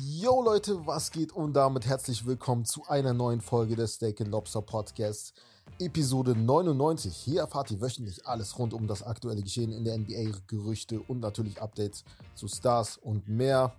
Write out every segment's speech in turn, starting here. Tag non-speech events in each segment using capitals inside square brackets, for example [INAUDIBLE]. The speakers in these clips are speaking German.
Yo Leute, was geht und damit herzlich willkommen zu einer neuen Folge des Steak Lobster Podcasts, Episode 99. Hier erfahrt ihr wöchentlich alles rund um das aktuelle Geschehen in der NBA, Gerüchte und natürlich Updates zu Stars und mehr.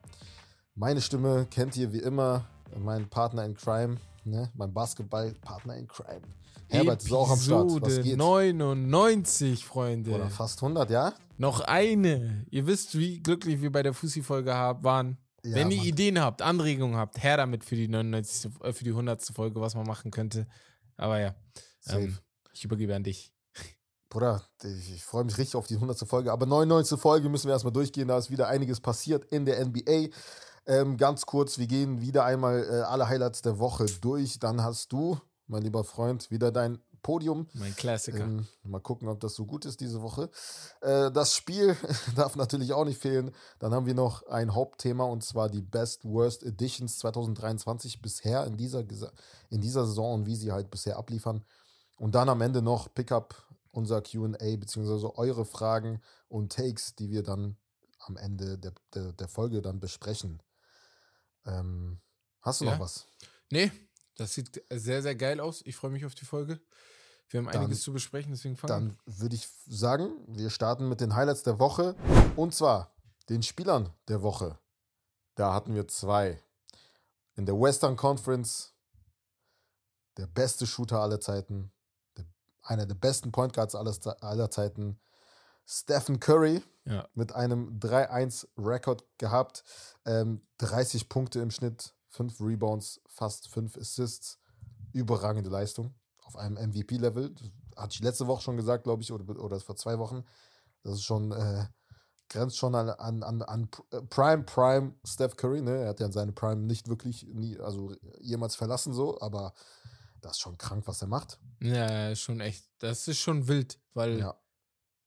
Meine Stimme kennt ihr wie immer, mein Partner in Crime, ne? mein Basketballpartner in Crime. Herbert ist auch am Start. Was geht? 99, Freunde. Oder fast 100, ja? Noch eine. Ihr wisst, wie glücklich wir bei der Fussi-Folge waren. Ja, Wenn ihr Mann. Ideen habt, Anregungen habt, her damit für die 99. äh, für die 100. Folge, was man machen könnte. Aber ja, ähm, ich übergebe an dich. Bruder, ich, ich freue mich richtig auf die 100. Folge. Aber 99. Folge müssen wir erstmal durchgehen. Da ist wieder einiges passiert in der NBA. Ähm, ganz kurz, wir gehen wieder einmal äh, alle Highlights der Woche durch. Dann hast du, mein lieber Freund, wieder dein Podium. Mein Klassiker. Ähm, mal gucken, ob das so gut ist diese Woche. Äh, das Spiel [LAUGHS] darf natürlich auch nicht fehlen. Dann haben wir noch ein Hauptthema und zwar die Best Worst Editions 2023 bisher in dieser, in dieser Saison und wie sie halt bisher abliefern. Und dann am Ende noch Pickup, unser QA, beziehungsweise eure Fragen und Takes, die wir dann am Ende der, der, der Folge dann besprechen. Ähm, hast du Ja. noch was? nee, das sieht sehr, sehr geil aus. Ich freue mich auf die Folge. Wir haben Dann- einiges zu besprechen, deswegen fangen Dann würde ich sagen, wir starten mit den Highlights der Woche. Und zwar den Spielern der Woche. Da hatten wir zwei. In der Western Conference der beste Shooter aller Zeiten, der, einer der besten Point Guards aller, aller Zeiten, Stephen Curry an. Ja. mit einem 3-1-Rekord gehabt. Ähm, 30 Punkte im Schnitt, 5 Rebounds, fast 5 Assists. Überragende Leistung auf einem MVP-Level. Hatte ich letzte Woche schon gesagt, glaube ich, oder, oder vor zwei Wochen. Das ist schon, äh, grenzt schon an, an, an, an P- Prime, Prime Steph Curry. Ne? Er hat ja seine Prime nicht wirklich nie, also jemals verlassen, so, aber das ist schon krank, was er macht. ja, schon echt. Das ist schon wild, weil Ja.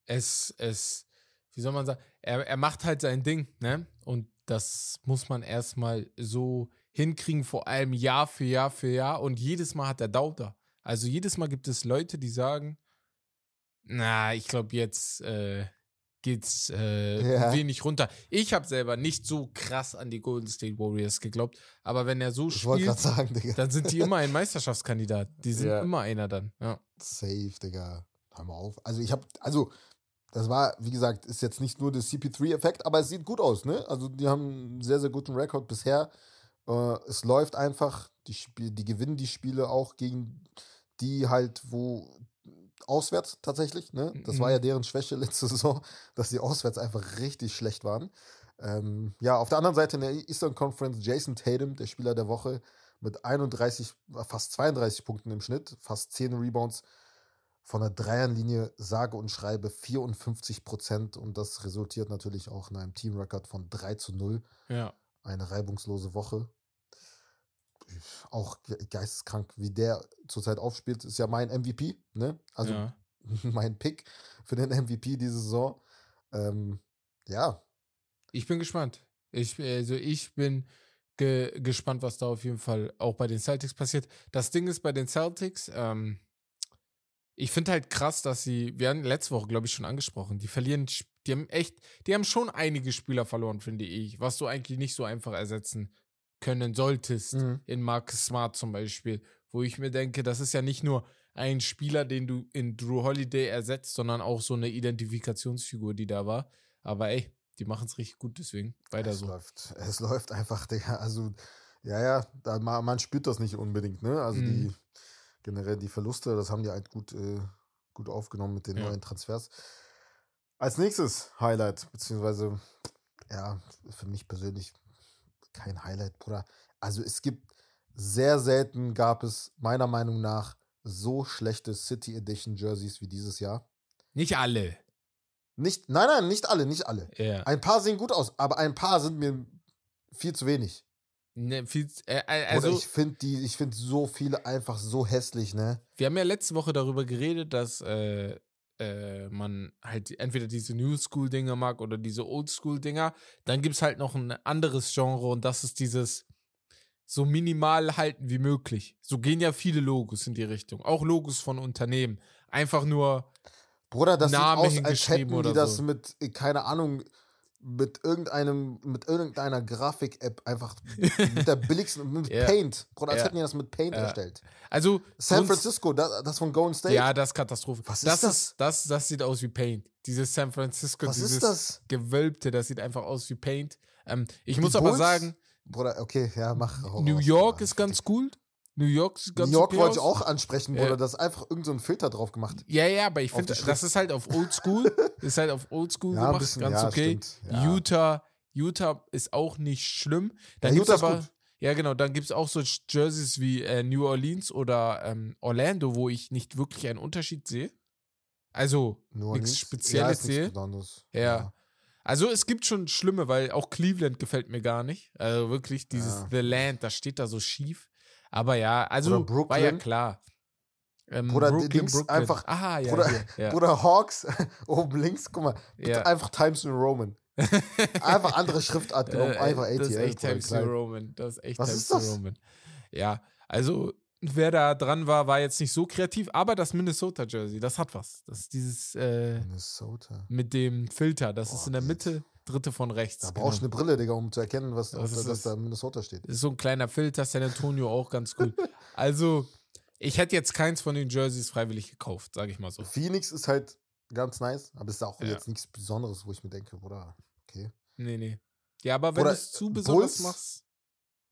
es, es, wie soll man sagen, er, er macht halt sein Ding, ne? Und das muss man erstmal so hinkriegen, vor allem Jahr für Jahr für Jahr. Und jedes Mal hat er Dauter. Also jedes Mal gibt es Leute, die sagen, na, ich glaube, jetzt äh, geht's äh, Ja. wenig runter. Ich habe selber nicht so krass an die Golden State Warriors geglaubt, aber wenn er so Ich spielt, sagen, dann sind die immer ein [LAUGHS] Meisterschaftskandidat. Die sind Ja. immer einer dann. Ja. Safe, Digga. Hör mal auf. Also ich habe, also das war, wie gesagt, ist jetzt nicht nur der CP3-Effekt, aber es sieht gut aus, ne? Also die haben einen sehr, sehr guten Rekord bisher. Äh, es läuft einfach, die, Spiel, die gewinnen die Spiele auch gegen die halt, wo auswärts tatsächlich, ne? Das war Mhm. ja deren Schwäche [LAUGHS] letzte Saison, dass sie auswärts einfach richtig schlecht waren. Ähm, ja, auf der anderen Seite in der Eastern Conference Jason Tatum, der Spieler der Woche, mit 31, fast 32 Punkten im Schnitt, fast 10 Rebounds, von der Dreierlinie sage und schreibe 54 Prozent und das resultiert natürlich auch in einem Teamrekord von 3 zu 0. ja. Eine reibungslose Woche. Auch ge- geisteskrank, wie der zurzeit aufspielt, ist ja mein MVP, ne? Also ja. [LAUGHS] mein Pick für den MVP diese Saison. Ähm, ja, Ich bin gespannt. Ich, also ich bin ge gespannt, was da auf jeden Fall auch bei den Celtics passiert. Das Ding ist bei den Celtics, ähm, ich finde halt krass, dass sie, wir haben letzte Woche, glaube ich, schon angesprochen, die verlieren, Sp- die haben echt, die haben schon einige Spieler verloren, finde ich, was du eigentlich nicht so einfach ersetzen können solltest. Mhm. In Marcus Smart zum Beispiel, wo ich mir denke, das ist ja nicht nur ein Spieler, den du in Drew Holiday ersetzt, sondern auch so eine Identifikationsfigur, die da war. Aber ey, die machen es richtig gut, deswegen weiter es so. läuft. Es läuft einfach, [LAUGHS] Digga. Also, ja, ja, da, ma- man spürt das nicht unbedingt, ne? Also Mhm. die generell die Verluste, das haben die halt gut, äh, gut aufgenommen mit den Ja. neuen Transfers. Als nächstes Highlight, beziehungsweise, ja, für mich persönlich kein Highlight, Bruder. Also es gibt sehr selten gab es meiner Meinung nach so schlechte City Edition Jerseys wie dieses Jahr. Nicht alle. Nicht, nein, nein, nicht alle, nicht alle. Ja. Ein paar sehen gut aus, aber ein paar sind mir viel zu wenig. Ne, viel, äh, äh, Also also, ich finde die, ich finde so viele einfach so hässlich, ne? wir haben ja letzte Woche darüber geredet, dass äh, äh, man halt entweder diese New School-Dinger mag oder diese Old School-Dinger. Dann gibt es halt noch ein anderes Genre und das ist dieses so minimal halten wie möglich. So gehen ja viele Logos in die Richtung. Auch Logos von Unternehmen. Einfach nur, Bruder, das Name sieht aus, als hätten die oder das so. mit, äh, keine Ahnung, mit irgendeinem, mit irgendeiner Grafik-App einfach [LAUGHS] mit der billigsten, mit Ja. Paint. Bruder, als Ja. hätten die das mit Paint Ja. erstellt. Also, San Francisco, das, das von Golden State. Ja, das ist Katastrophe. Was ist das? das? Ist, das, das sieht aus wie Paint. Dieses San Francisco, Was dieses ist das? Gewölbte, das sieht einfach aus wie Paint. Ähm, ich Die muss aber Bulls? sagen, Bruder, okay, ja, mach. New York ist ganz cool. New York sieht ganz New York okay wollte ich aus. auch ansprechen, Ja. Bruder. Das ist einfach irgendein so ein Filter drauf gemacht. Ja, ja, aber ich finde, das ist halt auf Oldschool. [LAUGHS] ist halt auf Oldschool Ja, gemacht, bisschen, ganz ja, okay. ja. Utah, Utah ist auch nicht schlimm. Dann Ja, Utah aber, gut. ja genau, dann gibt es auch so Jerseys wie äh, New Orleans oder ähm, Orlando, wo ich nicht wirklich einen Unterschied sehe. Also nichts Spezielles ja, ist nichts sehe. Besonderes. Ja. Also es gibt schon schlimme, weil auch Cleveland gefällt mir gar nicht. Also wirklich dieses Ja. The Land, das steht da so schief. Aber ja, also Oder Brooklyn. war ja klar. Ähm, Bruder, die Dings einfach- Aha, ja. Bruder- ja. Bruder Hawks, [LAUGHS] oben links, guck mal, bitte Ja. einfach Times New Roman. Einfach andere Schriftart genommen, [LAUGHS] Äh, einfach Das ist ATL. echt Times. New Roman. Das ist echt Was Times ist New das? Roman. Ja, also wer da dran war, war jetzt nicht so kreativ, aber das Minnesota Jersey, das hat was. Das ist dieses äh, Minnesota. mit dem Filter, das Boah, ist in der Mitte, dritte von rechts. Da brauchst du genau. eine Brille, Digga, um zu erkennen, was Das dass, ist dass es. da Minnesota steht. Das ist so ein kleiner Filter, San Antonio auch ganz cool. [LAUGHS] Also, ich hätte jetzt keins von den Jerseys freiwillig gekauft, sage ich mal so. Phoenix ist halt ganz nice, aber ist auch Ja. jetzt nichts Besonderes, wo ich mir denke, Bruder, okay. Nee, nee. Ja, aber wenn Oder, du es zu besonders Bulls? machst.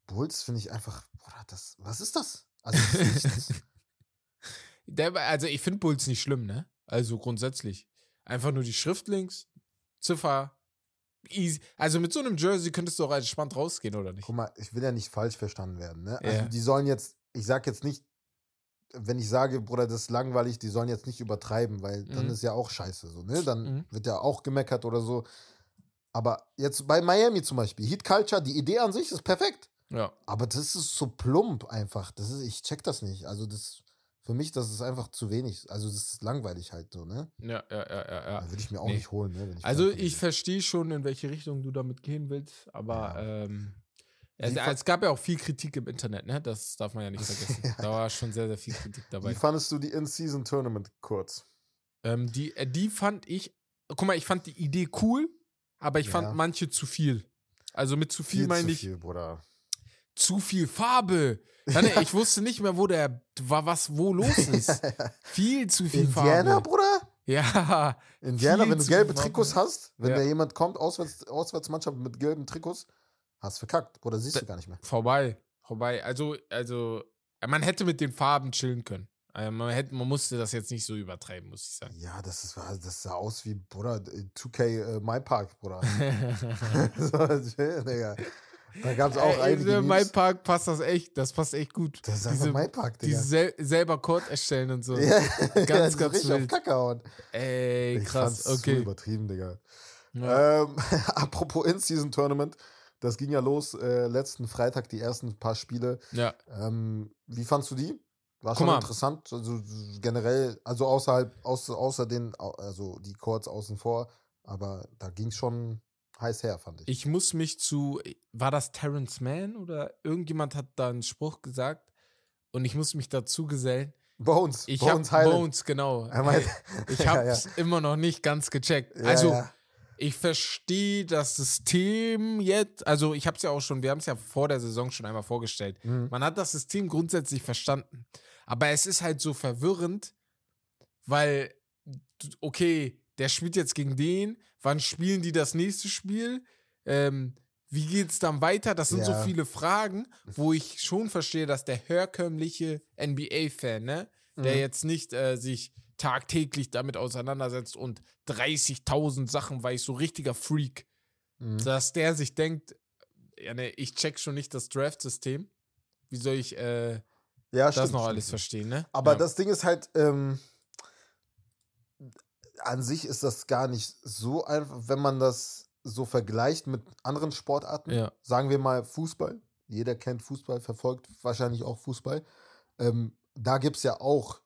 Bulls finde ich einfach, Bruder, das, was ist das? Also, das ist. [LAUGHS] Der, also, ich finde Bulls nicht schlimm, ne? Also grundsätzlich. Einfach nur die Schrift links, Ziffer, easy. Also mit so einem Jersey könntest du auch entspannt rausgehen, oder nicht? Guck mal, ich will ja nicht falsch verstanden werden, ne? Also, Ja. die sollen jetzt, ich sag jetzt nicht, wenn ich sage, Bruder, das ist langweilig, die sollen jetzt nicht übertreiben, weil dann Mhm. ist ja auch scheiße, so, ne? Dann Mhm. wird ja auch gemeckert oder so. Aber jetzt bei Miami zum Beispiel, Heat Culture, die Idee an sich ist perfekt. Ja. Aber das ist so plump einfach. Das ist, ich check das nicht. Also das, für mich, das ist einfach zu wenig. Also das ist langweilig halt so, ne? Ja, ja, ja, ja, ja. Da würde ich mir auch Nee. nicht holen, ne? Ich Also ich verstehe schon, in welche Richtung du damit gehen willst, aber Ja. ähm, es, fa- es gab ja auch viel Kritik im Internet, ne? Das darf man ja nicht [LAUGHS] vergessen. Ja. Da war schon sehr, sehr viel Kritik dabei. Wie fandest du die In-Season-Tournament kurz? Ähm, die, äh, die fand ich, guck mal, ich fand die Idee cool, aber ich fand manche zu viel. Also mit zu viel, meine zu ich viel, Bruder. Zu viel Farbe. Ja, nee, [LAUGHS] ich wusste nicht mehr, wo der war, was wo los [LAUGHS] ist. Viel zu viel Indiana, Farbe. Bruder? Ja, [LAUGHS] Indiana, wenn du gelbe Trikots hast, wenn Ja. da jemand kommt, Auswärts, Auswärtsmannschaft mit gelben Trikots, hast verkackt. Bruder, siehst du gar nicht mehr. vorbei, vorbei. Also, also man hätte mit den Farben chillen können. Also man, hätte, man musste das jetzt nicht so übertreiben, muss ich sagen. Ja, das, ist, das sah aus wie, Bruder, 2K äh, My Park, Bruder. so, chill, Digga. Da gab es auch einige in mein Memes. Park passt das echt, das passt echt gut. Das ist Diese- einfach Park, Die Digga. sel selber Code erstellen und so. [LAUGHS] Ja, Ganz, [LAUGHS] ganz, ganz richtig auf wild. Kacke hauen. Ey, Ich krass, so okay. übertrieben, Digga. Ja. Ähm, [LAUGHS] apropos In-Season-Tournament, das ging ja los äh, letzten Freitag, die ersten paar Spiele. ja. Ähm, wie fandst du die? War schon interessant, also generell, also außerhalb, außer, außer den, also die Chords außen vor, aber da ging es schon heiß her, fand ich. Ich muss mich zu, war das Terrence Mann oder irgendjemand hat da einen Spruch gesagt und ich muss mich dazu gesellen. Bones, Ich Bones Highland. Bones, genau. Meint- ich [LAUGHS] Ja, habe ja. es immer noch nicht ganz gecheckt. Ja, also, ja. ich verstehe das System jetzt, also ich habe es ja auch schon, wir haben es ja vor der Saison schon einmal vorgestellt. Mhm. Man hat das System grundsätzlich verstanden. Aber es ist halt so verwirrend, weil, okay, der spielt jetzt gegen den, wann spielen die das nächste Spiel? Ähm, wie geht's dann weiter? Das sind Ja. so viele Fragen, wo ich schon verstehe, dass der herkömmliche NBA-Fan, ne, der Mhm. jetzt nicht äh, sich tagtäglich damit auseinandersetzt und 30.000 Sachen weiß, so richtiger Freak, Mhm. dass der sich denkt, ja, ne, ich check schon nicht das Draft-System. Wie soll ich äh, Ja, das stimmt, noch alles stimmt. verstehen, ne? Aber ja. das Ding ist halt, ähm, an sich ist das gar nicht so einfach, wenn man das so vergleicht mit anderen Sportarten. Ja. Sagen wir mal Fußball. Jeder kennt Fußball, verfolgt wahrscheinlich auch Fußball. Ähm, da gibt es ja auch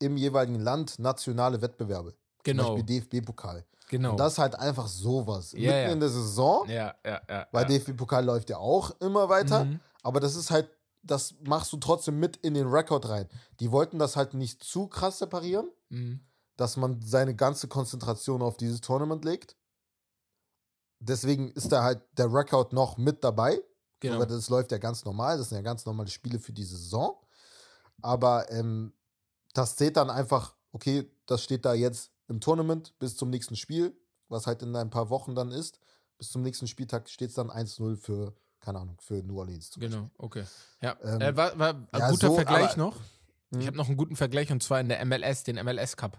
im jeweiligen Land nationale Wettbewerbe. Genau, Zum Beispiel DFB-Pokal. genau. Und das ist halt einfach sowas. Ja, Mitten ja. in der Saison, ja, ja, ja. weil ja. DFB-Pokal läuft ja auch immer weiter. Mhm. Aber das ist halt, das machst du trotzdem mit in den Rekord rein. Die wollten das halt nicht zu krass separieren, Mhm. Dass man seine ganze Konzentration auf dieses Tournament legt. deswegen ist da halt der Record noch mit dabei. Genau. Aber das läuft ja ganz normal. Das sind ja ganz normale Spiele für die Saison. Aber ähm, das zählt dann einfach, okay, das steht da jetzt im Tournament bis zum nächsten Spiel, was halt in ein paar Wochen dann ist. Bis zum nächsten Spieltag steht es dann 1-0 für, keine Ahnung, für New Orleans. Zum Genau, okay. Ja, Ähm, äh, war, war ein ja, guter so, Vergleich aber- noch. Ich Hm. habe noch einen guten Vergleich und zwar in der MLS, den MLS Cup.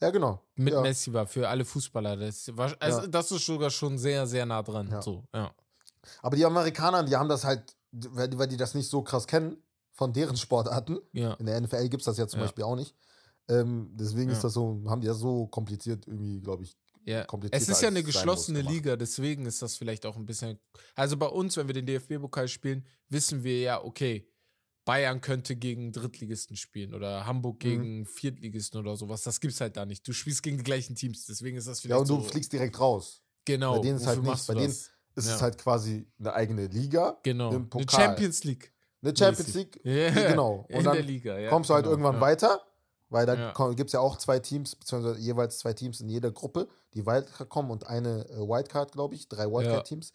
Ja, genau. Mit ja. Messi war für alle Fußballer. Das, war, also Ja. das ist sogar schon sehr, sehr nah dran. Ja. So, ja. Aber die Amerikaner, die haben das halt, weil die, das nicht so krass kennen von deren Sportarten. ja. In der NFL gibt es das ja zum Ja. Beispiel auch nicht. Ähm, deswegen Ja. ist das so, haben die das so kompliziert irgendwie, glaube ich. Ja, es ist ja eine geschlossene. Liga, deswegen ist das vielleicht auch ein bisschen. Also bei uns, wenn wir den DFB-Pokal spielen, wissen wir ja, okay, Bayern könnte gegen Drittligisten spielen oder Hamburg Mhm. gegen Viertligisten oder sowas. Das gibt's halt da nicht. Du spielst gegen die gleichen Teams, deswegen ist das Ja, vielleicht und du so. fliegst direkt raus. genau. bei denen ist halt nicht- bei denen das? Es Ja. ist halt quasi eine eigene Liga, Genau. im Eine Pokal. Champions League. eine Champions. League. Ja, Genau. [LAUGHS] In Und der dann Liga, ja. kommst du halt genau, irgendwann ja. weiter, weil da Ja. gibt es ja auch zwei Teams, beziehungsweise jeweils zwei Teams in jeder Gruppe, die Wildcard kommen und eine äh, Wildcard, glaube ich, drei Wildcard-Teams.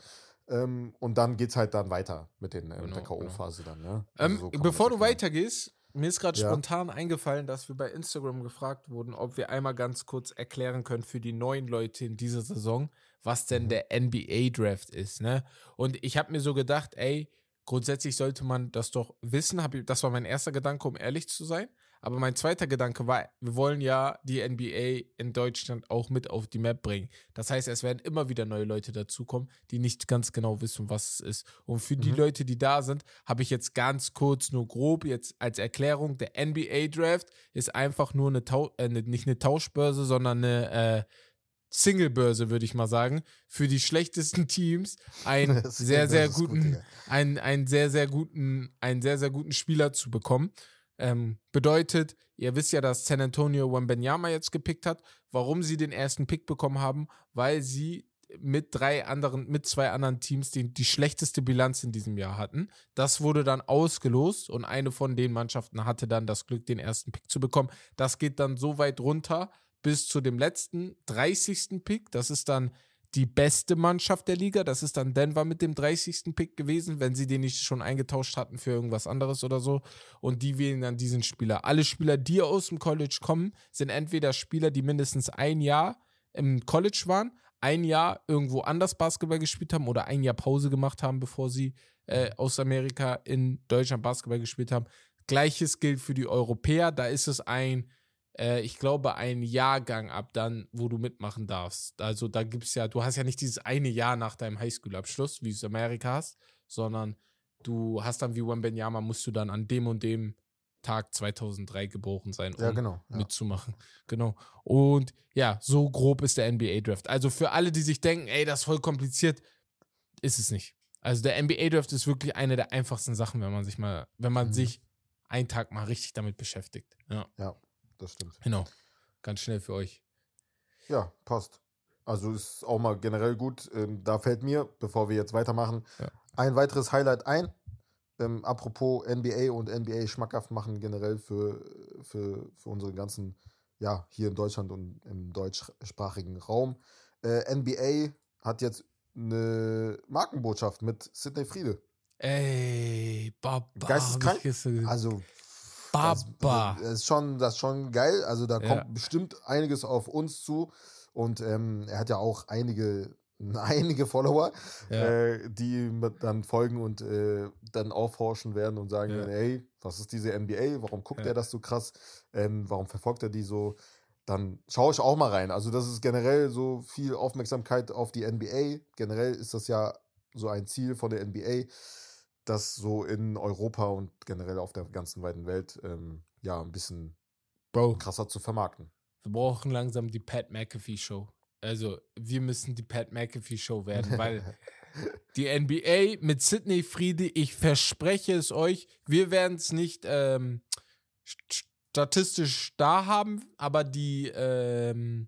Ähm, und dann geht es halt dann weiter mit, den, äh, mit der Genau, genau. K.O.-Phase dann. Ähm, Also so kann man bevor du weitergehst, mir ist gerade Ja. spontan eingefallen, dass wir bei Instagram gefragt wurden, ob wir einmal ganz kurz erklären können für die neuen Leute in dieser Saison, was denn Mhm. der NBA-Draft ist. Ne? Und ich habe mir so gedacht, ey, grundsätzlich sollte man das doch wissen. Hab, ich- das war mein erster Gedanke, um ehrlich zu sein. Aber mein zweiter Gedanke war, wir wollen ja die NBA in Deutschland auch mit auf die Map bringen. Das heißt, es werden immer wieder neue Leute dazukommen, die nicht ganz genau wissen, was es ist. Und für die Mhm. Leute, die da sind, habe ich jetzt ganz kurz nur grob jetzt als Erklärung, der NBA Draft ist einfach nur eine, Tau äh, ne- nicht eine Tauschbörse, sondern eine äh, Singlebörse, würde ich mal sagen, für die schlechtesten Teams einen [LAUGHS] sehr, sehr gut, guten, Digga. einen, einen sehr, sehr guten, einen sehr, sehr guten Spieler zu bekommen. Ähm, bedeutet, ihr wisst ja, dass San Antonio Wembenyama jetzt gepickt hat. Warum sie den ersten Pick bekommen haben? Weil sie mit drei anderen, mit zwei anderen Teams die, die schlechteste Bilanz in diesem Jahr hatten. Das wurde dann ausgelost und eine von den Mannschaften hatte dann das Glück, den ersten Pick zu bekommen. Das geht dann so weit runter bis zu dem letzten 30. Pick. Das ist dann die beste Mannschaft der Liga. Das ist dann Denver mit dem 30. Pick gewesen, wenn sie den nicht schon eingetauscht hatten für irgendwas anderes oder so. Und die wählen dann diesen Spieler. Alle Spieler, die aus dem College kommen, sind entweder Spieler, die mindestens ein Jahr im College waren, ein Jahr irgendwo anders Basketball gespielt haben oder ein Jahr Pause gemacht haben, bevor sie äh, aus Amerika in Deutschland Basketball gespielt haben. Gleiches gilt für die Europäer. Da ist es ein, äh, ich glaube, ein Jahrgang ab dann, wo du mitmachen darfst. Also da gibt es ja, du hast ja nicht dieses eine Jahr nach deinem Highschool-Abschluss, wie es Amerika hast, sondern du hast dann wie Wembenyama, musst du dann an dem und dem Tag 2003 geboren sein, um Ja, genau. Ja. mitzumachen. Genau. Und ja, so grob ist der NBA-Draft. Also für alle, die sich denken, ey, das ist voll kompliziert, ist es nicht. Also der NBA-Draft ist wirklich eine der einfachsten Sachen, wenn man sich mal, wenn man Mhm. sich einen Tag mal richtig damit beschäftigt. Ja, ja, das stimmt. genau. Ganz schnell für euch. Ja, passt. Also ist auch mal generell gut. Ähm, da fällt mir, bevor wir jetzt weitermachen, Ja. ein weiteres Highlight ein. Ähm, apropos NBA und NBA schmackhaft machen generell für, für, für unsere ganzen, ja, hier in Deutschland und im deutschsprachigen Raum. Äh, NBA hat jetzt eine Markenbotschaft mit Sidney Friede. Ey, Baba. Geisteskrank? Also Baba. Das, ist schon, das ist schon geil. Also da Ja. kommt bestimmt einiges auf uns zu. Und ähm, er hat ja auch einige, [LAUGHS] einige Follower, Ja. äh, die ihm dann folgen und äh, dann aufhorchen werden und sagen, Ja. ey, was ist diese NBA? Warum guckt Ja. er das so krass? Ähm, warum verfolgt er die so? Dann schaue ich auch mal rein. Also das ist generell so viel Aufmerksamkeit auf die NBA. Generell ist das ja so ein Ziel von der NBA, das so in Europa und generell auf der ganzen weiten Welt ähm, ja ein bisschen Bro, krasser zu vermarkten. wir brauchen langsam die Pat McAfee Show. Also, wir müssen die Pat McAfee Show werden, weil [LAUGHS] die NBA mit Sidney Friede, ich verspreche es euch, wir werden es nicht ähm, st- statistisch da haben, aber die, ähm,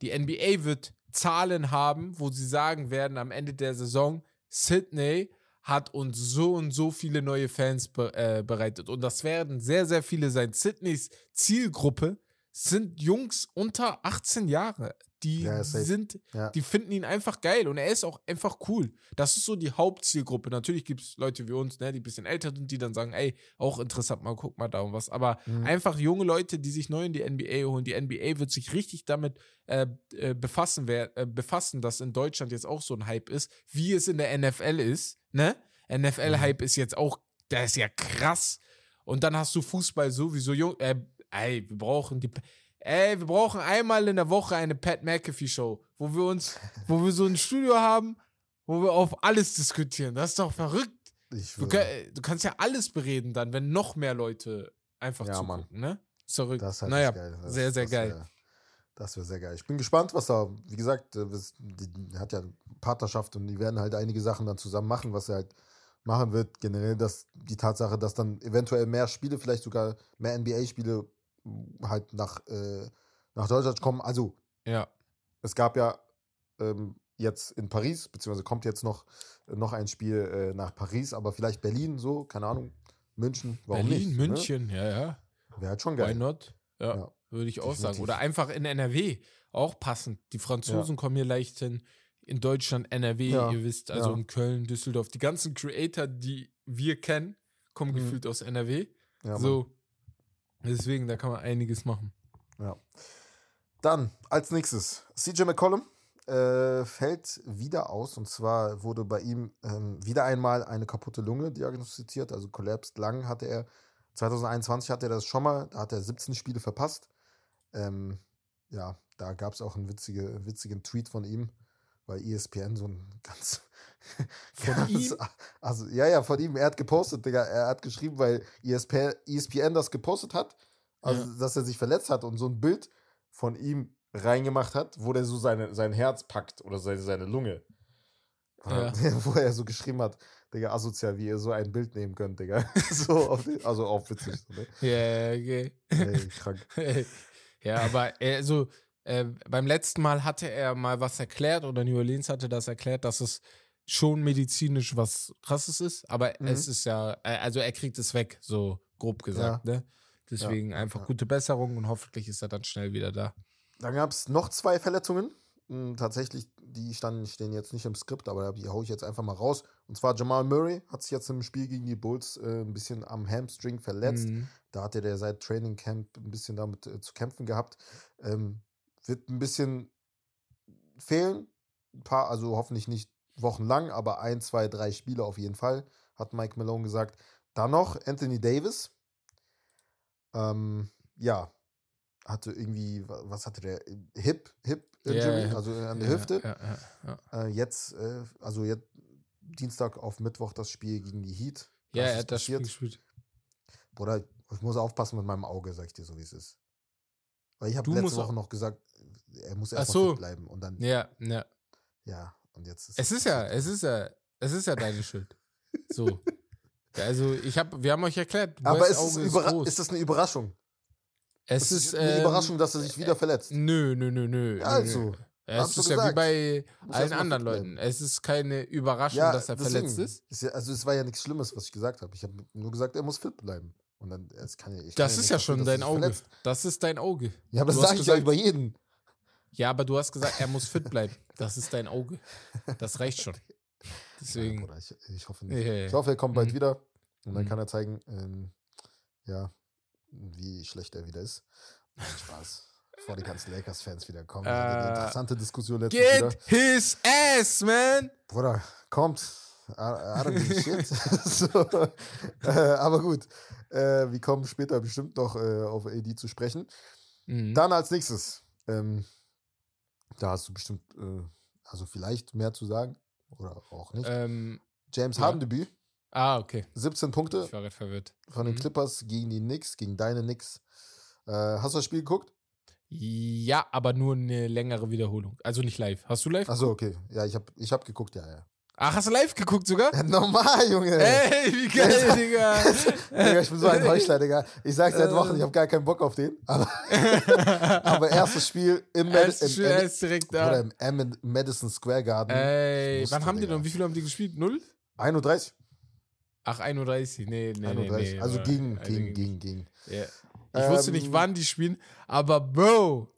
die NBA wird Zahlen haben, wo sie sagen werden am Ende der Saison, Sidney hat uns so und so viele neue Fans be äh, bereitet. Und das werden sehr, sehr viele sein. Sydneys Zielgruppe sind Jungs unter 18 Jahre. Die Ja, sind, Ja. die finden ihn einfach geil und er ist auch einfach cool. Das ist so die Hauptzielgruppe. Natürlich gibt es Leute wie uns, ne, die ein bisschen älter sind, die dann sagen, ey, auch interessant, mal guck mal da und was. Aber Mhm. einfach junge Leute, die sich neu in die NBA holen. Die NBA wird sich richtig damit äh, äh, befassen, wer, äh, befassen, dass in Deutschland jetzt auch so ein Hype ist, wie es in der NFL ist. Ne? NFL-Hype ist jetzt auch, der ist ja krass. Und dann hast du Fußball sowieso jung. Äh, ey, wir brauchen die. Ey, wir brauchen einmal in der Woche eine Pat McAfee Show, wo wir uns, wo wir so ein Studio haben, wo wir auf alles diskutieren. Das ist doch verrückt. Ich Du, du kannst ja alles bereden dann, wenn noch mehr Leute einfach Ja, zugucken, ne? Zurück. das ist halt naja, geil. Das, sehr, sehr das geil. Das wäre sehr geil. Ich bin gespannt, was da, wie gesagt, äh, die, hat ja Partnerschaft und die werden halt einige Sachen dann zusammen machen, was er halt machen wird. Generell dass die Tatsache, dass dann eventuell mehr Spiele, vielleicht sogar mehr NBA-Spiele halt nach, äh, nach Deutschland kommen. Also ja. es gab ja ähm, jetzt in Paris, beziehungsweise kommt jetzt noch, noch ein Spiel äh, nach Paris, aber vielleicht Berlin, so, keine Ahnung, München, warum Berlin, nicht? München, ja, ja. Ne? Wäre halt schon Why geil. not? Ja, Ja, würde ich auch definitiv. sagen. Oder einfach in NRW, auch passend. Die Franzosen kommen hier leicht hin. In Deutschland, NRW, Ja, ihr wisst, also ja. in Köln, Düsseldorf. Die ganzen Creator, die wir kennen, kommen Mhm. gefühlt aus NRW. Ja, so. Deswegen, da kann man einiges machen. Ja. Dann als nächstes CJ McCollum äh, fällt wieder aus und zwar wurde bei ihm ähm, wieder einmal eine kaputte Lunge diagnostiziert, also Collapsed Lung hatte er. 2021 hatte er das schon mal, da hat er 17 Spiele verpasst. Ähm, ja, da gab es auch einen witzige, witzigen Tweet von ihm, weil ESPN so ein [LAUGHS] ganz. Von ganz, ihm? Also, ja, ja, von ihm. Er hat gepostet, Digga. Er hat geschrieben, weil E ESPN, ESPN das gepostet hat, also, Ja. dass er sich verletzt hat und so ein Bild von ihm reingemacht hat, wo der so seine, sein Herz packt oder seine, seine Lunge. Ja. [LAUGHS] Wo er so geschrieben hat, Digga, asozial, wie ihr so ein Bild nehmen könnt, Digga. [LAUGHS] so auf also auch witzig. So, ne? Ja, okay. Ey, krank. Ja, aber er, also, äh, beim letzten Mal hatte er mal was erklärt oder New Orleans hatte das erklärt, dass es schon medizinisch was krasses ist, aber Mhm. es ist ja, äh, also er kriegt es weg, so grob gesagt, ne? Deswegen Ja, einfach ja. gute Besserung und hoffentlich ist er dann schnell wieder da. Dann gab es noch zwei Verletzungen. Hm, Tatsächlich, die standen, stehen jetzt nicht im Skript, aber die haue ich jetzt einfach mal raus. Und zwar Jamal Murray hat sich jetzt im Spiel gegen die Bulls äh, ein bisschen am Hamstring verletzt. Mhm. Da hatte der seit Training Camp ein bisschen damit äh, zu kämpfen gehabt. Ähm, wird ein bisschen fehlen. Ein paar, also hoffentlich nicht wochenlang, aber ein, zwei, drei Spiele auf jeden Fall, hat Mike Malone gesagt. Dann noch Anthony Davis. Ähm, ja, hatte irgendwie, wa- was hatte der? Hip, Hip Injury, also an der Hüfte. Äh, jetzt, äh, also jetzt Dienstag auf Mittwoch das Spiel gegen die Heat. ja er ist hat das Spiel gespielt. Bruder, ich muss aufpassen mit meinem Auge, sag ich dir so, wie es ist. Weil ich habe letzte Woche noch gesagt, er muss erst so. bleiben. Und dann, Ja, ja. ja, und jetzt ist Es ist ja, es ist ja, es ist ja deine Schuld. So. [LAUGHS] Also ich habe, wir haben euch erklärt, Aber ist, groß. ist das eine Überraschung? Es ist eine ähm, Überraschung, dass er sich wieder verletzt. Nö, nö, nö, nö. Ja, also, hast Es ist ja wie bei allen anderen. Leuten. Es ist keine Überraschung, Ja, dass er deswegen. verletzt ist. ja, also es war ja nichts Schlimmes, was ich gesagt habe. Ich habe nur gesagt, er muss fit bleiben. Und dann, es kann ja, ich kann Das ja ist ja schon dein Auge. verletzt. Das ist dein Auge. Ja, aber das sage ich ja gesagt- über jeden. Ja, aber du hast gesagt, er muss fit bleiben. Das ist dein Auge. Das reicht schon. [LAUGHS] Ja, Deswegen. Bruder, ich, ich hoffe nicht. Ja, ja, Ich ja. hoffe, er kommt bald Mhm. wieder. Und dann Mhm. kann er zeigen, ähm, ja, wie schlecht er wieder ist. Nein, Spaß. Bevor die ganzen Lakers-Fans wieder kommen. War eine Äh, interessante Diskussion letztens wieder. Get his ass, man! Bruder, kommt. I, I don't give a shit. so, äh, aber gut. Äh, wir kommen später bestimmt noch äh, auf AD zu sprechen. Mhm. Dann als nächstes. Ähm, da hast du bestimmt, äh, also vielleicht mehr zu sagen. Oder auch nicht. ähm, James ja. Ah, okay. 17 Punkte Ich war gerade verwirrt. von den Mhm. Clippers gegen die Knicks, gegen deine Knicks. Äh, hast du das Spiel geguckt? Ja, aber nur eine längere Wiederholung. Also nicht live. Hast du live? Achso, okay. Ja, ich habe ich hab geguckt, ja, ja. Ach, hast du live geguckt sogar? ja [LAUGHS] normal, Junge. Ey, wie geil, [LAUGHS] Digga. [LAUGHS] Digga, ich bin so ein Heuchler, Digga. Ich sag seit Wochen, ich habe gar keinen Bock auf den. Aber, aber erstes Spiel im, Mad Erstes Spiel, im, im, ist direkt oder da. im Am- Madison Square Garden. Ey, wann haben die denn? Wie viel haben die gespielt? Null? 31. Ach, 31. Nee, nee, nee. 31. nee. also gegen, also gegen, gegen, gegen. Ich wusste nicht, Ähm, wann die spielen, aber Bro,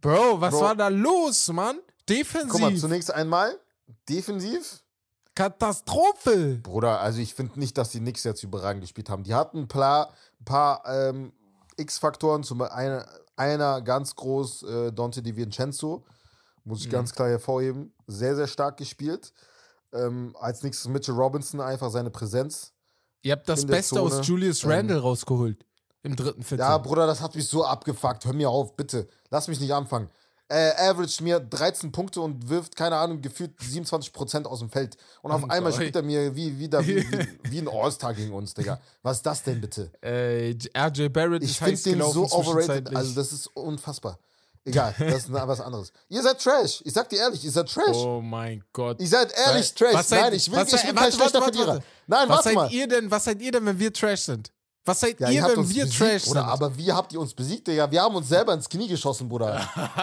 Bro, was Bro. war da los, Mann? Defensiv, Guck mal, zunächst einmal, defensiv, Katastrophe. Bruder, also ich finde nicht, dass die Knicks jetzt überragend gespielt haben. Die hatten ein paar, paar ähm, X-Faktoren, zum Beispiel einer, einer ganz groß, äh, Dante DiVincenzo, muss ich Mhm. ganz klar hervorheben, sehr, sehr stark gespielt. Ähm, als nächstes Mitchell Robinson, einfach seine Präsenz. Ihr habt das Beste Zone, aus Julius ähm, Randle rausgeholt im dritten Viertel. Ja, Bruder, das hat mich so abgefuckt. Hör mir auf, bitte. Lass mich nicht anfangen. Äh, average mir 13 Punkte und wirft, keine Ahnung, gefühlt 27% aus dem Feld. Und auf Und einmal bei- spielt er mir wie, wieder, wie, wie, [LAUGHS] wie ein All-Star gegen uns, Digga. Was ist das denn bitte? äh, RJ Barrett Ich ist finde heiß den so overrated. Also, das ist unfassbar. Egal, das ist was anderes. Ihr seid Trash. Ich sag dir ehrlich, ihr seid Trash. oh mein Gott. Ihr seid ehrlich Trash. was seid- Nein, ich will, was ich bin warte, kein schlechter warte, warte, warte. Nein, was seid mal. ihr denn, was seid ihr denn, wenn wir Trash sind? Was seid Ja, ihr, ihr wenn wir besiegt, Trash Bruder, sind? aber wie habt ihr uns besiegt, Digga? Wir haben uns selber ins Knie geschossen, Bruder.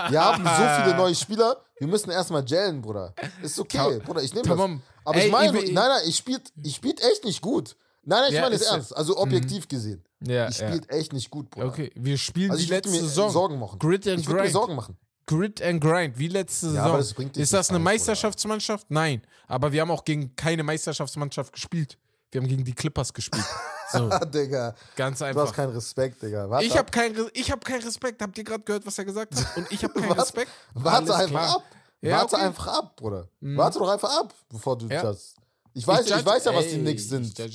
Wir haben so viele neue Spieler, wir müssen erstmal gellen, Bruder. Ist okay, Bruder, ich nehme das. Aber Ey, ich meine, ich- nein, nein, ich spielt, ich spielt echt nicht gut. Nein, nein, ich Ja, meine es ernst. Also objektiv gesehen. Ja, ja. spielt echt nicht gut, Bruder. Okay, wir spielen Also die letzte mir Saison. Sorgen machen. Grit and Ich würde mir Grind. Sorgen machen. Grit and Grind, wie letzte Ja, Saison. aber das bringt ist das eine. Meisterschaftsmannschaft? Nein. Aber wir haben auch gegen keine Meisterschaftsmannschaft gespielt. Wir haben gegen die Clippers gespielt. [LAUGHS] So, Ah, Digga, ganz du hast einfach. keinen Respekt, Digga. Warte Ich ab. habe keinen ich hab kein Respekt. Habt ihr gerade gehört, was er gesagt hat? Und ich habe keinen [LAUGHS] Respekt. Warte Alles einfach klar. ab. Ja, Warte okay. einfach ab, Bruder. Mhm. Warte doch einfach ab, bevor du Ja. das. Ich weiß, ich, judge- weiß ja, was die Ey, Knicks Ich sind. Ja,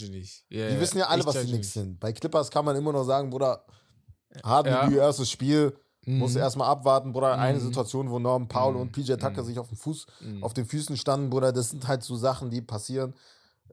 Die wissen ja alle, ich was die Knicks nicht. sind. Bei Clippers kann man immer noch sagen, Bruder, Harden Ja. ihr erstes Spiel, muss Mhm. erstmal abwarten, Bruder. Eine Mhm. Situation, wo Norman Powell Mhm. und PJ Tucker Mhm. sich auf, dem Fuß, Mhm. auf den Füßen standen, Bruder. Das sind halt so Sachen, die passieren.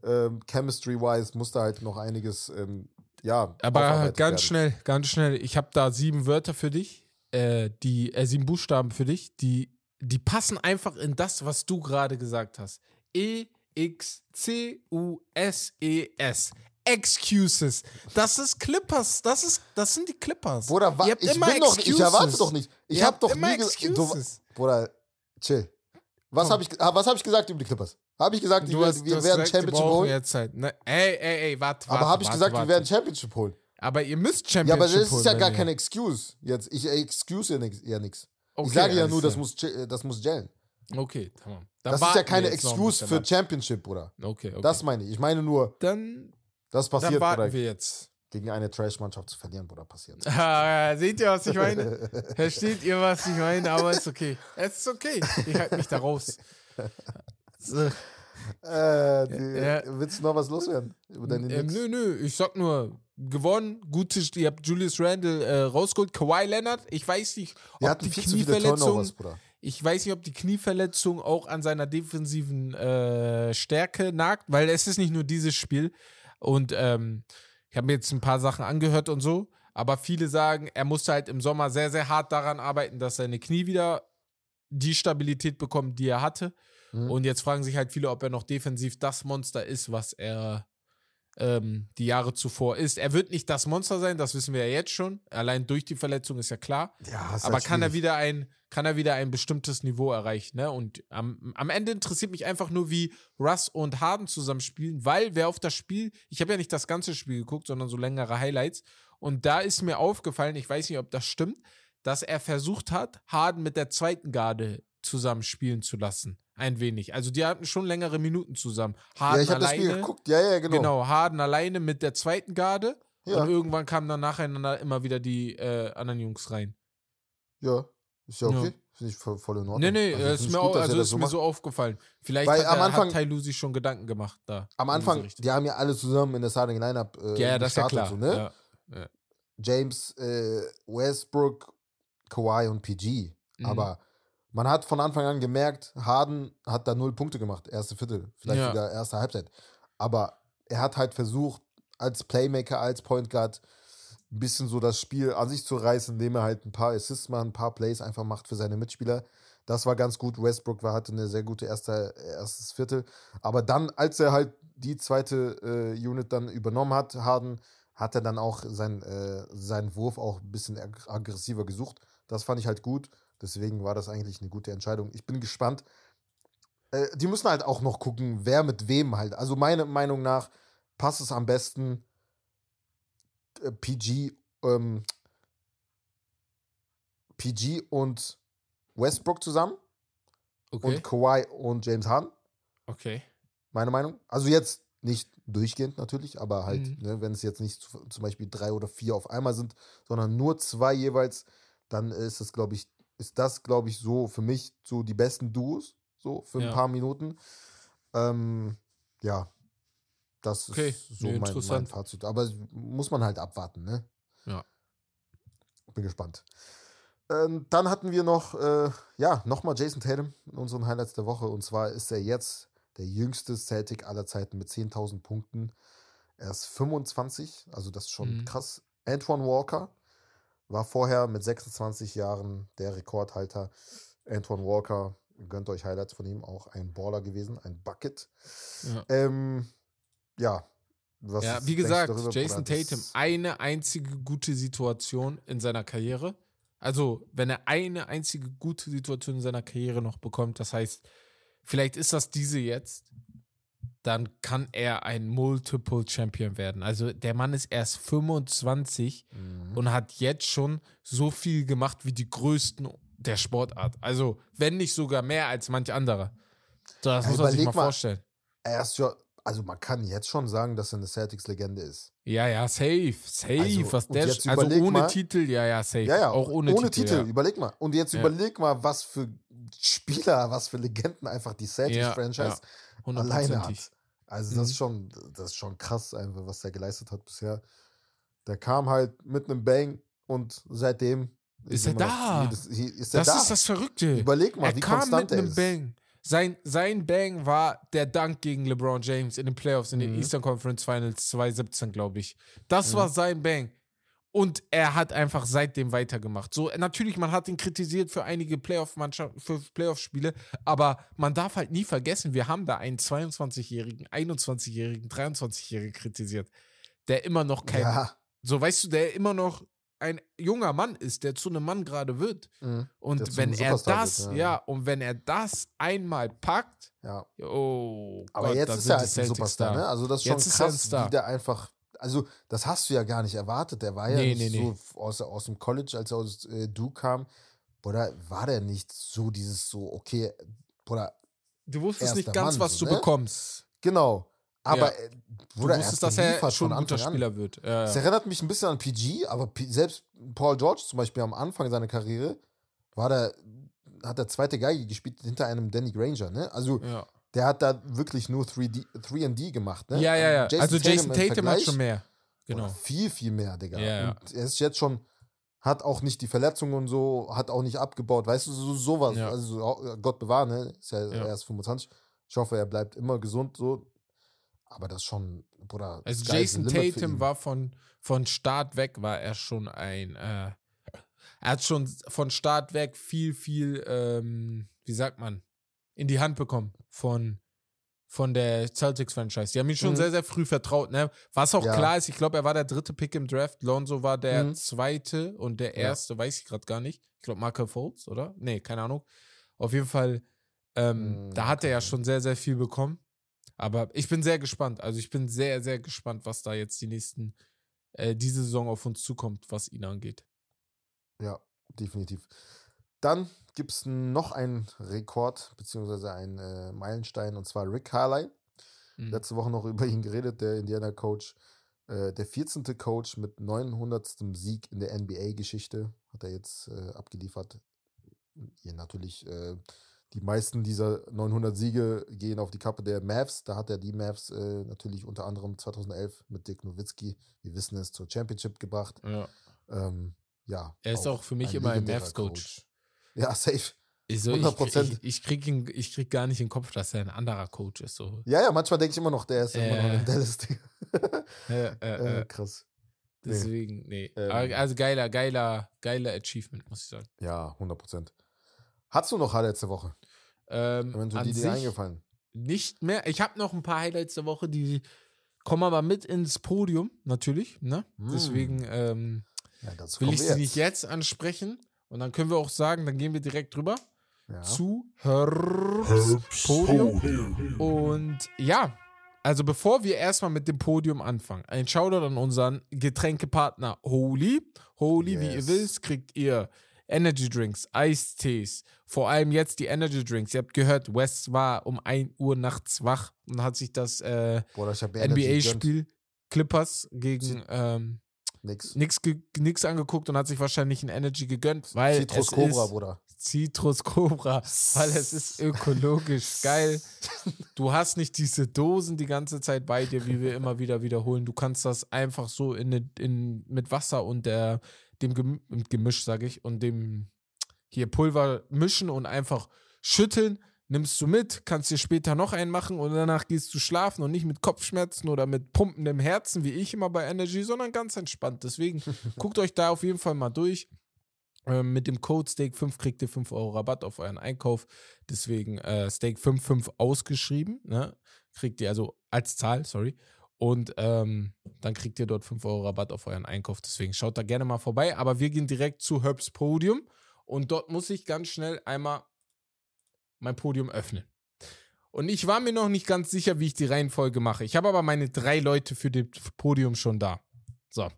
Ähm, Chemistry-wise musste halt noch einiges, ähm, ja, Aber ganz werden. schnell, ganz schnell. Ich habe da sieben Wörter für dich, äh, die äh, sieben Buchstaben für dich, die die passen einfach in das, was du gerade gesagt hast. E X C U S E S. Excuses. Das ist Clippers. Das ist, das sind die Clippers. Bruder, wa- ich bin doch, ich erwarte Excuses. doch nicht. Ich Ihr habe habt doch immer nie. Du, Excuses. Bruder, chill. Was habe ich, ah, was hab ich gesagt über die Clippers? Habe ich gesagt, die, werden- hast, wir werden Championship holen? jetzt Zeit. Ne, ey, ey, ey, warte, warte. aber habe ich warte, gesagt, warte. wir werden Championship holen? Aber ihr müsst Ja, Championship aber das ist holen, ja gar keine Excuse. Jetzt, ich excuse ja nichts. Ja. Okay, ich sage ja nur, das klar. muss, das muss gellen. Okay, tamam. Dann Das ist ja keine Excuse für. Championship, Bruder. Okay, okay. Das meine ich. Ich meine nur, dann, das dann passiert, warten Bruder. wir jetzt. Gegen eine Trash-Mannschaft zu verlieren, Bruder, passiert. [LAUGHS] Ah, seht ihr, was ich meine? [LAUGHS] Versteht ihr, was ich meine? Aber ist okay. Es ist okay. Ich halte mich da raus. [LAUGHS] So, äh, die, Ja. Willst du noch was loswerden? Über deine ähm, nö, nö, ich sag nur, gewonnen, gute, ihr habt Julius Randle äh, rausgeholt, Kawhi Leonard, ich weiß nicht, ob die Knieverletzung. Ich weiß nicht, ob die Knieverletzung auch an seiner defensiven äh, Stärke nagt, weil es ist nicht nur dieses Spiel und ähm, ich habe mir jetzt ein paar Sachen angehört und so, aber viele sagen, er musste halt im Sommer sehr, sehr hart daran arbeiten, dass seine Knie wieder die Stabilität bekommen, die er hatte. Mhm. Und jetzt fragen sich halt viele, ob er noch defensiv das Monster ist, was er ähm, die Jahre zuvor ist. Er wird nicht das Monster sein, das wissen wir ja jetzt schon. Allein durch die Verletzung ist ja klar. Ja, ist Aber halt kann er wieder ein, kann er wieder ein bestimmtes Niveau erreichen, ne? Und am, am Ende interessiert mich einfach nur, wie Russ und Harden zusammenspielen, weil wer auf das Spiel, ich habe ja nicht das ganze Spiel geguckt, sondern so längere Highlights. Und da ist mir aufgefallen, ich weiß nicht, ob das stimmt, dass er versucht hat, Harden mit der zweiten Garde zusammen spielen zu lassen. Ein wenig. Also die hatten schon längere Minuten zusammen. Harden Ja, ich habe das. Spiel geguckt. Ja, ja, genau. Genau, Harden alleine mit der zweiten Garde. Ja, Und irgendwann kamen dann nacheinander immer wieder die äh, anderen Jungs rein. ja. Ist ja okay. Ja. Finde ich voll, voll in Ordnung. Nee, nee, Also, äh, ist mir, gut, auch, also ist so mir macht. so aufgefallen. Vielleicht Weil hat, am er, Anfang- hat Tai Lusi schon Gedanken gemacht da. Am Anfang, die haben ja alle zusammen in der Starting Lineup äh, ja, das ist ja klar. So, ne? ja. James, äh, Westbrook, Kawhi und PG. Mhm. Aber man hat von Anfang an gemerkt, Harden hat da null Punkte gemacht, erste Viertel, vielleicht Ja. sogar erste Halbzeit. Aber er hat halt versucht, als Playmaker, als Point Guard, ein bisschen so das Spiel an sich zu reißen, indem er halt ein paar Assists macht, ein paar Plays einfach macht für seine Mitspieler. Das war ganz gut. Westbrook war, hatte eine sehr gute erste, erstes Viertel. Aber dann, als er halt die zweite äh, Unit dann übernommen hat, Harden, hat er dann auch sein, äh, seinen Wurf auch ein bisschen ag aggressiver gesucht. Das fand ich halt gut. Deswegen war das eigentlich eine gute Entscheidung. Ich bin gespannt. Äh, die müssen halt auch noch gucken, wer mit wem halt. Also meiner Meinung nach passt es am besten äh, PG, ähm, PG und Westbrook zusammen Okay. und Kawhi und James Harden, okay. meine Meinung. Also jetzt nicht durchgehend natürlich, aber halt, Mhm. ne, wenn es jetzt nicht zu- zum Beispiel drei oder vier auf einmal sind, sondern nur zwei jeweils, dann ist es, glaube ich, ist das, glaube ich, so für mich so die besten Duos, so für ein Ja. paar Minuten. Ähm, ja, das Okay, ist so nee, mein, mein interessant. Fazit. Aber muss man halt abwarten, ne? Ja. Bin gespannt. Ähm, dann hatten wir noch, äh, ja, nochmal Jason Tatum in unseren Highlights der Woche. Und zwar ist er jetzt der jüngste Celtic aller Zeiten mit 10.000 Punkten. Er ist 25, also das ist schon Mhm. krass. Antoine Walker war vorher mit 26 Jahren der Rekordhalter. Antoine Walker, gönnt euch Highlights von ihm, auch ein Baller gewesen, ein Bucket. Ja. Ähm, ja, was Ja, wie gesagt, darüber, Jason? Tatum, eine einzige gute Situation in seiner Karriere. Also, wenn er eine einzige gute Situation in seiner Karriere noch bekommt, das heißt, vielleicht ist das diese jetzt, dann kann er ein Multiple Champion werden. Also, der Mann ist erst 25 Mhm. und hat jetzt schon so viel gemacht wie die größten der Sportart. Also, wenn nicht sogar mehr als manch anderer. Das Ja, muss man sich mal mal. vorstellen. Er ist ja, also man kann jetzt schon sagen, dass er eine Celtics-Legende ist. Ja, ja, safe, safe. Also, was der, jetzt also ohne mal- Titel, ja, ja, safe. Ja, ja, auch ohne, Titel. Ja. Überleg mal. Und jetzt Ja. überleg mal, was für Spieler, was für Legenden einfach die Celtics-Franchise ja, alleine hat. Also das Mhm. ist schon, das ist schon krass, einfach, was der geleistet hat bisher. Der kam halt mit einem Bang und seitdem Ist er da? hier ist er Das da. ist das Verrückte. Überleg mal, er wie kam konstant mit er einem. Bang. Sein, sein Bang war der Dank gegen LeBron James in den Playoffs, in den Mhm. Eastern Conference Finals 2017, glaube ich. Das Mhm. war sein Bang. Und er hat einfach seitdem weitergemacht. So, natürlich, man hat ihn kritisiert für einige Playoff-Mannschaften, für Playoff-Spiele, aber man darf halt nie vergessen, wir haben da einen 22-Jährigen, 21-Jährigen, 23-Jährigen kritisiert, der immer noch kein, Ja. so weißt du, der immer noch ein junger Mann ist, der zu einem Mann gerade wird. Mhm. Und wenn er das, wird, ja. ja. und wenn er das einmal packt, ja. oh Aber Gott, jetzt da ist er halt ein Superstar, ne? Also das ist schon Jetzt ist er ein krass, Star. wie der einfach. Also, das hast du ja gar nicht erwartet. Der war ja Nee, nicht nee, nee. so aus, aus dem College, als er aus äh, Duke kam. Oder war der nicht so dieses so, okay, oder Du wusstest nicht ganz, Mann, was so, du ne? bekommst. genau. Aber Ja. äh, Du Bruder, wusstest, er dass er schon ein guter Anfang an. Spieler wird. Ja, Es ja. erinnert mich ein bisschen an PG, aber P selbst Paul George zum Beispiel am Anfang seiner Karriere war der, hat der zweite Geige gespielt hinter einem Danny Granger, ne? Also ja. Der hat da wirklich nur 3D, 3D gemacht, ne? ja, ja, ja. also Jason im Tatum hat schon mehr. Genau. Viel, viel mehr, Digga. Ja, ja. Und er ist jetzt schon, hat auch nicht die Verletzungen und so, hat auch nicht abgebaut, weißt du, so, sowas. Ja. Also so, Gott bewahre, ne? Ist ja, Ja. erst 25. Ich hoffe, er bleibt immer gesund, so. Aber das schon, Bruder. Also Jason Tatum war von, von Start weg, war er schon ein, äh, er hat schon von Start weg viel, viel, ähm, wie sagt man, in die Hand bekommen von, von der Celtics-Franchise. Die haben ihn schon Mhm. sehr, sehr früh vertraut, ne? Was auch Ja. klar ist, ich glaube, er war der dritte Pick im Draft. Lonzo war der Mhm. zweite und der Ja. erste, weiß ich gerade gar nicht. Ich glaube, Markel Fultz, oder? Nee, keine Ahnung. Auf jeden Fall, ähm, Mhm, da hat er ja schon sehr, sehr viel bekommen. Aber ich bin sehr gespannt. Also ich bin sehr, sehr gespannt, was da jetzt die nächsten, äh, diese Saison auf uns zukommt, was ihn angeht. Ja, definitiv. Dann gibt es noch einen Rekord, beziehungsweise einen äh, Meilenstein, und zwar Rick Carlisle. Mhm. Letzte Woche noch [LAUGHS] über ihn geredet, der Indiana-Coach. Äh, der 14. Coach mit 900. Sieg in der NBA-Geschichte hat er jetzt äh, abgeliefert. Hier natürlich, äh, die meisten dieser 900 Siege gehen auf die Kappe der Mavs. Da hat er die Mavs äh, natürlich unter anderem 2011 mit Dirk Nowitzki, wir wissen es, zur Championship gebracht. Ja. Ähm, ja. Er ist auch für mich immer ein Mavs-Coach. Ja, safe. Ich, so, ich, 100%. ich, ich, krieg ihn, ich krieg gar nicht in den Kopf, dass er ein anderer Coach ist. So. Ja, ja, manchmal denke ich immer noch, der ist immer noch Äh. in Dallas. Äh, äh, äh, äh, krass. deswegen, nee. Ähm. Also geiler, geiler, geiler Achievement, muss ich sagen. Ja, 100 Prozent. Hattest du noch Highlights der Woche? Ähm, Wenn an die dir eingefallen. nicht mehr. Ich habe noch ein paar Highlights der Woche, die kommen aber mit ins Podium, natürlich. Ne? Mm. Deswegen ähm, Ja, will ich sie nicht jetzt ansprechen. Und dann können wir auch sagen, dann gehen wir direkt drüber Ja. zu Herbs Podium. Und ja, also bevor wir erstmal mit dem Podium anfangen, ein Shoutout an unseren Getränkepartner Holy. Holy, wie ihr Yes. wisst, kriegt ihr Energy Drinks, Eistees, vor allem jetzt die Energy Drinks. Ihr habt gehört, West war um 1 Uhr nachts wach und hat sich das äh, gegönnt. NBA-Spiel Clippers gegen ähm, Nix. nix, ge- nix angeguckt und hat sich wahrscheinlich ein Energy gegönnt, weil Citrus Cobra, Bruder. Citrus Cobra, weil es ist ökologisch [LAUGHS] geil. Du hast nicht diese Dosen die ganze Zeit bei dir, wie wir immer wieder wiederholen. Du kannst das einfach so in, ne- in mit Wasser und der dem Gem Gemisch, sage ich, und dem hier Pulver mischen und einfach schütteln. Nimmst du mit, kannst dir später noch einen machen und danach gehst du schlafen und nicht mit Kopfschmerzen oder mit pumpendem Herzen, wie ich immer bei Energy, sondern ganz entspannt. Deswegen [LAUGHS] guckt euch da auf jeden Fall mal durch. Ähm, mit dem Code Steak5 kriegt ihr 5 Euro Rabatt auf euren Einkauf. Deswegen äh, Steak55 ausgeschrieben. Ne? Kriegt ihr also als Zahl, sorry. Und ähm, dann kriegt ihr dort 5 Euro Rabatt auf euren Einkauf. Deswegen schaut da gerne mal vorbei. Aber wir gehen direkt zu Herbs Podium. Und dort muss ich ganz schnell einmal mein Podium öffnen. Und ich war mir noch nicht ganz sicher, wie ich die Reihenfolge mache. Ich habe aber meine drei Leute für das Podium schon da. So,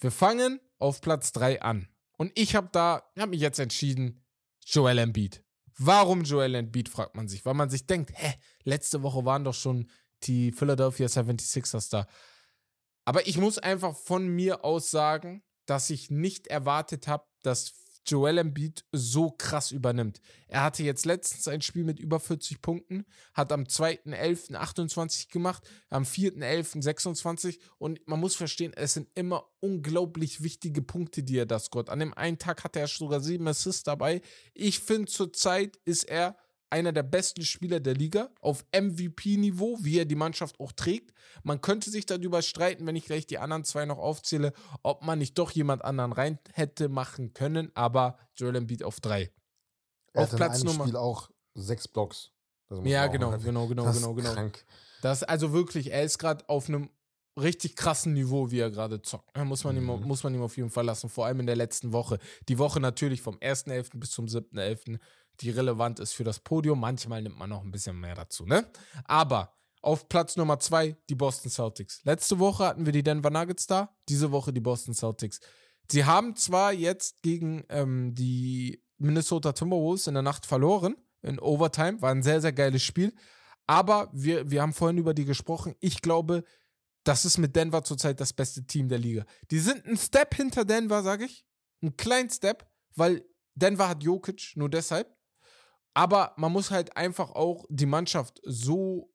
wir fangen auf Platz 3 an. Und ich habe da, habe mich jetzt entschieden, Joel Embiid. Warum Joel Embiid, fragt man sich. Weil man sich denkt, hä, letzte Woche waren doch schon die Philadelphia 76ers da. Aber ich muss einfach von mir aus sagen, dass ich nicht erwartet habe, dass Joel Embiid so krass übernimmt. Er hatte jetzt letztens ein Spiel mit über 40 Punkten, hat am 2.11. 28 gemacht, am 4.11. 26 und man muss verstehen, es sind immer unglaublich wichtige Punkte, die er da scoret. An dem einen Tag hatte er sogar sieben Assists dabei. Ich finde, zurzeit ist er einer der besten Spieler der Liga auf MVP-Niveau, wie er die Mannschaft auch trägt. Man könnte sich darüber streiten, wenn ich gleich die anderen zwei noch aufzähle, ob man nicht doch jemand anderen rein hätte machen können, aber Joel Embiid auf drei. Er auf hat Platz in einem Nummer- Spiel auch sechs Blocks. Ja, genau, mal- genau, genau, das ist genau, genau. Krank. Das also wirklich, er ist gerade auf einem richtig krassen Niveau, wie er gerade zockt. Da muss man, ihm, Mhm. muss man ihm auf jeden Fall lassen, vor allem in der letzten Woche. Die Woche natürlich vom 1.11. bis zum 7.11., die relevant ist für das Podium. Manchmal nimmt man noch ein bisschen mehr dazu, ne? Aber auf Platz Nummer zwei die Boston Celtics. Letzte Woche hatten wir die Denver Nuggets da, diese Woche die Boston Celtics. Sie haben zwar jetzt gegen ähm, die Minnesota Timberwolves in der Nacht verloren, in Overtime, war ein sehr, sehr geiles Spiel. Aber wir, wir haben vorhin über die gesprochen. Ich glaube, das ist mit Denver zurzeit das beste Team der Liga. Die sind ein Step hinter Denver, sage ich. Ein kleinen Step, weil Denver hat Jokic, nur deshalb. Aber man muss halt einfach auch die Mannschaft so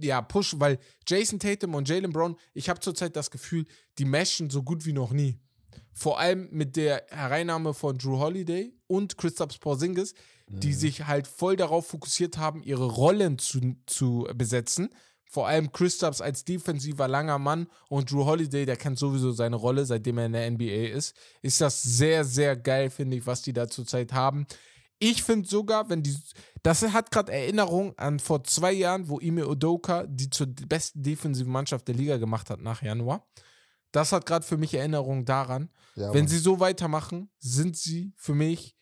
ja, pushen, weil Jason Tatum und Jalen Brown, ich habe zurzeit das Gefühl, die meshen so gut wie noch nie. Vor allem mit der Hereinnahme von Drew Holiday und Christoph Porzingis, die Mhm. sich halt voll darauf fokussiert haben, ihre Rollen zu, zu besetzen. Vor allem Christophs als defensiver langer Mann und Drew Holiday, der kennt sowieso seine Rolle, seitdem er in der NBA ist. Ist das sehr, sehr geil, finde ich, was die da zurzeit haben. Ich finde sogar, wenn die, das hat gerade Erinnerung an vor zwei Jahren, wo Ime Udoka die zur besten defensiven Mannschaft der Liga gemacht hat nach Januar. Das hat gerade für mich Erinnerung daran. Ja, Wenn sie so weitermachen, sind sie für mich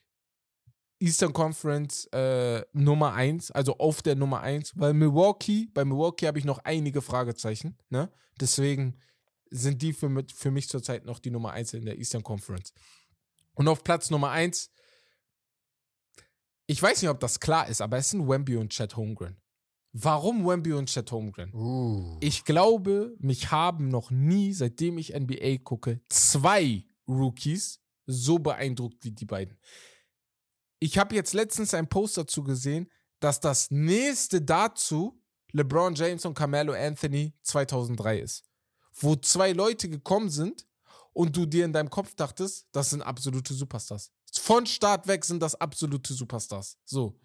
Eastern Conference äh, Nummer 1, also auf der Nummer 1, weil Milwaukee, bei Milwaukee habe ich noch einige Fragezeichen, ne? Deswegen sind die für, für mich zurzeit noch die Nummer 1 in der Eastern Conference. Und auf Platz Nummer 1, ich weiß nicht, ob das klar ist, aber es sind Wemby und Chet Holmgren. Warum Wemby und Chet Holmgren? Uh. Ich glaube, mich haben noch nie, seitdem ich NBA gucke, zwei Rookies so beeindruckt wie die beiden. Ich habe jetzt letztens ein Post dazu gesehen, dass das nächste dazu LeBron James und Carmelo Anthony 2003 ist. Wo zwei Leute gekommen sind und du dir in deinem Kopf dachtest, das sind absolute Superstars. Von Start weg sind das absolute Superstars. So.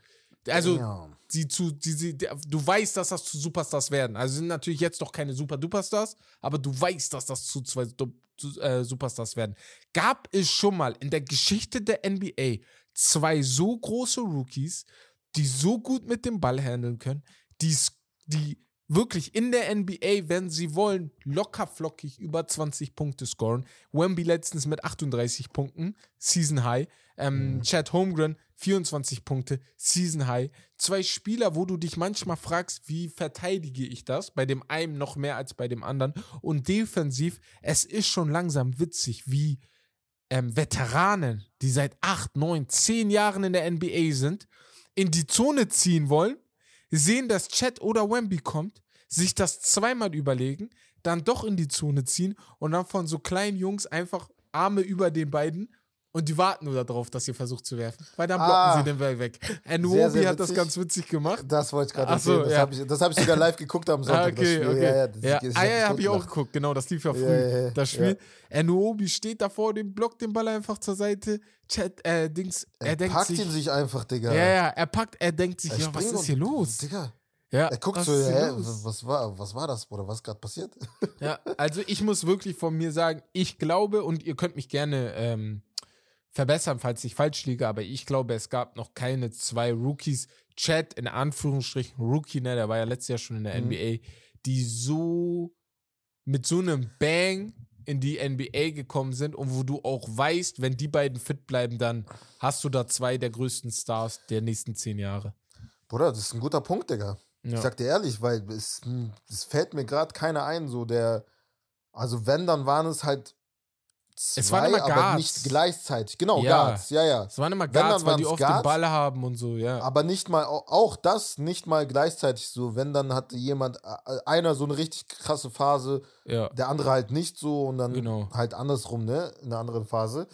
Also, Damn. sie zu, die, sie, der- du weißt, dass das zu Superstars werden. Also sind natürlich jetzt noch keine Super-Duperstars, aber du weißt, dass das zu zwei zu, äh, Superstars werden. Gab es schon mal in der Geschichte der NBA zwei so große Rookies, die so gut mit dem Ball handeln können, die, die wirklich in der NBA, wenn sie wollen, locker flockig über 20 Punkte scoren. Wemby letztens mit 38 Punkten, Season High. Ähm, Mhm. Chad Holmgren 24 Punkte, Season High. Zwei Spieler, wo du dich manchmal fragst, wie verteidige ich das? Bei dem einen noch mehr als bei dem anderen. Und defensiv, es ist schon langsam witzig, wie ähm, Veteranen, die seit acht, neun, zehn Jahren in der NBA sind, in die Zone ziehen wollen, sehen, dass Chat oder Wemby kommt, sich das zweimal überlegen, dann doch in die Zone ziehen und dann von so kleinen Jungs einfach Arme über den beiden und die warten nur darauf, dass ihr versucht zu werfen. Weil dann blocken Ah. sie den Ball weg. Sehr hat das ganz witzig gemacht. Das wollte ich gerade Ach so, erzählen. Das ja. habe ich, das hab ich sogar live geguckt am Sonntag. Ah, das [LAUGHS] okay, Spiel. okay. Ja, ja, das, ja, ich ah, ja, hab habe ich auch geguckt. Genau, das lief ja früh, Ja, ja, ja, das Spiel. Anuobi steht da vor dem Block den Ball einfach zur Seite. Chat, äh, Dings, er, Er denkt packt sich. ihn sich einfach, Digga. ja, ja, er packt, er denkt sich, Er ja, was ist hier los? Digga, Ja, er guckt so, hä, was war, was war das, Bruder? Was ist gerade passiert? Ja, also ich muss wirklich von mir sagen, ich glaube, und ihr könnt mich gerne ähm, verbessern, falls ich falsch liege, aber ich glaube, es gab noch keine zwei Rookies, Chad in Anführungsstrichen Rookie, ne, der war ja letztes Jahr schon in der Mhm. NBA, die so mit so einem Bang in die NBA gekommen sind und wo du auch weißt, wenn die beiden fit bleiben, dann hast du da zwei der größten Stars der nächsten zehn Jahre. Bruder, das ist ein guter Punkt, Digga. Ja. Ich sag dir ehrlich, weil es, hm, es fällt mir gerade keiner ein, so der. Also, wenn, dann waren es halt zwei, Es waren immer aber Guards. nicht gleichzeitig. Genau, Ja. Guards, ja, ja. Es waren immer Wenn, dann Guards, weil die oft den Guards. Ball haben und so, ja. Aber nicht mal, au- auch das nicht mal gleichzeitig so. Wenn, dann hatte jemand, einer so eine richtig krasse Phase, ja. der andere halt nicht so und dann Genau. halt andersrum, ne? In einer anderen Phase.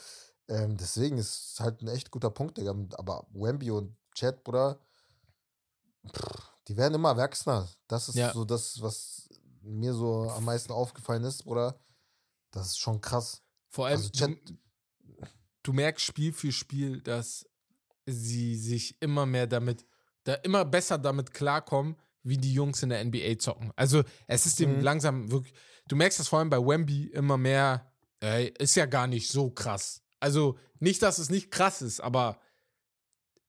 Ähm, deswegen ist es halt ein echt guter Punkt, Digga. Aber Wemby und Chad, Bruder, pff, die werden immer erwachsener. Das ist Ja. so das, was mir so am meisten aufgefallen ist, Bruder. Das ist schon krass. Vor allem, Also du, du merkst Spiel für Spiel, dass sie sich immer mehr damit, da immer besser damit klarkommen, wie die Jungs in der NBA zocken. Also es ist dem Mhm. langsam wirklich, du merkst das vor allem bei Wemby immer mehr, ey, ist ja gar nicht so krass. Also nicht, dass es nicht krass ist, aber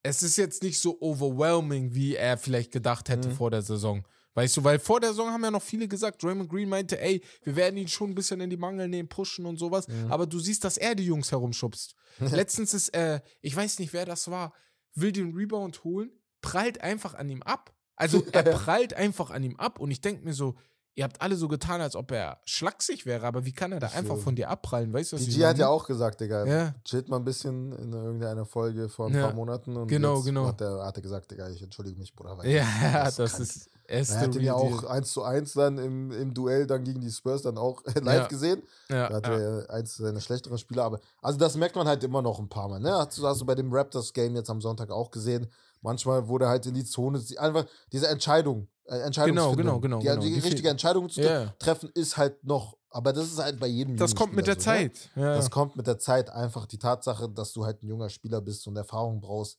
es ist jetzt nicht so overwhelming, wie er vielleicht gedacht hätte Mhm. vor der Saison. Weißt du, weil vor der Saison haben ja noch viele gesagt, Draymond Green meinte, ey, wir werden ihn schon ein bisschen in die Mangel nehmen, pushen und sowas. Mhm. Aber du siehst, dass er die Jungs herumschubst. [LAUGHS] Letztens ist, äh, ich weiß nicht, wer das war, will den Rebound holen, prallt einfach an ihm ab. Also er [LAUGHS] prallt einfach an ihm ab und ich denke mir so, ihr habt alle so getan, als ob er schlaksig wäre, aber wie kann er da Ich einfach von dir abprallen? Weißt du, was ich DG hat ja auch gesagt, Digga, Ja. chillt mal ein bisschen in irgendeiner Folge vor ein Ja. paar Monaten. Und Genau, genau. Hat er, hat er gesagt, Digga, ich entschuldige mich, Bruder. weil Ja, [LAUGHS] das das, ist, er Er hat ihn ja auch deal. 1 zu 1 dann im, im Duell dann gegen die Spurs dann auch [LAUGHS] live Ja. gesehen. Ja, Da hat ja. er eins seiner schlechteren Spieler, aber also das merkt man halt immer noch ein paar Mal. Ne? Hast, du, hast du bei dem Raptors-Game jetzt am Sonntag auch gesehen. Manchmal wurde halt in die Zone, einfach diese Entscheidung, äh, Entscheidungsfindung, genau, genau, die, genau. die Die richtige Entscheidung zu Ja. treffen, ist halt noch, aber das ist halt bei jedem Das kommt mit der so, ne? Zeit. Ja. Das kommt mit der Zeit. Einfach die Tatsache, dass du halt ein junger Spieler bist und Erfahrung brauchst.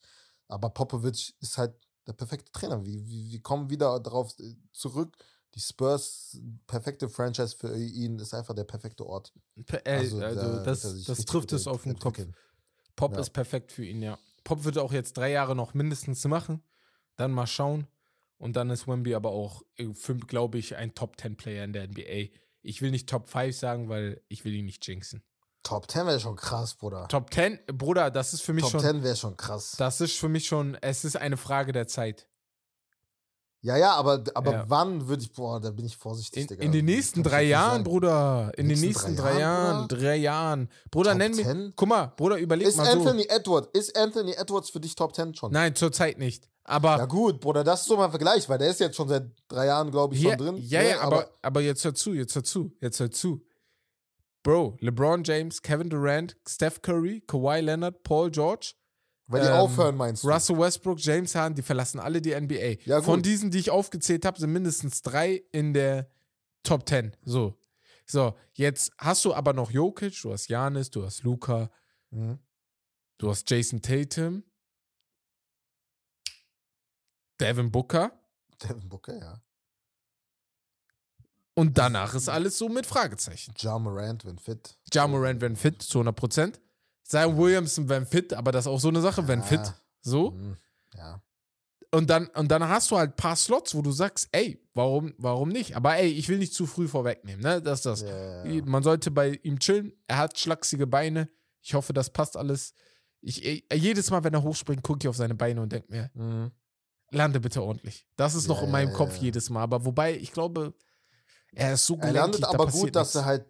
Aber Popovic ist halt der perfekte Trainer. Wir, wir, wir kommen wieder darauf äh, zurück. Die Spurs, perfekte Franchise für ihn, ist einfach der perfekte Ort. Pe- äh, also, da wird das, das trifft es auf den Kopf. Pop Ja. ist perfekt für ihn, ja. Pop wird auch jetzt drei Jahre noch mindestens machen. Dann mal schauen. Und dann ist Wemby aber auch, glaube ich, ein Top-10-Player in der NBA. Ich will nicht Top 5 sagen, weil ich will ihn nicht jinxen. Top 10 wäre schon krass, Bruder. Top 10, Bruder, das ist für mich Top schon, 10 wäre schon krass. das ist für mich schon, es ist eine Frage der Zeit. Ja, ja, aber, aber Ja. wann würde ich, boah, da bin ich vorsichtig, In, Digga. in den nächsten drei Jahren. Bruder. In den nächsten drei Jahren, drei Jahren. Bruder, Top nenn mir. 10? Guck mal, Bruder, überleg Ist mal so. Anthony Edwards, ist Anthony Edwards für dich Top 10 schon? Nein, zurzeit nicht. Aber Ja gut, Bruder, das ist so mal ein Vergleich, weil der ist jetzt schon seit drei Jahren, glaube ich, Ja, schon drin. ja, ne? ja, aber, aber jetzt hör zu, jetzt hör zu, jetzt hör zu. Bro, LeBron James, Kevin Durant, Steph Curry, Kawhi Leonard, Paul George, weil die ähm, aufhören, meinst du? Russell Westbrook, James Harden, die verlassen alle die NBA. Ja. Von diesen, die ich aufgezählt habe, sind mindestens drei in der Top 10. So. So, jetzt hast du aber noch Jokic, du hast Janis, du hast Luca, Mhm. du hast Jason Tatum, Devin Booker Devin Booker, ja. Und danach ist alles so mit Fragezeichen. Ja Morant, wenn fit. Ja Morant, wenn fit, zu 100 Prozent. Zion Williamson, wenn fit, aber das ist auch so eine Sache, wenn Ja. fit. So. Mhm. Ja. Und dann, und dann hast du halt ein paar Slots, wo du sagst, ey, warum, warum nicht? Aber ey, ich will nicht zu früh vorwegnehmen, ne? Das ist das. Ja. Man sollte bei ihm chillen. Er hat schlachsige Beine. Ich hoffe, das passt alles. Ich, ich, jedes Mal, wenn er hochspringt, gucke ich auf seine Beine und denke mir, Mhm. lande bitte ordentlich. Das ist noch in meinem Kopf jedes Mal. Aber wobei, ich glaube, er ist so Er gelenkig, landet da aber gut, dass nichts. er halt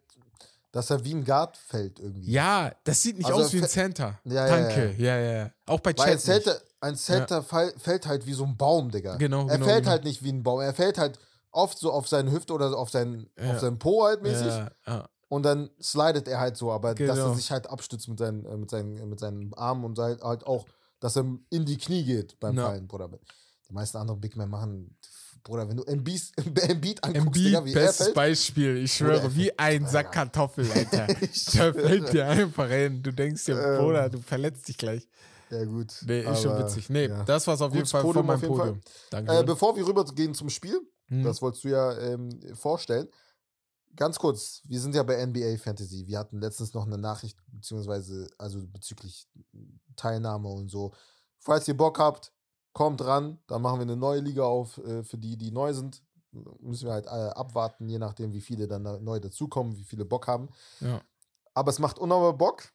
dass er wie ein Guard fällt irgendwie. Ja, das sieht nicht Also aus wie ein Center. Ja, ja, Danke, ja, ja. ja. Auch bei Weil ein Chat. Center, ein Center fällt halt wie so ein Baum, Digga. Genau, er genau, fällt genau. halt nicht wie ein Baum. Er fällt halt oft so auf seine Hüfte oder auf seinen, Ja. auf seinen Po halt mäßig. Ja, ja. Und dann slidet er halt so, aber dass Genau. er sich halt abstützt mit seinen, äh, mit seinen, mit seinen Armen und halt, halt auch, dass er in die Knie geht beim Ja. Fallen, Bruder. Die meisten anderen Big Men machen, Bruder, wenn du Embiid, Embiid [LAUGHS] anguckst, Embiid, Digga, wie er bestes fällt. Beispiel. Ich Bruder, schwöre, er wie ein. Sack Kartoffel, Alter. [LAUGHS] Ich Der fällt dir einfach hin. Du denkst dir, Ähm. Bruder, du verletzt dich gleich. Ja, gut. Nee, ist schon witzig. Nee, ja. das war's auf jeden Gutes Fall von Podium meinem jeden Fall. Podium. Danke. Äh, bevor wir rübergehen zum Spiel, Hm. das wolltest du ja ähm, vorstellen. Ganz kurz, wir sind ja bei NBA Fantasy. Wir hatten letztens noch eine Nachricht, beziehungsweise, also bezüglich Teilnahme und so. Falls ihr Bock habt, kommt ran. Dann machen wir eine neue Liga auf äh, für die, die neu sind. Müssen wir halt äh, abwarten, je nachdem, wie viele dann da neu dazukommen, wie viele Bock haben. ja. Aber es macht unnormal Bock.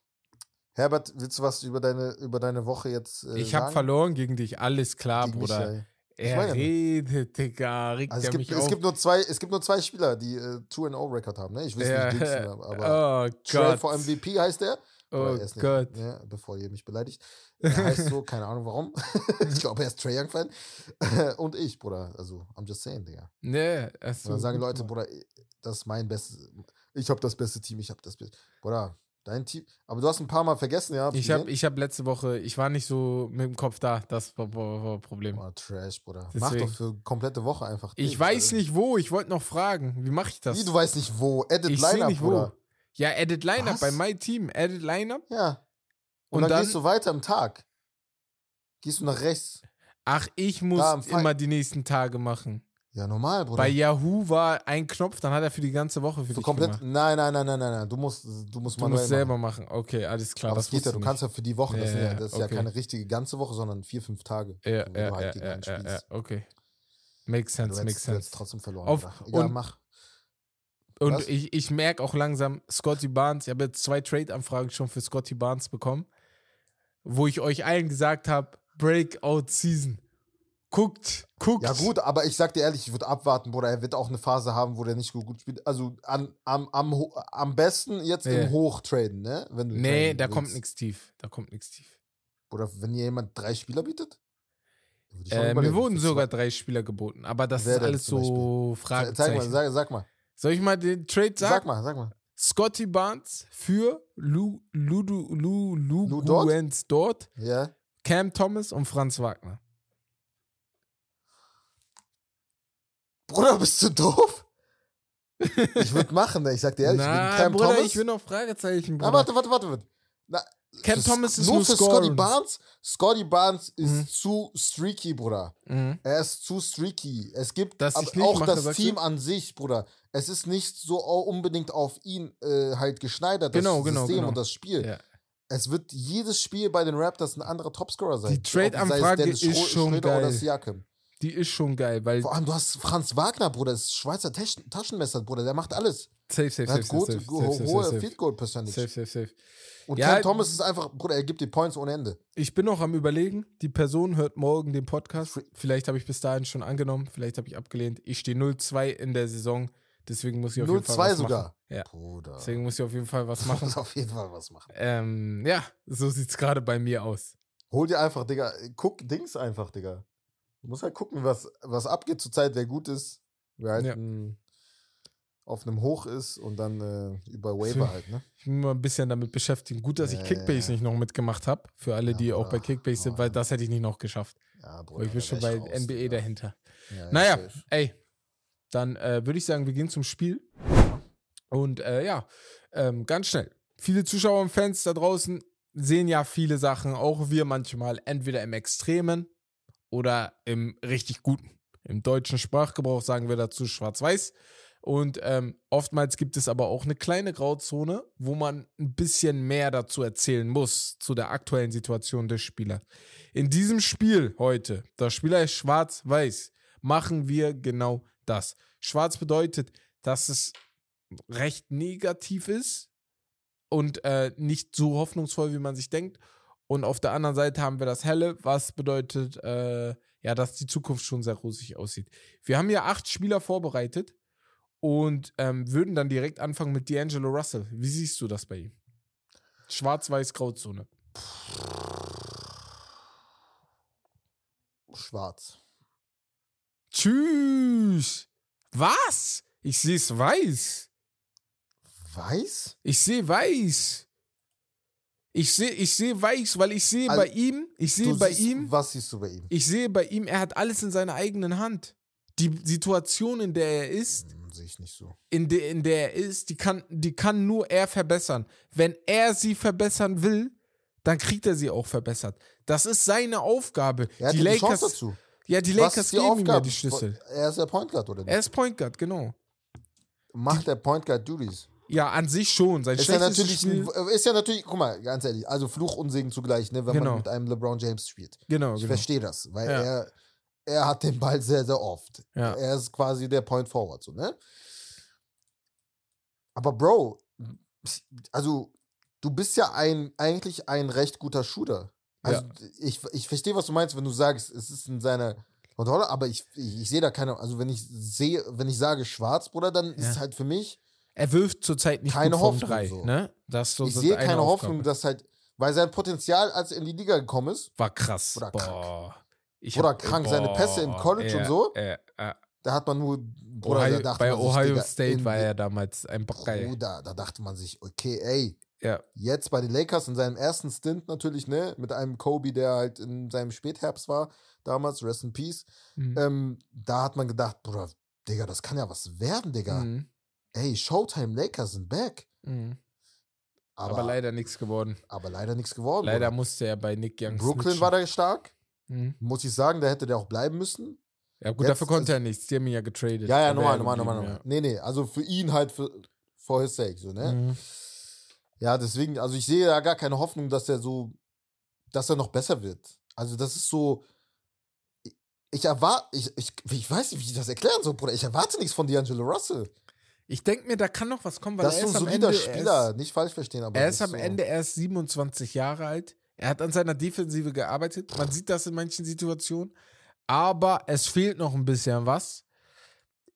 Herbert, willst du was über deine, über deine Woche jetzt äh, Ich habe verloren gegen dich, alles klar, Gegen Bruder. Michael. er meine- redet, Digga, regt Also es gibt, mich es, gibt nur zwei, es gibt nur zwei Spieler, die äh, 2-0-Record haben. Ne? Ich weiß nicht, Dixon, aber [LAUGHS] oh Trey Gott. for MVP heißt der. Oh nicht, Gott. Ne, bevor ihr mich beleidigt. Er heißt so, keine Ahnung warum. [LAUGHS] ich glaube, er ist Trey Young-Fan. [LAUGHS] Und ich, Bruder. Also, I'm just saying, Digga. Nee, also, dann sagen Leute, Bruder, das ist mein bestes. Ich habe das beste Team, ich habe das beste. Bruder, dein Team. Aber du hast ein paar Mal vergessen, ja. ich habe ich hab letzte Woche, ich war nicht so mit dem Kopf da, das war, war, war Problem. Boah, Trash, Bruder. Mach Deswegen. doch für komplette Woche einfach. Ich Ding. weiß Also, nicht wo, ich wollte noch fragen, wie mache ich das? Wie, du weißt nicht wo. Edit ich Lineup, nicht Bruder. wo. Ja, Edit Lineup Was? bei My Team, Edit Lineup. Ja. Und, Und dann, dann- gehst du weiter im Tag. Gehst du nach rechts. Ach, ich muss immer die nächsten Tage machen. Ja, normal, Bruder. Bei Yahoo war ein Knopf, dann hat er für die ganze Woche für so dich komplett. gemacht. Nein, nein, nein, nein, nein, nein. Du musst, du musst Du manuell musst selber machen. machen. Okay, alles klar. Aber das das geht ja, du ich kannst ja für die Woche, das, Ja, sind ja, ja, das ist ja okay. keine richtige ganze Woche, sondern vier, fünf Tage. nicht. Ja, du ja, halt ja, ja, ja, ja, okay. Makes Du sense, makes hättest, du hättest sense. trotzdem verloren. Auf-. Egal, und- mach. Und Was? ich, ich merke auch langsam, Scotty Barnes, ich habe jetzt zwei Trade-Anfragen schon für Scotty Barnes bekommen, wo ich euch allen gesagt habe, Breakout Season. Guckt, guckt. Ja, gut, aber ich sag dir ehrlich, ich würde abwarten, Bruder. Er wird auch eine Phase haben, wo der nicht so gut spielt. Also an, am, am, am besten jetzt Ja. im Hoch traden, ne? Wenn du Nee, da kommt nichts tief. Da kommt nichts tief. Oder wenn dir jemand drei Spieler bietet? Äh, mir wurden sogar drei Spieler geboten, aber das Wer ist alles so Zeig Fragezeichen. mal, sag, sag mal. Soll ich mal den Trade Sag sagen? mal, sag mal. Scotty Barnes für Lu, Ludu, Lu, Lu, Lou Dort? Dort, Ja. Cam Thomas und Franz Wagner. Bruder, bist du doof? Ich würde [LAUGHS] machen, ne? Ich sag dir ehrlich, Na, Cam Bruder, Thomas. ich will noch Fragezeichen, Bruder. warte, warte, warte, warte. Na, Cam Thomas ist nur nur für Scotty. Barnes. Scotty Barnes ist Mhm. zu streaky, Bruder. Mhm. Er ist zu streaky. Es gibt ich auch mache, das Team du? an sich, Bruder. Es ist nicht so unbedingt auf ihn äh, halt geschneidert, das Genau, genau, System genau. und das Spiel. Ja. Es wird jedes Spiel bei den Raptors ein anderer Topscorer sein. Die Trade-Anfrage ist Schro- schon Schröder oder geil. Siakam. Die ist schon geil, weil Vor allem, du hast Franz Wagner, Bruder, das ist Schweizer Taschen Taschenmesser, Bruder, der macht alles. safe, safe, Er safe, hat gut, safe, ho- safe, safe, hohe safe, Field Goal Percentage. safe, safe, safe. Und Ja, Cam Thomas ist einfach, Bruder, er gibt die Points ohne Ende. Ich bin noch am überlegen, die Person hört morgen den Podcast. Vielleicht habe ich bis dahin schon angenommen, vielleicht habe ich abgelehnt. Ich stehe 0-2 in der Saison, deswegen muss ich auf jeden Fall 0-2 was sogar. machen. Ja, Bruder. deswegen muss ich auf jeden Fall was [LAUGHS] machen. musst auf jeden Fall was machen. ähm, ja, so sieht es gerade bei mir aus. Hol dir einfach, Digga, guck Dings einfach, Digga. Du musst halt gucken, was, was abgeht zur Zeit, wer gut ist, wer halt Ja. ein, auf einem Hoch ist und dann äh, über. Waiver halt, ne? Ich bin mal ein bisschen damit beschäftigt. Gut, dass ich Ja, Kickbase nicht noch mitgemacht habe. Für alle, Ja, die auch bei. Kickbase sind, weil das hätte ich nicht noch geschafft. Ja, Bruder. ich bin schon bei raus, NBA dahinter. Ja, ja, Naja, ey, dann äh, würde ich sagen, wir gehen zum Spiel. Und äh, ja, ähm, ganz schnell. Viele Zuschauer und Fans da draußen sehen ja viele Sachen, auch wir manchmal, entweder im Extremen oder im richtig Guten. Im deutschen Sprachgebrauch sagen wir dazu schwarz-weiß. Und ähm, oftmals gibt es aber auch eine kleine Grauzone, wo man ein bisschen mehr dazu erzählen muss, zu der aktuellen Situation des Spielers. In diesem Spiel heute, das Spieler ist schwarz-weiß, machen wir genau das. Schwarz bedeutet, dass es recht negativ ist und äh, nicht so hoffnungsvoll, wie man sich denkt. Und auf der anderen Seite haben wir das Helle, was bedeutet, äh, ja, dass die Zukunft schon sehr rosig aussieht. Wir haben ja acht Spieler vorbereitet und ähm, würden dann direkt anfangen mit D'Angelo Russell. Wie siehst du das bei ihm? Schwarz-Weiß-Grauzone. Schwarz. Tschüss. Was? Ich sehe es weiß. Weiß? Ich sehe weiß. Ich sehe ich seh weiß, weil ich sehe Also, bei ihm, ich sehe bei siehst- ihm, Was siehst du bei ihm? ich sehe bei ihm, er hat alles in seiner eigenen Hand. Die Situation, in der er ist, Hm, Sehe ich nicht so. in der, in der er ist, die kann, die kann nur er verbessern. Wenn er sie verbessern will, dann kriegt er sie auch verbessert. Das ist seine Aufgabe. Er hat die Lakers, Chance dazu. Ja, die Was Lakers ist die geben ihm ja Aufgabe? die Schlüssel. Er ist der Point Guard, oder nicht? Er ist Point Guard, genau. Macht der Point Guard Duties. Ja, an sich schon. Sein Ist ja, natürlich Spiel. ist ja natürlich, guck mal, ganz ehrlich, also Fluch und Segen zugleich, ne, wenn Genau. man mit einem LeBron James spielt. Genau, Ich genau. verstehe das, weil Ja. er, er hat den Ball sehr, sehr oft. Ja. Er ist quasi der Point Forward, so, ne? Aber Bro, also du bist ja ein, eigentlich ein recht guter Shooter. Also ich, ich verstehe, was du meinst, wenn du sagst, es ist in seiner Kontrolle, aber ich, ich, ich sehe da keine, also wenn ich sehe, wenn ich sage schwarz, Bruder, dann ist Ja. halt für mich, Er wirft zurzeit nicht Keine Hoffnung drei, so. ne? Das so ich das sehe eine keine Aufgabe. Hoffnung, dass halt, weil sein Potenzial, als er in die Liga gekommen ist, War krass. Oder boah. Ich Oder krank, seine Pässe im boah, College und ja, so. äh, äh, da hat man nur, Bruder, Ohio, da dachte bei man sich, Ohio Digga, State in war er damals geil. Bruder, da dachte man sich, okay, ey, Ja, jetzt bei den Lakers in seinem ersten Stint natürlich, ne, mit einem Kobe, der halt in seinem Spätherbst war, damals, Rest in Peace, mhm. ähm, da hat man gedacht, Bruder, Digga, das kann ja was werden, Digga. Mhm. Ey, Showtime Lakers sind back. Mhm. Aber, Aber, leider nichts geworden. aber leider nichts geworden. Leider Bruder. musste er bei Nick Young Brooklyn snitchen. war da stark, Mhm. muss ich sagen, da hätte der auch bleiben müssen. Ja, gut, Jetzt- dafür konnte er nichts. Die haben ihn ja getradet. Ja, ja, normal, normal, normal, geblieben, normal. Nee, nee, also für ihn halt für, for his sake, so, ne? Ja, deswegen, also ich sehe da gar keine Hoffnung, dass er so, dass er noch besser wird. Also das ist so, ich- ich erwarte, ich, ich, ich weiß nicht, wie ich das erklären soll, Bruder. Ich erwarte nichts von D'Angelo Russell. Ich denke mir, da kann noch was kommen, weil Das er ist so ein solider Ende, Spieler, Er ist, nicht falsch verstehen, aber er ist am so. Ende erst 27 Jahre alt. Er hat an seiner Defensive gearbeitet. Man sieht das in manchen Situationen. Aber es fehlt noch ein bisschen was.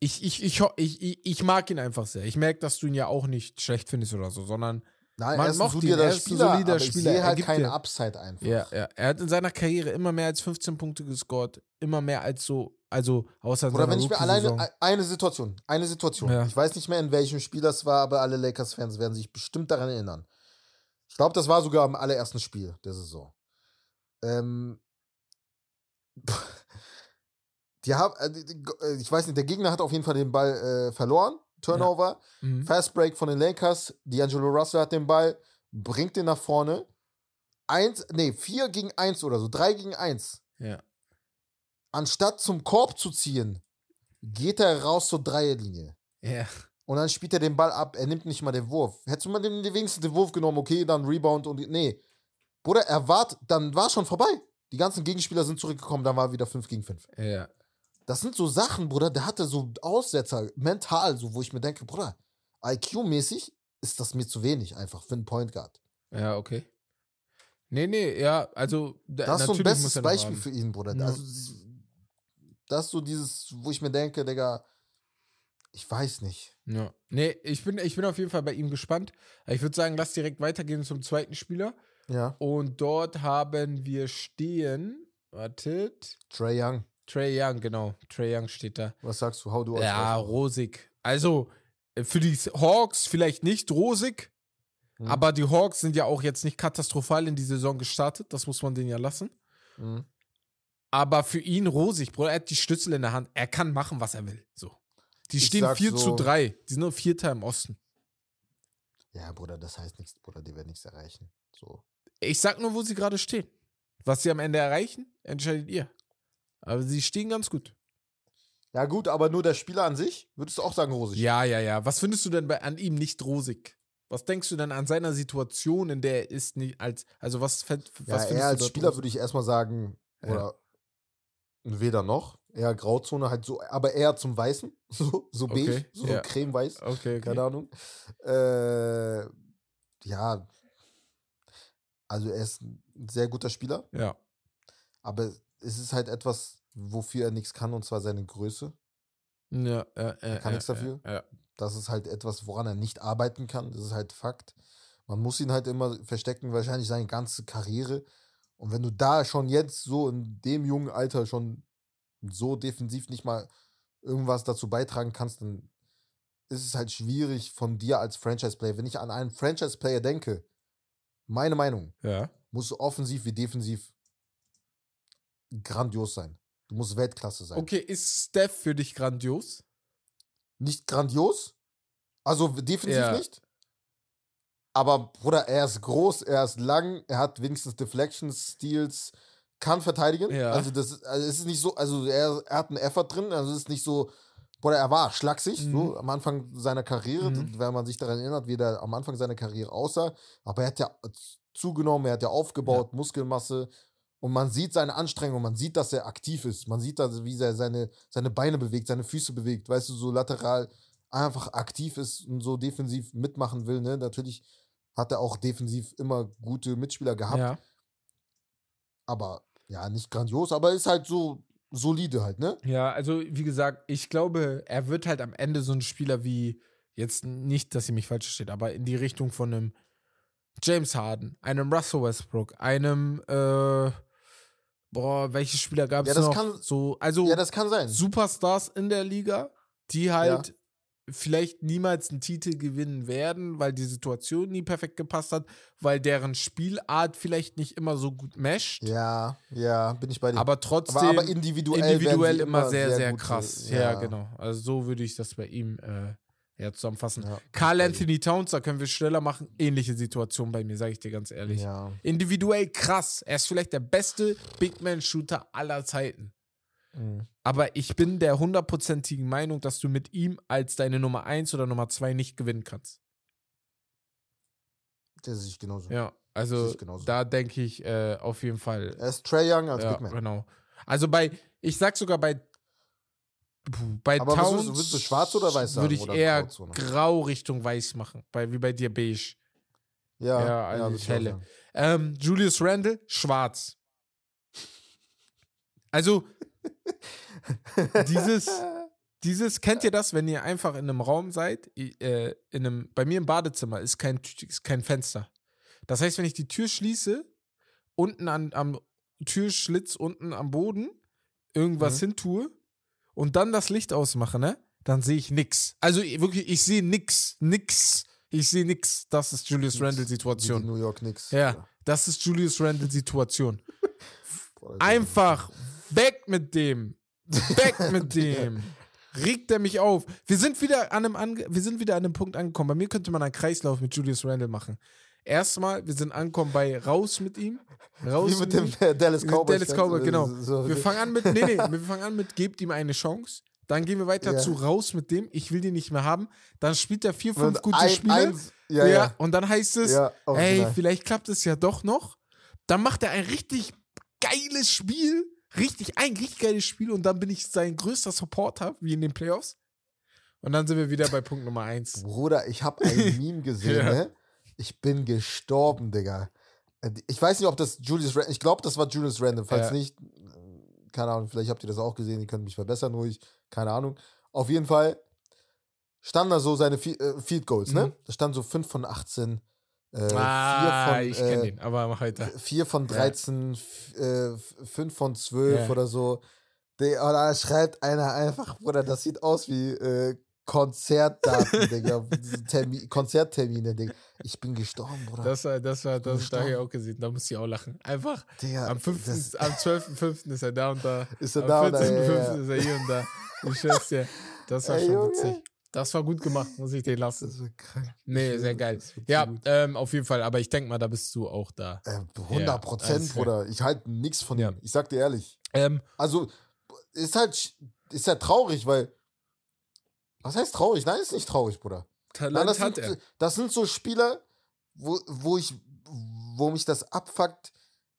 Ich, ich, ich, ich, ich, ich mag ihn einfach sehr. Ich merke, dass du ihn ja auch nicht schlecht findest oder so, sondern Nein, man er mochte ihn, er ist ein Spieler, solider aber ich Spieler, sehe er halt keinen dir- Upside einfach. Ja, ja. Er hat in seiner Karriere immer mehr als 15 Punkte gescored. Immer mehr als so, also außer Oder wenn ich mir alleine eine Situation, eine Situation. Ja. Ich weiß nicht mehr, in welchem Spiel das war, aber alle Lakers-Fans werden sich bestimmt daran erinnern. Ich glaube, das war sogar am allerersten Spiel der Saison. Ähm, [LAUGHS] die haben, äh, äh, ich weiß nicht, der Gegner hat auf jeden Fall den Ball äh, verloren. Turnover. Mhm. Fast Break von den Lakers. D'Angelo Russell hat den Ball, bringt den nach vorne. Eins, nee, vier gegen eins oder so, drei gegen eins. Ja. Anstatt zum Korb zu ziehen, geht er raus zur Dreierlinie. Ja. Und dann spielt er den Ball ab. Er nimmt nicht mal den Wurf. Hättest du mal den, den wenigsten den Wurf genommen, okay, dann Rebound und. Nee. Bruder, er wart, dann war schon vorbei. Die ganzen Gegenspieler sind zurückgekommen, dann war wieder 5 gegen 5. Ja. Das sind so Sachen, Bruder, der hatte so Aussetzer, mental, so, wo ich mir denke, Bruder, IQ-mäßig ist das mir zu wenig einfach für einen Point Guard. Ja, okay. Nee, nee, ja, also da- Das ist so ein bestes Beispiel haben. für ihn, Bruder. Ja. Also, das ist so dieses, wo ich mir denke, Digga, ich weiß nicht. Ja. Nee, ich bin, ich bin auf jeden Fall bei ihm gespannt. Ich würde sagen, lass direkt weitergehen zum zweiten Spieler. Ja. Und dort haben wir stehen, wartet, Trey Young, Trey Young, genau. Trey Young steht da. was sagst du? Hau du Ja, rosig. Also, äh, für die Hawks vielleicht nicht rosig, Mhm. aber die Hawks sind ja auch jetzt nicht katastrophal in die Saison gestartet. Das muss man denen ja lassen. Mhm. Aber für ihn rosig, Bruder, er hat die Schlüssel in der Hand. Er kann machen, was er will. So. Die Ich stehen sag 4 so- zu 3. Die sind nur Vierter im Osten. Ja, Bruder, das heißt nichts, Bruder, die werden nichts erreichen. So. Ich sag nur, wo sie gerade stehen. Was sie am Ende erreichen, entscheidet ihr. Aber sie stehen ganz gut. Ja, gut, aber nur der Spieler an sich, würdest du auch sagen, rosig? Ja, ja, ja. Was findest du denn bei, an ihm nicht rosig? Was denkst du denn an seiner Situation, in der er ist, nicht als, also was, Ja, was er findest als Spieler rosig? würde ich erstmal sagen, Ja. oder weder noch, eher Grauzone, halt so, aber eher zum Weißen, [LAUGHS] so, so beige, Okay, so ja. cremeweiß, Okay, okay. keine Ahnung. Äh, ja, also er ist ein sehr guter Spieler, Ja. aber es ist halt etwas, wofür er nichts kann, und zwar seine Größe. Ja, äh, äh, Er kann äh, nichts dafür. Äh. Das ist halt etwas, woran er nicht arbeiten kann. Das ist halt Fakt. Man muss ihn halt immer verstecken, wahrscheinlich seine ganze Karriere. Und wenn du da schon jetzt so in dem jungen Alter schon so defensiv nicht mal irgendwas dazu beitragen kannst, dann ist es halt schwierig von dir als Franchise-Player. Wenn ich an einen Franchise-Player denke, meine Meinung, ja. muss offensiv wie defensiv grandios sein. Du musst Weltklasse sein. Okay, ist Steph für dich grandios? Nicht grandios, also defensiv Ja. nicht. Aber Bruder, er ist groß, er ist lang, er hat wenigstens Deflections, Steals, kann verteidigen. Ja. Also das ist, also es ist nicht so, also er, er hat einen Effort drin, also es ist nicht so, Bruder, er war schlaksig, Mhm. so am Anfang seiner Karriere, Mhm. wenn man sich daran erinnert, wie der am Anfang seiner Karriere aussah. Aber er hat ja zugenommen, er hat ja aufgebaut, Muskelmasse. Und man sieht seine Anstrengung, man sieht, dass er aktiv ist. Man sieht, dass, wie er seine, seine Beine bewegt, seine Füße bewegt, weißt du, so lateral einfach aktiv ist und so defensiv mitmachen will. Ne? Natürlich hat er auch defensiv immer gute Mitspieler gehabt, Ja. aber ja, nicht grandios, aber ist halt so solide halt, ne? Ja, also wie gesagt, ich glaube, er wird halt am Ende so ein Spieler wie, jetzt nicht, dass ihr mich falsch versteht, aber in die Richtung von einem James Harden, einem Russell Westbrook, einem, äh, boah, welche Spieler gab es Ja, das noch? kann- so, also Ja, das kann sein. Superstars in der Liga, die halt vielleicht niemals einen Titel gewinnen werden, weil die Situation nie perfekt gepasst hat, weil deren Spielart vielleicht nicht immer so gut mescht. Ja, ja, bin ich bei dir. Aber trotzdem aber, aber individuell, individuell sie immer sehr, sehr, gute- krass. Ja. genau. Also so würde ich das bei ihm äh, ja, zusammenfassen. Ja, Carl Anthony Towns, da können wir schneller machen. Ähnliche Situation bei mir, sage ich dir ganz ehrlich. Ja. Individuell krass. Er ist vielleicht der beste Big Man-Shooter aller Zeiten. Mhm. Aber ich bin der hundertprozentigen Meinung, dass du mit ihm als deine Nummer 1 oder Nummer 2 nicht gewinnen kannst. Der sehe ich genauso. Ja, also genauso. da denke ich äh, auf jeden Fall. Er ist Trey Young als ja, Big Man. genau. Also bei, ich sag sogar bei, puh, bei Aber Towns willst du- willst du schwarz oder weiß sagen würde ich eher Grauzone? grau Richtung weiß machen, bei, wie bei dir beige. Ja, Ja, also ich auch helle. Ähm, Julius Randle, schwarz. Also, dieses, dieses, kennt ihr das, wenn ihr einfach in einem Raum seid, äh, in einem, bei mir im Badezimmer ist kein, ist kein Fenster. Das heißt, wenn ich die Tür schließe, unten an, am Türschlitz, unten am Boden, irgendwas Mhm. hin tue und dann das Licht ausmache, ne? Dann sehe ich nix. Also ich- wirklich, ich sehe nix. Nix. Ich sehe nix. Das ist Julius Randle Wie die Situation. New York Knicks. Ja, das ist Julius Randle Situation. [LAUGHS] Einfach weg mit dem. Weg mit [LAUGHS] dem. Regt er mich auf. Wir sind wieder an einem, Ange wir sind wieder an einem Punkt angekommen. Bei mir könnte man einen Kreislauf mit Julius Randle machen. Erstmal, wir sind angekommen bei raus mit ihm. Raus Wie mit dem äh, [LAUGHS] Dallas mit Cowboys. Dallas Cowboys, genau. So, Wir fangen an mit, nee, nee, [LAUGHS] wir fangen an mit, gebt ihm eine Chance. Dann gehen wir weiter Ja. zu raus mit dem, ich will den nicht mehr haben. Dann spielt er vier, fünf Und gute ein- Spiele. eins- ja, ja, ja. und dann heißt es, Ja, auch ey, genau. vielleicht klappt es ja doch noch. Dann macht er ein richtig geiles Spiel. Richtig, ein richtig geiles Spiel. Und dann bin ich sein größter Supporter, wie in den Playoffs. Und dann sind wir wieder bei Punkt Nummer eins. Bruder, ich habe ein [LAUGHS] Meme gesehen, Ja. ne? Ich bin gestorben, Digga. Äh, Ich weiß nicht, ob das Julius Randle, ich glaube, das war Julius Randle. Falls Ja. nicht, äh, keine Ahnung, vielleicht habt ihr das auch gesehen, ihr könnt mich verbessern, ruhig, keine Ahnung. Auf jeden Fall standen da so seine äh, Field Goals, ne? Mhm. Da stand so 5 von 18, äh, ah, 4 von, ich kenne äh, den, aber mach weiter. 4 von 13, 5 von 12 Ja. oder so. Der, und da schreibt einer einfach, Bruder, das sieht aus wie äh, Konzertdaten, Digga. [LAUGHS] Diese Termi Konzerttermine, Digga. Ich bin gestorben, Bruder. Das war, das war, das da habe ich auch gesehen. Da muss ich auch lachen. Einfach Digga, am 5., das- am 12.05. ist er da und da. Ist er am da und da, 14.05. ja, ja. ist er hier und da. Ich schwör's dir. Das war Ey, schon Junge. witzig. Das war gut gemacht, muss ich dir lassen. Das wird krank. Nee, sehr geil. Ja, ähm, auf jeden Fall. Aber ich denke mal, da bist du auch da. Äh, 100 Prozent, alles klar. Bruder. Ich halte nichts von Ja. ihm. Ich sag dir ehrlich. Ähm, Also, ist halt, ist halt traurig, weil. Was heißt traurig? Nein, ist nicht traurig, Bruder. Nein, Talent das, hat sind, er. das sind so Spieler, wo, wo ich, wo mich das abfuckt,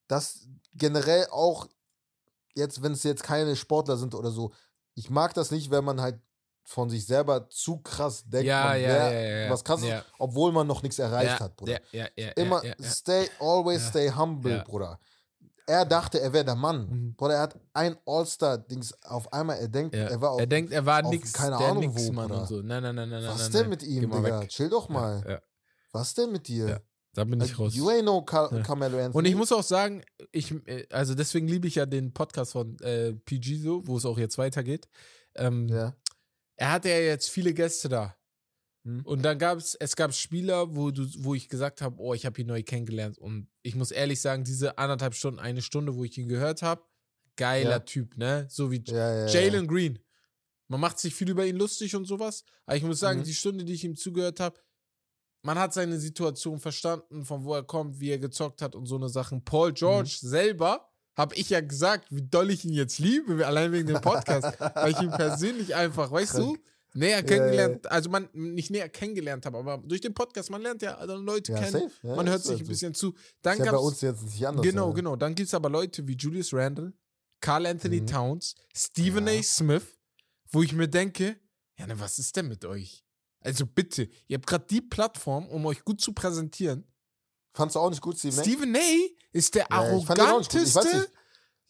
dass generell auch jetzt, wenn es jetzt keine Sportler sind oder so, ich mag das nicht, wenn man halt von sich selber zu krass denkt, Ja, ja, wär ja, was krasses, Ja. obwohl man noch nichts erreicht hat, Bruder. Ja, ja, ja, Immer stay, always stay humble. Bruder. Er dachte, er wäre der Mann. Mhm. Bruder, er hat ein All-Star-Dings auf einmal, er denkt, Ja. er war auf, er denkt, er war auf nix, keine der Ahnung nix wo, Mann und so. Nein, nein, nein, nein, was nein. denn nein. mit ihm, Digga? weg. Chill doch mal. Ja, ja, Was denn mit dir? Ja. da bin ich raus. You ain't no Car Ja. Carmelo Anthony. Und ich muss auch sagen, ich, äh, also deswegen liebe ich ja den Podcast von äh, PG so, wo es auch jetzt weitergeht. Ähm, Ja. Er hatte ja jetzt viele Gäste da. Hm. Und dann gab es, es gab Spieler, wo du, wo ich gesagt habe, oh, ich habe ihn neu kennengelernt. Und ich muss ehrlich sagen, diese anderthalb Stunden, eine Stunde, wo ich ihn gehört habe, geiler Ja. Typ, ne? So wie Ja, ja, ja. Jalen Green. Man macht sich viel über ihn lustig und sowas. Aber ich muss sagen, Mhm. die Stunde, die ich ihm zugehört habe, man hat seine Situation verstanden, von wo er kommt, wie er gezockt hat und so eine Sachen. Paul George Mhm. selber habe ich ja gesagt, wie doll ich ihn jetzt liebe, allein wegen dem Podcast, weil ich ihn persönlich einfach, weißt du, Krank. Näher ja, kennengelernt, also man nicht näher kennengelernt habe, aber durch den Podcast, man lernt ja andere Leute Ja, kennen, safe. Ja, man hört sich halt ein bisschen zu. Dann Ist ja bei uns jetzt nicht anders. Genau, ja. genau. Dann gibt es aber Leute wie Julius Randle, Carl Anthony Mhm. Towns, Stephen Ja. A. Smith, wo ich mir denke, ja, ne, was ist denn mit euch? Also bitte, ihr habt gerade die Plattform, um euch gut zu präsentieren. Fandst du auch nicht gut, Steve? Nash? Stephen A. ist der arroganteste.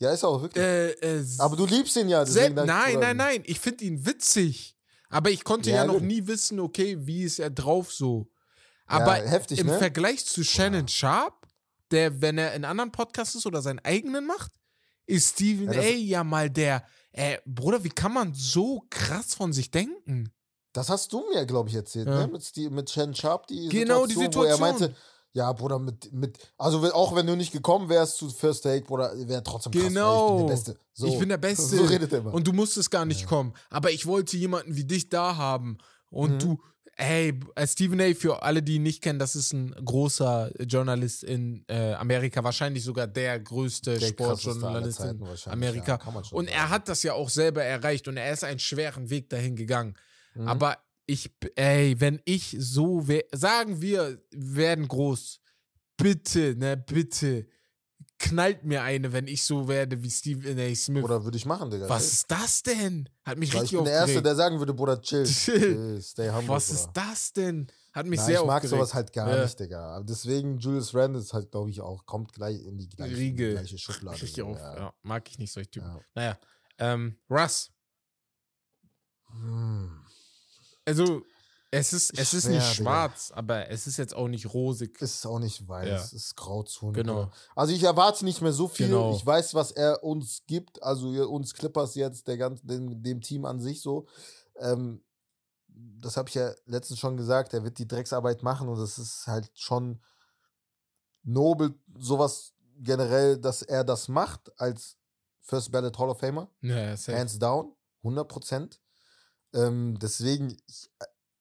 Ja, ist auch wirklich. Äh, äh, Aber du liebst ihn ja. Deswegen nein, nein, nein. Ich finde ihn witzig. Aber ich konnte ja, Ja, noch gut. nie wissen, okay, wie ist er drauf so. Aber ja, heftig, im ne? Vergleich zu Shannon Sharp, der, wenn er in anderen Podcasts ist oder seinen eigenen macht, ist Stephen Ja, A. ja mal der. Äh, Bruder, wie kann man so krass von sich denken? Das hast du mir, glaube ich, erzählt, Ja. ne? Mit, Steve, mit Shannon Sharp, die Genau, die Wo er Situation. meinte, ja, Bruder, mit, mit, also auch wenn du nicht gekommen wärst zu First Date, Bruder, wäre trotzdem krass, Genau. ich bin der Beste. So, Ich bin der [LAUGHS] Beste. So redet er immer. Und du musstest gar nicht kommen. Aber ich wollte jemanden wie dich da haben. Und Mhm. du, ey, äh, Stephen A., für alle, die ihn nicht kennen, das ist ein großer Journalist in äh, Amerika, wahrscheinlich sogar der größte Der Sportjournalist in Amerika. ja, und er hat das ja auch selber erreicht und er ist einen schweren Weg dahin gegangen. Mhm. Aber ich, ey, wenn ich so wär, sagen wir, werden groß, bitte, ne, bitte, knallt mir eine, wenn ich so werde wie Stephen A. Smith. Oder würde ich machen, Digga. Was ist das denn? Hat mich Weil ich richtig bin der Erste, aufgeregt. der sagen würde, Bruder, chill. Chill. stay humble, Was Bruder. ist das denn? Hat mich Na, sehr ich mag aufgeregt. sowas halt gar Ja. nicht, Digga. Deswegen, Julius Randle ist halt, glaube ich, auch, kommt gleich in die gleiche, in die Riege. gleiche Schublade. Richtig auf. ja. Ja. mag ich nicht solche Typen. Ja. Naja, ähm, Russ. Hm. Also, es ist, es ist nicht schwarz, aber es ist jetzt auch nicht rosig. Ist auch nicht weiß, Ja. ist Grauzone. Genau. Also ich erwarte nicht mehr so viel. Genau. Ich weiß, was er uns gibt, also uns Clippers jetzt, der ganzen, dem, dem Team an sich so. Ähm, das habe ich ja letztens schon gesagt, er wird die Drecksarbeit machen und das ist halt schon nobel, sowas generell, dass er das macht als First Ballot Hall of Famer. Ja. Hands down, 100 Prozent. Ähm, deswegen, ich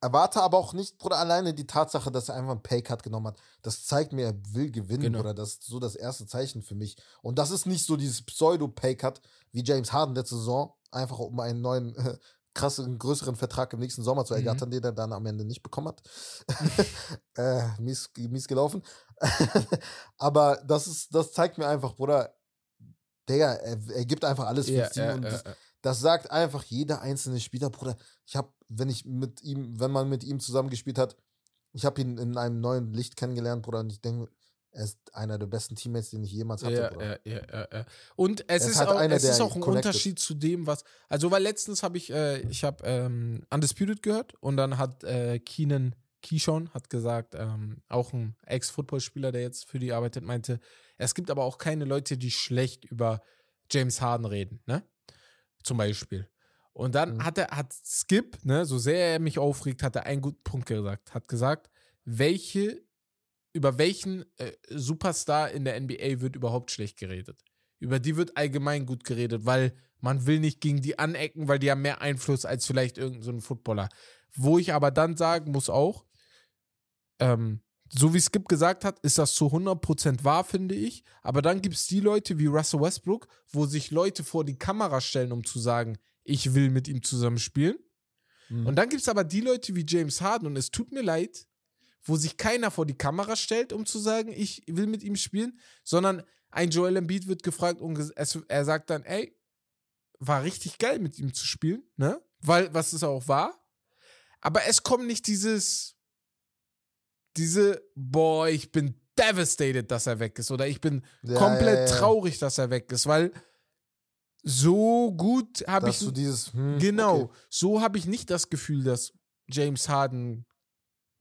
erwarte aber auch nicht, Bruder, alleine die Tatsache, dass er einfach einen Paycut genommen hat. Das zeigt mir, er will gewinnen, Genau. Bruder. Das ist so das erste Zeichen für mich. Und das ist nicht so dieses Pseudo-Paycut wie James Harden letzte Saison, einfach um einen neuen, äh, [LAUGHS] krasseren, größeren Vertrag im nächsten Sommer zu Mhm. ergattern, den er dann am Ende nicht bekommen hat. [LAUGHS] [LAUGHS] äh, mies, mies gelaufen. aber das ist, das zeigt mir einfach, Bruder, Digga, er, er gibt einfach alles Ja, fürs Team. ja, ja, das, ja. Das sagt einfach jeder einzelne Spieler, Bruder. Ich habe, wenn ich mit ihm, wenn man mit ihm zusammengespielt hat, ich habe ihn in einem neuen Licht kennengelernt, Bruder, und ich denke, er ist einer der besten Teammates, den ich jemals hatte, Ja, Bruder. ja, ja, ja, ja. Und es ist ist, halt auch, einer, es ist auch ein connected. Unterschied zu dem, was. Also, weil letztens habe ich, äh, ich habe ähm, Undisputed gehört und dann hat äh, Keenan Keyshawn hat gesagt, ähm, auch ein Ex-Footballspieler, der jetzt für die arbeitet, meinte, es gibt aber auch keine Leute, die schlecht über James Harden reden, ne? Zum Beispiel. Und dann Mhm. hat er, hat Skip, ne, so sehr er mich aufregt, hat er einen guten Punkt gesagt. Hat gesagt, welche, über welchen äh, Superstar in der NBA wird überhaupt schlecht geredet? Über die wird allgemein gut geredet, weil man will nicht gegen die anecken, weil die haben mehr Einfluss als vielleicht irgendein so ein Footballer. Wo ich aber dann sagen muss auch, ähm, so wie Skip gesagt hat, ist das zu 100% wahr, finde ich. Aber dann gibt es die Leute wie Russell Westbrook, wo sich Leute vor die Kamera stellen, um zu sagen, ich will mit ihm zusammen spielen. Mhm. Und dann gibt es aber die Leute wie James Harden, und es tut mir leid, wo sich keiner vor die Kamera stellt, um zu sagen, ich will mit ihm spielen, sondern ein Joel Embiid wird gefragt und er sagt dann, ey, war richtig geil mit ihm zu spielen, ne? Weil, was es auch war. Aber es kommt nicht dieses, diese, boah, ich bin devastated, dass er weg ist. Oder ich bin Ja, komplett ja, ja. traurig, dass er weg ist, weil so gut habe ich. du dieses. Hm, genau, okay. so habe ich nicht das Gefühl, dass James Harden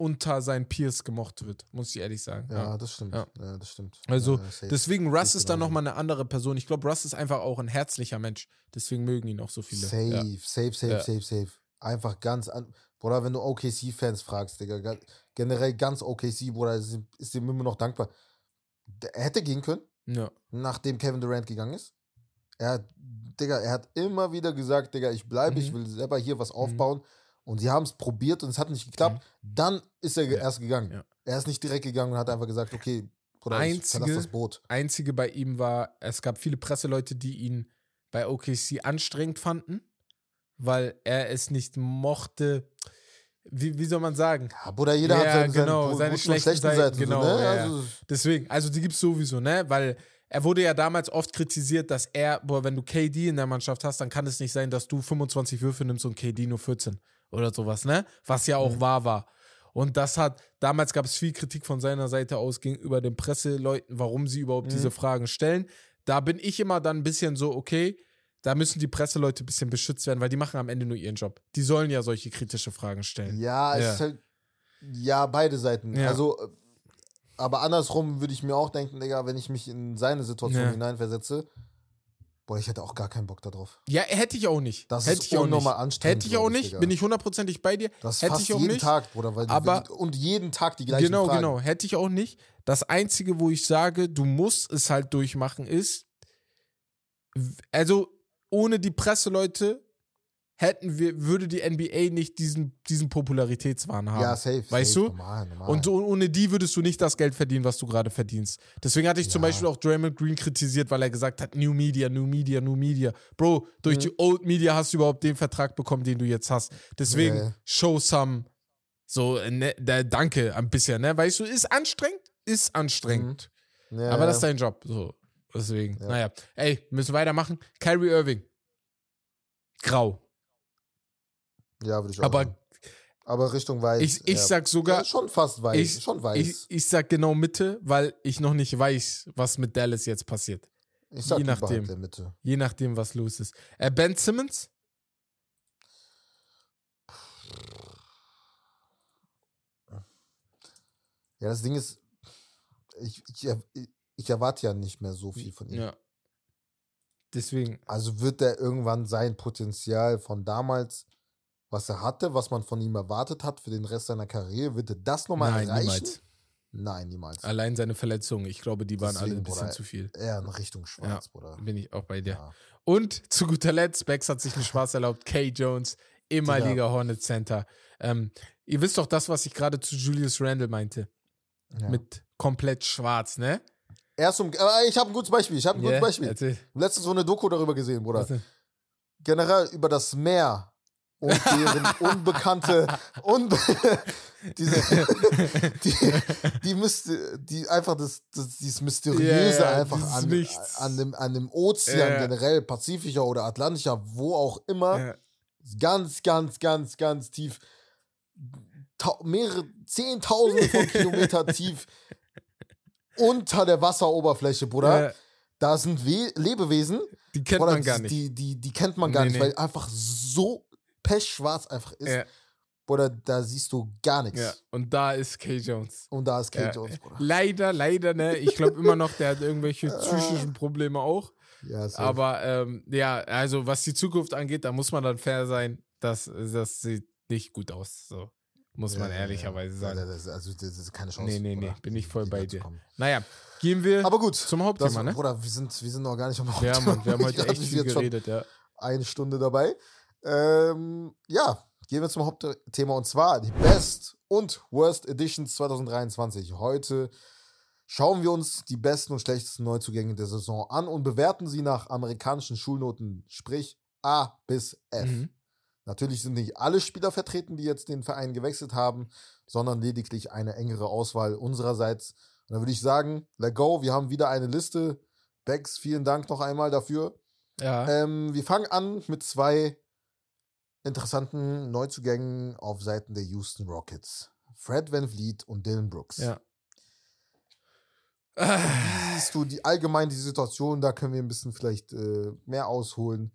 unter seinen Peers gemocht wird, muss ich ehrlich sagen. Ja, das stimmt. Ja. Ja, das stimmt. Also, ja. Deswegen, Russ ist dann nochmal eine andere Person. Ich glaube, Russ ist einfach auch ein herzlicher Mensch. Deswegen mögen ihn auch so viele. Safe, Ja. safe, safe, Ja. safe, safe. Einfach ganz an. Bruder, wenn du OKC-Fans fragst, Digga, ga- generell ganz OKC, Bruder, ist, ist dem immer noch dankbar. Er hätte gehen können, Ja. nachdem Kevin Durant gegangen ist. Er hat, Digga, er hat immer wieder gesagt, Digga, ich bleibe, ich Mhm. will selber hier was aufbauen. Und sie haben es probiert und es hat nicht geklappt. Dann ist er Ja. erst gegangen. Ja. Er ist nicht direkt gegangen und hat einfach gesagt, okay, Bruder, ich Einzige- verlasse das Boot. Einzige bei ihm war, es gab viele Presseleute, die ihn bei OKC anstrengend fanden, weil er es nicht mochte. Wie, wie soll man sagen? Ja, Bruder, jeder Ja, hat seine, genau, seine, seine und schlechten Seiten, so, genau, ne? ja, ja. Also, Deswegen, also die gibt es sowieso, ne? Weil er wurde ja damals oft kritisiert, dass er, boah, wenn du KD in der Mannschaft hast, dann kann es nicht sein, dass du 25 Würfe nimmst und KD nur 14 oder sowas, ne? Was ja auch Mhm. wahr war. Und das hat, damals gab es viel Kritik von seiner Seite aus gegenüber den Presseleuten, warum sie überhaupt Mhm. diese Fragen stellen. Da bin ich immer dann ein bisschen so, okay, da müssen die Presseleute ein bisschen beschützt werden, weil die machen am Ende nur ihren Job. Die sollen ja solche kritische Fragen stellen. Ja, es Ja. ist halt. Ja, beide Seiten. Ja. Also, äh, aber andersrum würde ich mir auch denken, Digga, wenn ich mich in seine Situation Ja. hineinversetze, boah, ich hätte auch gar keinen Bock darauf. Ja, hätte ich auch nicht. Das hätte ist ich auch nicht. anstrengend, Hätte ich auch nicht, Digga. bin ich hundertprozentig bei dir. Das hätte fast ich auch jeden nicht. Tag, Bruder. Weil Aber- die, und jeden Tag die gleichen Genau, Fragen. genau. Hätte ich auch nicht. Das Einzige, wo ich sage, du musst es halt durchmachen, ist, also ohne die Presseleute hätten wir, würde die NBA nicht diesen, diesen Popularitätswahn haben. Ja, safe. Weißt safe, du? Normal, normal. Und so, ohne die würdest du nicht das Geld verdienen, was du gerade verdienst. Deswegen hatte ich zum Ja. Beispiel auch Draymond Green kritisiert, weil er gesagt hat, New Media, New Media, New Media. Bro, durch Mhm. die Old Media hast du überhaupt den Vertrag bekommen, den du jetzt hast. Deswegen, Ja, ja. show some. So, ne, da, danke ein bisschen, ne? Weißt du, ist anstrengend? Ist anstrengend. ja, Aber das ist ja. dein Job. So. Deswegen, Ja. naja. Ey, müssen weitermachen. Kyrie Irving. Grau. ja, würde ich auch Aber sagen. Aber Richtung weiß. ich, ich ja. sag sogar, ja, schon fast weiß. ich- schon weiß. ich, ich sag genau Mitte, weil ich noch nicht weiß, was mit Dallas jetzt passiert. Ich sag je nachdem. der Mitte. Je nachdem, was los ist. Äh, ben Simmons? Ja, das Ding ist, ich, ich, ich erwarte ja nicht mehr so viel von ihm. Ja. Deswegen, Also wird er irgendwann sein Potenzial von damals, was er hatte, was man von ihm erwartet hat für den Rest seiner Karriere, wird er das nochmal nein, erreichen? niemals. Nein, niemals. Allein seine Verletzungen, ich glaube, die waren alle ein bisschen Bruder, zu viel. Eher in Richtung Schwarz, Bruder. Bin ich auch bei dir. Ja. Und zu guter Letzt, Bex hat sich einen Spaß erlaubt. Kay Jones, ehemaliger Hornet Center. Ähm, ihr wisst doch das, was ich gerade zu Julius Randle meinte. Ja. Mit komplett schwarz, ne? Erst um, äh, ich habe ein gutes Beispiel. Ich habe ein Yeah, gutes Beispiel. erzähl. Letztens so eine Doku darüber gesehen, Bruder. Was denn? Generell über das Meer und deren [LAUGHS] unbekannte, unbe [LAUGHS] diese, [LAUGHS] die, die müsste, die einfach das, das dieses Mysteriöse Ja, ja, einfach dieses an, Nichts. an, dem, an dem Ozean Ja. generell, Pazifischer oder Atlantischer, wo auch immer, Ja, ganz, ganz, ganz, ganz tief, tau mehrere Zehntausende von Kilometer tief unter der Wasseroberfläche, Bruder. äh, Da sind We Lebewesen, die kennt Bruder, man gar nicht. Die, die, die kennt man gar Nee, nicht, nee. weil einfach so pechschwarz einfach ist. Ja, Bruder, da siehst du gar nichts. ja. Und da ist Kay Jones. Und da ist Kate Ja, Jones, Bruder. Leider, leider, ne? Ich glaube immer noch, der hat irgendwelche [LAUGHS] psychischen Probleme auch. Ja, safe. Aber ähm, ja, also was die Zukunft angeht, da muss man dann fair sein. Das, das sieht nicht gut aus. So muss man Ja, ehrlicherweise ja, sagen. Ja, das, also, das ist keine Chance. Nee, nee, nee, bin ich voll bei dir. Naja, gehen wir Aber gut. zum Das, Hauptthema, ne? Bruder, wir sind, wir sind noch gar nicht am Ja, Hauptthema. Mann, wir haben heute [LAUGHS] echt viel geredet, ja. Eine Stunde dabei. Ähm, ja, gehen wir zum Hauptthema und zwar die Best und Worst Editions 2023. Heute schauen wir uns die besten und schlechtesten Neuzugänge der Saison an und bewerten sie nach amerikanischen Schulnoten, sprich A bis F. Mhm. Natürlich sind nicht alle Spieler vertreten, die jetzt den Verein gewechselt haben, sondern lediglich eine engere Auswahl unsererseits. Und dann würde ich sagen, let go, wir haben wieder eine Liste. Bex, vielen Dank noch einmal dafür. Ja. Ähm, wir fangen an mit zwei interessanten Neuzugängen auf Seiten der Houston Rockets. Fred Van Vliet und Dylan Brooks. ja. Wie siehst du die allgemein die Situation? Da können wir ein bisschen vielleicht äh, mehr ausholen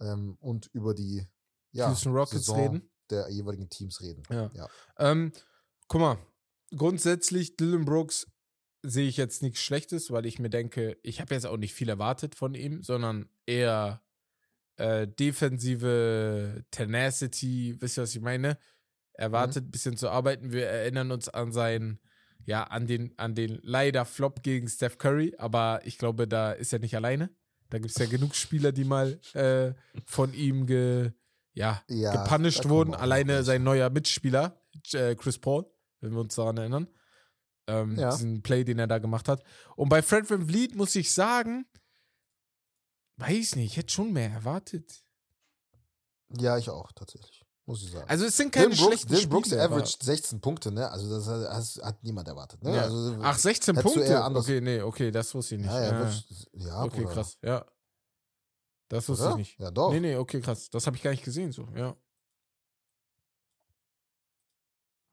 ähm, und über die ja, Houston Rockets Saison reden. der jeweiligen Teams reden. Ja. Ja. Ähm, guck mal, grundsätzlich Dylan Brooks sehe ich jetzt nichts Schlechtes, weil ich mir denke, ich habe jetzt auch nicht viel erwartet von ihm, sondern eher äh, defensive Tenacity, wisst ihr, was ich meine? Erwartet ein bisschen zu arbeiten. Wir erinnern uns an seinen, ja, an den, an den leider Flop gegen Steph Curry, aber ich glaube, da ist er nicht alleine. Da gibt es ja genug Spieler, die mal äh, von ihm ge, ja, Ja, gepunished wurden. Alleine sein neuer Mitspieler, äh, Chris Paul, wenn wir uns daran erinnern. Ähm, Ja. Diesen Play, den er da gemacht hat. Und bei Fred Van Vliet muss ich sagen, weiß nicht, ich hätte schon mehr erwartet. Ja, ich auch, tatsächlich. Muss ich sagen. Also es sind keine Dylan Brooks, schlechten Dylan Brooks Spiele, averaged 16 Punkte, ne? Also das hat, hat niemand erwartet, ne? Ja. Also, Ach, 16 hättest du Punkte? Okay, nee, okay, das wusste ich nicht. ja, ja, Ja, okay, krass, ja. Das wusste Oder? ich nicht. Ja, doch. Nee, nee, okay, krass. Das habe ich gar nicht gesehen, so, ja.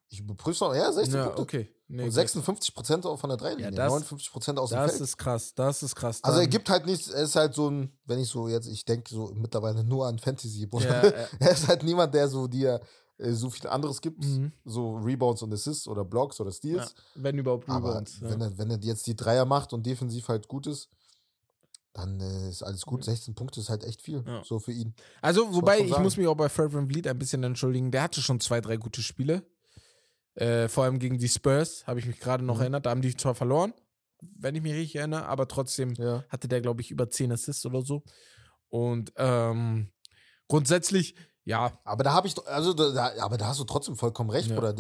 Ich überprüfe noch, ja, 16 ja, Punkte. okay. Nee, Und gut. 56 Prozent auch von der Dreilinie, Ja, das- 59 Prozent aus dem Das Feld. ist krass, das ist krass. Also er Dann- gibt halt nichts, er ist halt so ein, wenn ich so jetzt, ich denke so mittlerweile nur an Fantasy. Ja, [LAUGHS] äh, er ist halt niemand, der so dir äh, so viel anderes gibt, mhm. so Rebounds und Assists oder Blocks oder ja, Steals. wenn überhaupt Aber Rebounds. wenn, ja. er, wenn er jetzt die Dreier macht und defensiv halt gut ist, dann äh, ist alles gut. 16 Punkte ist halt echt viel, Ja. so für ihn. Also, wobei, ich muss mich auch bei Fred Van Vliet ein bisschen entschuldigen. Der hatte schon zwei, drei gute Spiele. Äh, vor allem gegen die Spurs, habe ich mich gerade noch Mhm. erinnert. Da haben die zwar verloren, wenn ich mich richtig erinnere, aber trotzdem Ja. hatte der, glaube ich, über 10 Assists oder so. Und ähm, grundsätzlich, ja, Aber da habe ich, also da, aber da hast du trotzdem vollkommen recht, Ja. Bruder.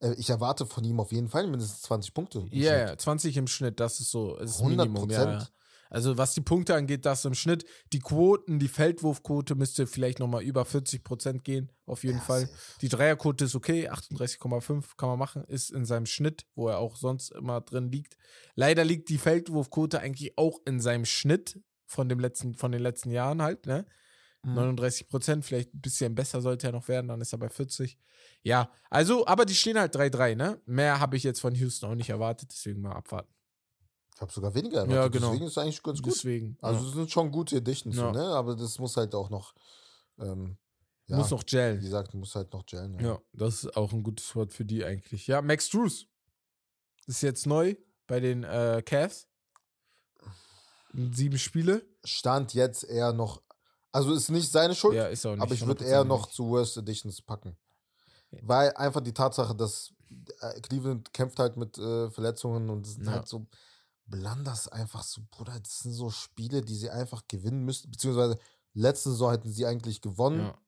Äh, Ich erwarte von ihm auf jeden Fall mindestens 20 Punkte. ja, ja, 20 im Schnitt, das ist so, das ist 100 Minimum. Ja, ja. Also was die Punkte angeht, das im Schnitt. Die Quoten, die Feldwurfquote müsste vielleicht nochmal über 40 Prozent gehen, auf jeden Ja, Fall. safe. Die Dreierquote ist okay, 38,5 kann man machen, ist in seinem Schnitt, wo er auch sonst immer drin liegt. Leider liegt die Feldwurfquote eigentlich auch in seinem Schnitt von, dem letzten, von den letzten Jahren halt, ne? Mhm. 39 Prozent, vielleicht ein bisschen besser sollte er noch werden, dann ist er bei 40. Ja, also, aber die stehen halt 3-3, ne? Mehr habe ich jetzt von Houston auch nicht erwartet, deswegen mal abwarten. Ich habe sogar weniger erwartet. Ja, genau. Deswegen ist es eigentlich ganz gut. Deswegen. Also ja. es sind schon gute Editions, Ja. ne? Aber das muss halt auch noch, ähm, ja, muss noch wie gellen. gesagt, muss halt noch gellen. Ja, das ist auch ein gutes Wort für die eigentlich. Ja, Max Drews ist jetzt neu bei den äh, Cavs. Sieben Spiele. Stand jetzt eher noch, also ist nicht seine Schuld, Ja, ist auch nicht. aber ich würde 100% eher noch nicht. zu Worst Editions packen. Weil einfach die Tatsache, dass äh, Cleveland kämpft halt mit äh, Verletzungen und es sind Ja. halt so Blunders einfach so, Bruder, das sind so Spiele, die sie einfach gewinnen müssten, beziehungsweise letzte Saison hätten sie eigentlich gewonnen. Ja.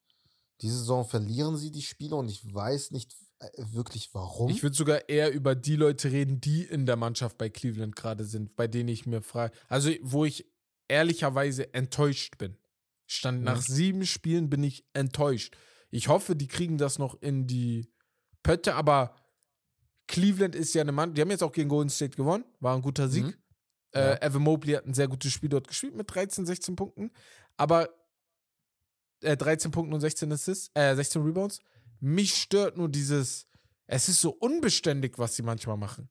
Diese Saison verlieren sie die Spiele und ich weiß nicht äh, wirklich warum. Ich würde sogar eher über die Leute reden, die in der Mannschaft bei Cleveland gerade sind, bei denen ich mir frage, also wo ich ehrlicherweise enttäuscht bin. Stand nach Mhm. sieben Spielen bin ich enttäuscht. Ich hoffe, die kriegen das noch in die Pötte, aber Cleveland ist ja eine Mann, die haben jetzt auch gegen Golden State gewonnen, war ein guter Sieg. Mhm. Äh, Ja. Evan Mobley hat ein sehr gutes Spiel dort gespielt mit 13, 16 Punkten, aber äh, 13 Punkten und 16 Assists, äh, 16 Rebounds. Mich stört nur dieses, es ist so unbeständig, was sie manchmal machen.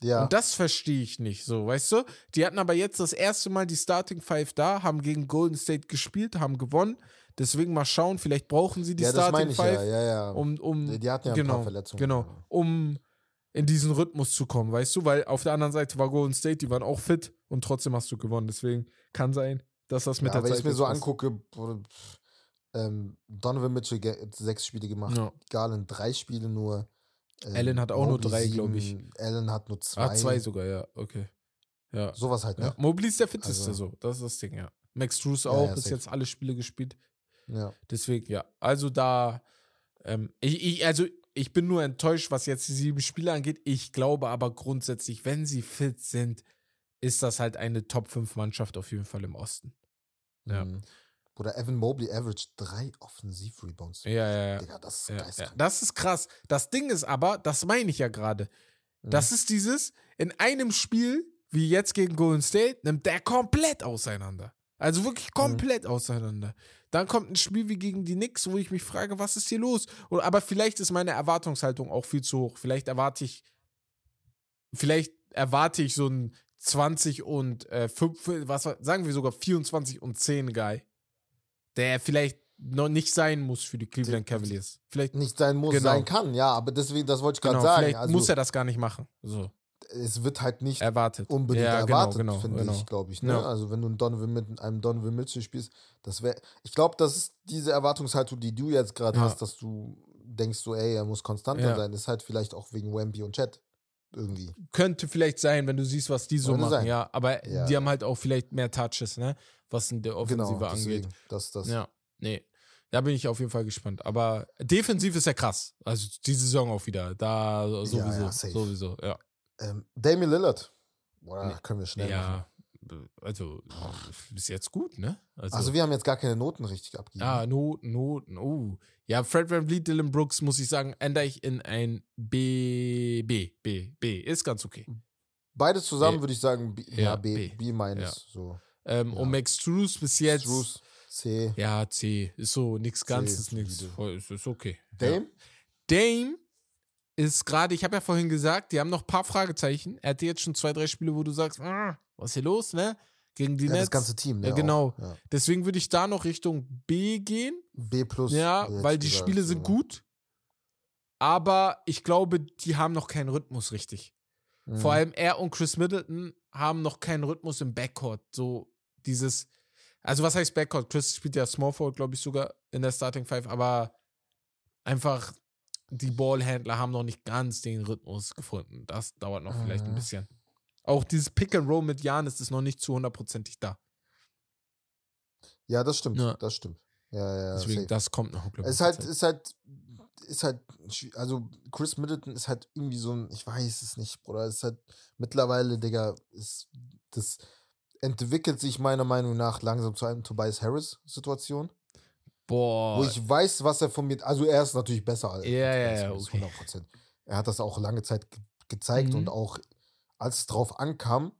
ja. Und das verstehe ich nicht so, weißt du? Die hatten aber jetzt das erste Mal die Starting Five da, haben gegen Golden State gespielt, haben gewonnen. Deswegen mal schauen, vielleicht brauchen sie die ja, das meine Starting ich Five, ja, ja, ja. um, um die, hatten ja ein genau, paar Verletzungen. Genau, um in diesen Rhythmus zu kommen, weißt du? Weil auf der anderen Seite war Golden State, die waren auch fit und trotzdem hast du gewonnen. Deswegen kann sein, dass das mit ja, der wenn Zeit ich mir so angucke, ähm, Donovan Mitchell sechs Spiele gemacht, Ja. Garland drei Spiele nur. ähm, Allen hat auch nur Mobley drei, glaub ich. Allen hat nur zwei. Ah, zwei sogar, ja, okay. Ja. Sowas halt, ne? ja. Mobley ist der fitteste Also- so, das ist das Ding, ja. Max Drews auch, ja, bis jetzt alle Spiele gespielt. Ja. Deswegen, ja. Also da, ähm, ich, ich, also ich bin nur enttäuscht, was jetzt die sieben Spiele angeht. Ich glaube aber grundsätzlich, wenn sie fit sind, ist das halt eine Top-5-Mannschaft auf jeden Fall im Osten. Ja. Mhm. Bruder, Evan Mobley average drei Offensiv-Rebounds. Ja, ja, ja. Digga, das ist ja, ja. Das ist krass. Das Ding ist aber, das meine ich ja gerade. Mhm. Das ist dieses, in einem Spiel, wie jetzt gegen Golden State, nimmt der komplett auseinander. Also wirklich Mhm. komplett auseinander. Dann kommt ein Spiel wie gegen die Knicks, wo ich mich frage, was ist hier los? Oder, aber vielleicht ist meine Erwartungshaltung auch viel zu hoch. Vielleicht erwarte ich, vielleicht erwarte ich so ein 20 und äh, 5, was sagen wir sogar 24 und 10 Guy, der vielleicht noch nicht sein muss für die Cleveland Cavaliers. Vielleicht Nicht sein muss, Genau. sein kann, ja, aber deswegen, das wollte ich gerade genau, sagen. vielleicht Also, muss er das gar nicht machen. So es wird halt nicht erwartet. unbedingt ja, erwartet, genau, genau, finde genau. ich, glaube ich. Ne? Ja. Also wenn du einen Donovan mit einem Donovan Mitchell spielst, das wäre, ich glaube, das ist diese Erwartungshaltung, die du jetzt gerade Ja. hast, dass du denkst so, ey, er muss konstanter Ja. sein, ist halt vielleicht auch wegen Wemby und Chat irgendwie. Könnte vielleicht sein, wenn du siehst, was die so Könnte machen, sein. ja. Aber Ja, die ja. haben halt auch vielleicht mehr Touches, ne? Was in der Offensive Genau, angeht. deswegen, das, das. Ja, nee. Da bin ich auf jeden Fall gespannt. Aber defensiv ist ja krass. Also die Saison auch wieder. Da sowieso. ja, safe. sowieso, ja. Ähm, Damian Lillard, boah, Nee. können wir schnell machen. Ja, also bis jetzt gut, ne? Also, Also wir haben jetzt gar keine Noten richtig abgegeben. ah, Noten, Noten, oh. Ja, Fred Van Vliet, Dylan Brooks, muss ich sagen, ändere ich in ein B, B, B, B. Ist ganz okay. Beides zusammen B. würde ich sagen, B, ja, Ja, B, B. B minus, Ja. so. Ähm, Ja. Und Max Struess bis jetzt. Struce, C. Ja, C. Ist so nichts Ganzes, nichts. Ist, okay. Dame? Dame ist gerade, ich habe ja vorhin gesagt, die haben noch ein paar Fragezeichen. Er hatte jetzt schon zwei, drei Spiele, wo du sagst, "Ah, was ist hier los, ne? Gegen die Ja, Nets. das ganze Team, ne? Ja, genau. Ja. Deswegen würde ich da noch Richtung B gehen. B plus. Ja, weil die Spiele sind ja. gut. Aber ich glaube, die haben noch keinen Rhythmus richtig. Mhm. Vor allem er und Chris Middleton haben noch keinen Rhythmus im Backcourt. So dieses, also was heißt Backcourt? Chris spielt ja Small Forward, glaube ich, sogar in der Starting Five, aber einfach die Ballhändler haben noch nicht ganz den Rhythmus gefunden. Das dauert noch vielleicht ein Mhm. bisschen. Auch dieses Pick and Roll mit Janis ist noch nicht zu hundertprozentig da. Ja, das stimmt. Ja. Das stimmt. Ja, ja, Deswegen, safe. das kommt noch. Es ist halt, ist halt, ist halt, also Chris Middleton ist halt irgendwie so ein, ich weiß es nicht, Bruder, ist halt mittlerweile, Digga, ist, das entwickelt sich meiner Meinung nach langsam zu einem Tobias Harris-Situation, Boah. wo ich weiß, was er von mir, also er ist natürlich besser als Ja, ja, ja, okay. 100 Prozent. Er hat das auch lange Zeit ge gezeigt Mhm. und auch, als es drauf ankam,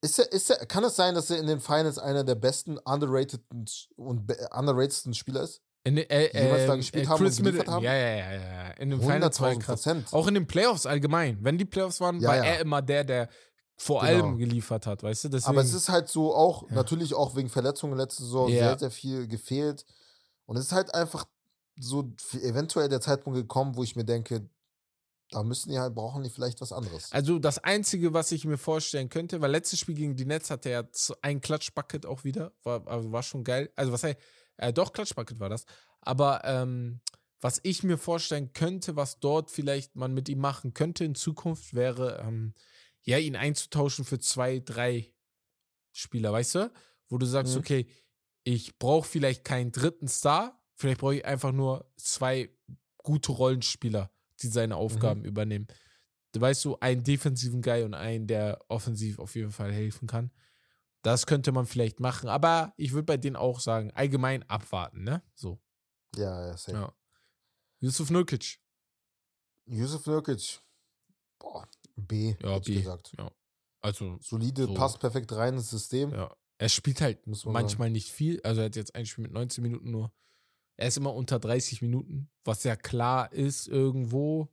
ist er, ist er, kann es sein, dass er in den Finals einer der besten underrated und underratedsten Spieler ist? in, äh, die jemals da ähm, gespielt äh, haben und geliefert Middleton. haben? Ja, ja, ja, ja. In den Finals war 100.000 krass. Prozent. Auch in den Playoffs allgemein. Wenn die Playoffs waren, Ja, war ja. er immer der, der vor Genau. allem geliefert hat, weißt du? Deswegen, Aber es ist halt so auch, Ja. natürlich auch wegen Verletzungen letzte Saison Ja. sehr, sehr viel gefehlt. Und es ist halt einfach so eventuell der Zeitpunkt gekommen, wo ich mir denke, da müssen die halt, brauchen die vielleicht was anderes. also das Einzige, was ich mir vorstellen könnte, weil letztes Spiel gegen die Nets hatte er ein Klatschbucket auch wieder, war, also war schon geil. Also was heißt, äh, doch, Klatschbucket war das. Aber ähm, was ich mir vorstellen könnte, was dort vielleicht man mit ihm machen könnte in Zukunft, wäre, ähm, ja, ihn einzutauschen für zwei, drei Spieler, weißt du? Wo du sagst, Mhm. okay, ich brauche vielleicht keinen dritten Star, vielleicht brauche ich einfach nur zwei gute Rollenspieler, die seine Aufgaben übernehmen. Weißt du, einen defensiven Guy und einen, der offensiv auf jeden Fall helfen kann. Das könnte man vielleicht machen, aber ich würde bei denen auch sagen, allgemein abwarten, ne? So. Ja, ja, safe. Ja. Yusuf Nurkic. Yusuf Nurkic, boah, B, Ja, B. gesagt. Ja. Also, Solide, So. passt perfekt rein ins System. ja. Er spielt halt Muss man manchmal nicht viel. Also, er hat jetzt ein Spiel mit 19 Minuten nur. Er ist immer unter 30 Minuten, was ja klar ist irgendwo.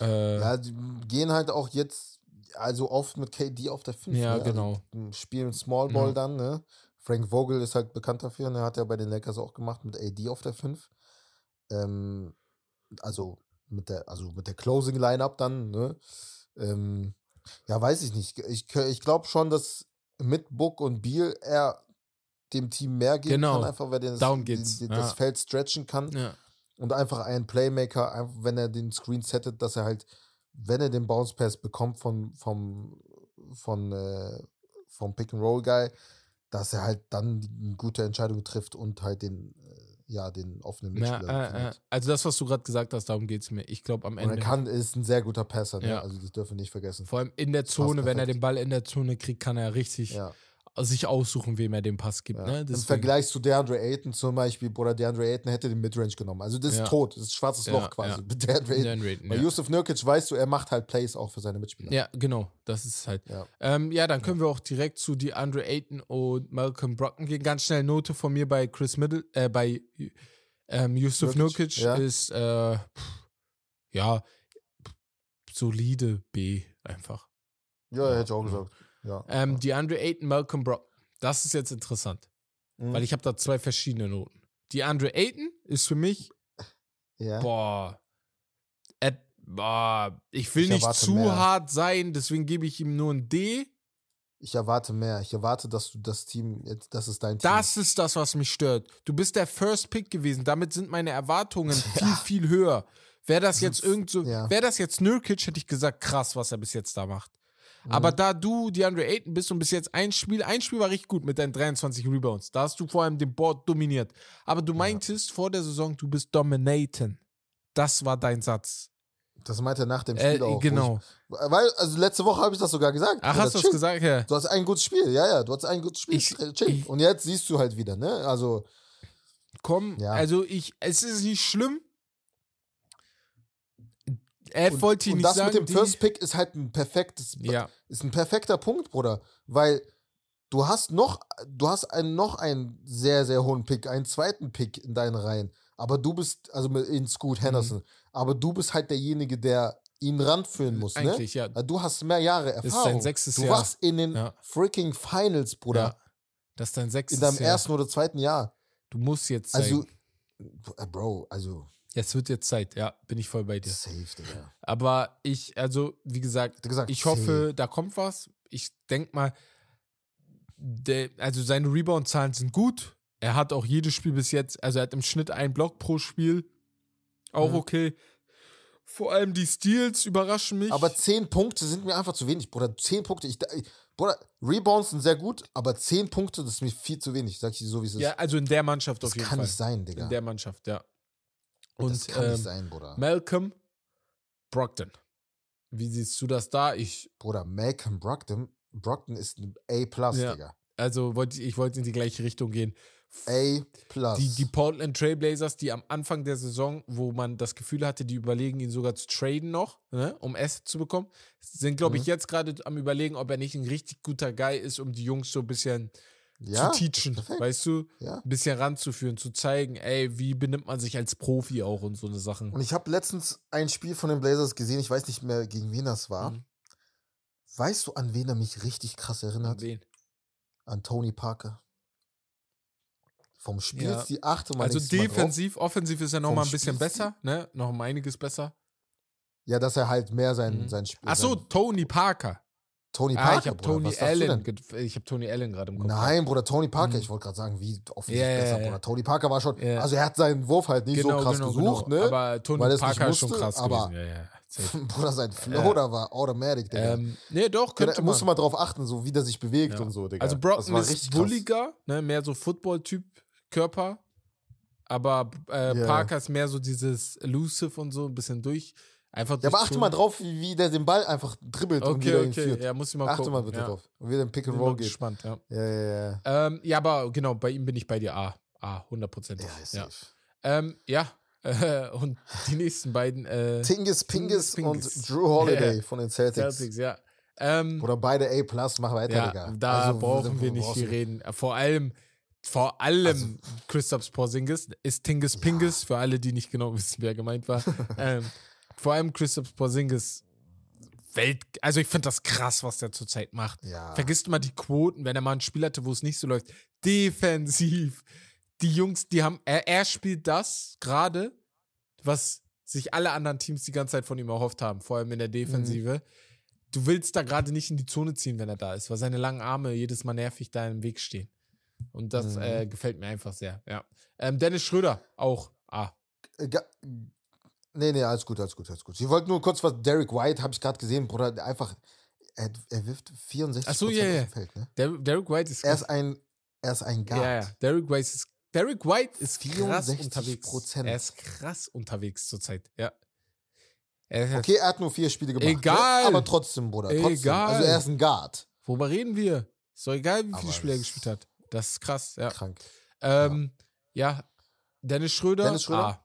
Äh, Ja, die gehen halt auch jetzt, also oft mit KD auf der 5. Ja, ne? genau. Also, spielen Small Ball Ja. dann, ne? Frank Vogel ist halt bekannt dafür, ne? Hat er bei den Lakers auch gemacht mit AD auf der 5. Ähm, also mit der, also mit der Closing Lineup dann, ne? Ähm, ja, weiß ich nicht. Ich, ich glaube schon, dass mit Book und Beal er dem Team mehr geben Genau. kann, einfach weil er das, die- ja. das Feld stretchen kann ja. und einfach ein Playmaker, wenn er den Screen settet, dass er halt, wenn er den Bounce Pass bekommt von, vom, von, äh, vom Pick and Roll Guy, dass er halt dann eine gute Entscheidung trifft und halt den, äh, ja, den offenen Mitspieler äh, äh, findet. also das, was du gerade gesagt hast, darum geht es mir. Ich glaube am Und er Ende. kann, ist ein sehr guter Passer, ne? Ja. also das dürfen wir nicht vergessen. vor allem in der Zone, wenn er den Ball in der Zone kriegt, kann er richtig Ja, sich aussuchen, wem er den Pass gibt. ja. Ne? Im Vergleich zu DeAndre Ayton zum Beispiel, Bruder, DeAndre Ayton hätte den Midrange genommen. Also das ist Ja. tot, das ist schwarzes Ja, Loch quasi. ja. DeAndre Ayton. Dan Raiden, Bei ja. Yusuf Nurkic weißt du, er macht halt Plays auch für seine Mitspieler. ja, genau. Das ist halt. Ja. Ähm, dann können wir auch direkt zu die Andre Ayton und Malcolm Brocken gehen. Ganz schnell Note von mir bei Chris Middle, äh, bei ähm, Yusuf Nurkic, Nurkic ist, äh, ja, solide B einfach. Ja, hätte ich auch gesagt. Ja. Ähm, die Andre Ayton, Malcolm Brock. Das ist jetzt interessant, Mhm. weil ich habe da zwei verschiedene Noten. Die Andre Ayton ist für mich, ja. boah, et, boah ich will Ich nicht zu mehr. hart sein, deswegen gebe ich ihm nur ein D. Ich erwarte mehr. Ich erwarte, dass du das Team, das ist dein Team. Das ist das, was mich stört. Du bist der First Pick gewesen. Damit sind meine Erwartungen [LAUGHS] viel, viel höher. Wäre das jetzt irgend so, ja. wäre das jetzt Nurkic, hätte ich gesagt, krass, was er bis jetzt da macht. Mhm. Aber da du die Andre Ayton bist und bis jetzt ein Spiel, ein Spiel war richtig gut mit deinen 23 Rebounds. Da hast du vor allem den Board dominiert. Aber du meintest vor der Saison, du bist dominaten. Das war dein Satz. Das meinte er nach dem Äh, Spiel auch. wo genau. Ich, weil, also letzte Woche habe ich das sogar gesagt. Ach, hast du das chill. gesagt? Ja. Du hast ein gutes Spiel, ja, ja, du hast ein gutes Spiel. Ich- ich- Und jetzt siehst du halt wieder, ne? Also, Komm, Ja. also ich, es ist nicht schlimm. Er wollte ich und nicht das sagen. mit dem First Pick ist halt ein perfektes, Ja. ist ein perfekter Punkt, Bruder. Weil du hast noch, du hast einen, noch einen sehr, sehr hohen Pick, einen zweiten Pick in deinen Reihen. Aber du bist, also mit- in Mhm. Scoot Henderson, aber du bist halt derjenige, der ihn ranführen muss, ne? Eigentlich, ja. Ja, Du hast mehr Jahre ist Erfahrung. dein sechstes du Jahr. warst in den Ja. freaking Finals, Bruder. Ja. Das ist dein sechstes In deinem Jahr. ersten oder zweiten Jahr. Du musst jetzt sein. Also, äh, Bro, also, es wird jetzt Zeit, ja, bin ich voll bei dir. safe, Digga. Aber ich, also, wie gesagt, gesagt, ich hoffe, da kommt was. Ich denke mal, der, also seine Rebound-Zahlen sind gut. Er hat auch jedes Spiel bis jetzt, also er hat im Schnitt einen Block pro Spiel. Auch Mhm. okay. Vor allem die Steals überraschen mich. Aber 10 Punkte sind mir einfach zu wenig, Bruder. 10 Punkte, ich, ich Bruder, Rebounds sind sehr gut, aber 10 Punkte, das ist mir viel zu wenig, sag ich dir so, wie es ist. ja, also in der Mannschaft das auf jeden kann Fall. nicht sein, Digga. in der Mannschaft, ja. Das Und kann ähm, nicht sein, Bruder. Malcolm Brogdon. Wie siehst du das da? Ich, Bruder, Malcolm Brockton, Brockton ist ein A+, Ja. Digga. also wollte ich wollte in die gleiche Richtung gehen. A+. Die, die Portland Trailblazers, die am Anfang der Saison, wo man das Gefühl hatte, die überlegen, ihn sogar zu traden noch, ne, um Assets zu bekommen, sind, glaube ich, Mhm. jetzt gerade am überlegen, ob er nicht ein richtig guter Guy ist, um die Jungs so ein bisschen ja, zu teachen, weißt du? Ja. Ein bisschen ranzuführen, zu zeigen, ey, wie benimmt man sich als Profi auch und so eine Sachen. Und ich habe letztens ein Spiel von den Blazers gesehen, ich weiß nicht mehr, gegen wen das war. Mhm. Weißt du, an wen er mich richtig krass erinnert? Wen? An Tony Parker. Vom Spiel Ja. die achte Mal Also nächstes Mal defensiv, offensiv ist er noch Vom mal ein bisschen besser, ne? Noch um einiges besser. Ja, dass er halt mehr sein, Mhm. sein Spiel. Ach so, Tony Parker. Tony Parker. Ah, ich habe Tony Allen. Ich habe Tony Allen gerade im Kopf. Nein, Bruder, Tony Parker. Mhm. Ich wollte gerade sagen, wie Ja, ja, besser. Bruder. Tony Parker war schon, Ja. also er hat seinen Wurf halt nicht so krass gesucht, ne? Aber Tony er Parker ist schon krass aber- gewesen. Ja, ja. [LAUGHS] Bruder, sein Flow Ja. da war automatic, Digga. ähm, nee, doch, ja, könnte da man. musst du mal drauf achten, so wie der sich bewegt Ja. und so, Digga. also Brockton war ist bulliger, ne? mehr so Football-Typ Körper. Aber äh, Ja. Parker ist mehr so dieses elusive und so, ein bisschen durch. Einfach Ja, aber achte mal drauf, wie, wie der den Ball einfach dribbelt und Okay, wieder ihn okay, führt. ja, muss ich mal Achte gucken. mal bitte ja. drauf. Und wie der im Pick and Roll geht. gespannt, ja. Ja, ja, ja. Ähm, ja, aber genau, bei ihm bin ich bei dir A. A, hundertprozentig. Ja, ist Ja, ähm, ja. Äh, [LAUGHS] und die nächsten beiden äh, Tingis, Pingis Pingis. und Drew Holiday von den Celtics. Celtics, ja. Ähm, Oder beide A+, mach weiter, ja, Digga. da Also, brauchen wir nicht viel reden. Vor allem, vor allem Christoph Porzingis ist Tingis Pingis, für alle, die nicht genau wissen, wer gemeint war. [LAUGHS] ähm, vor allem Christoph Porzingis Welt, also ich finde das krass, was der zurzeit macht. Ja. Vergisst mal die Quoten, wenn er mal ein Spiel hatte, wo es nicht so läuft. Defensiv. Die Jungs, die haben, er, er spielt das gerade, was sich alle anderen Teams die ganze Zeit von ihm erhofft haben, vor allem in der Defensive. Du willst da gerade nicht in die Zone ziehen, wenn er da ist, weil seine langen Arme jedes Mal nervig da im Weg stehen. Und das Mhm. äh, gefällt mir einfach sehr, ja. Ähm, Dennis Schröder, auch. Ah, Äh, Nee, nee, alles gut, alles gut, alles gut. Ich wollte nur kurz was, Derek White, habe ich gerade gesehen, Bruder, der einfach, er, er wirft 64 Ach so, ja, ja. aus dem Feld, ne? Der, Derek White ist Er ist ein, er ist ein Guard. Ja, ja. Derek White ist, Derek White ist krass 64%. unterwegs. Er ist krass unterwegs zurzeit, ja. Er Okay, er hat nur vier Spiele gemacht. Egal. Ne? Aber trotzdem, Bruder. Trotzdem. Egal. Also er ist ein Guard. Worüber reden wir? Ist doch egal, wie viele Spiele er es- gespielt hat. Das ist krass, ja. Krank. Ähm, ja. Dennis Schröder. Dennis Schröder? Ah,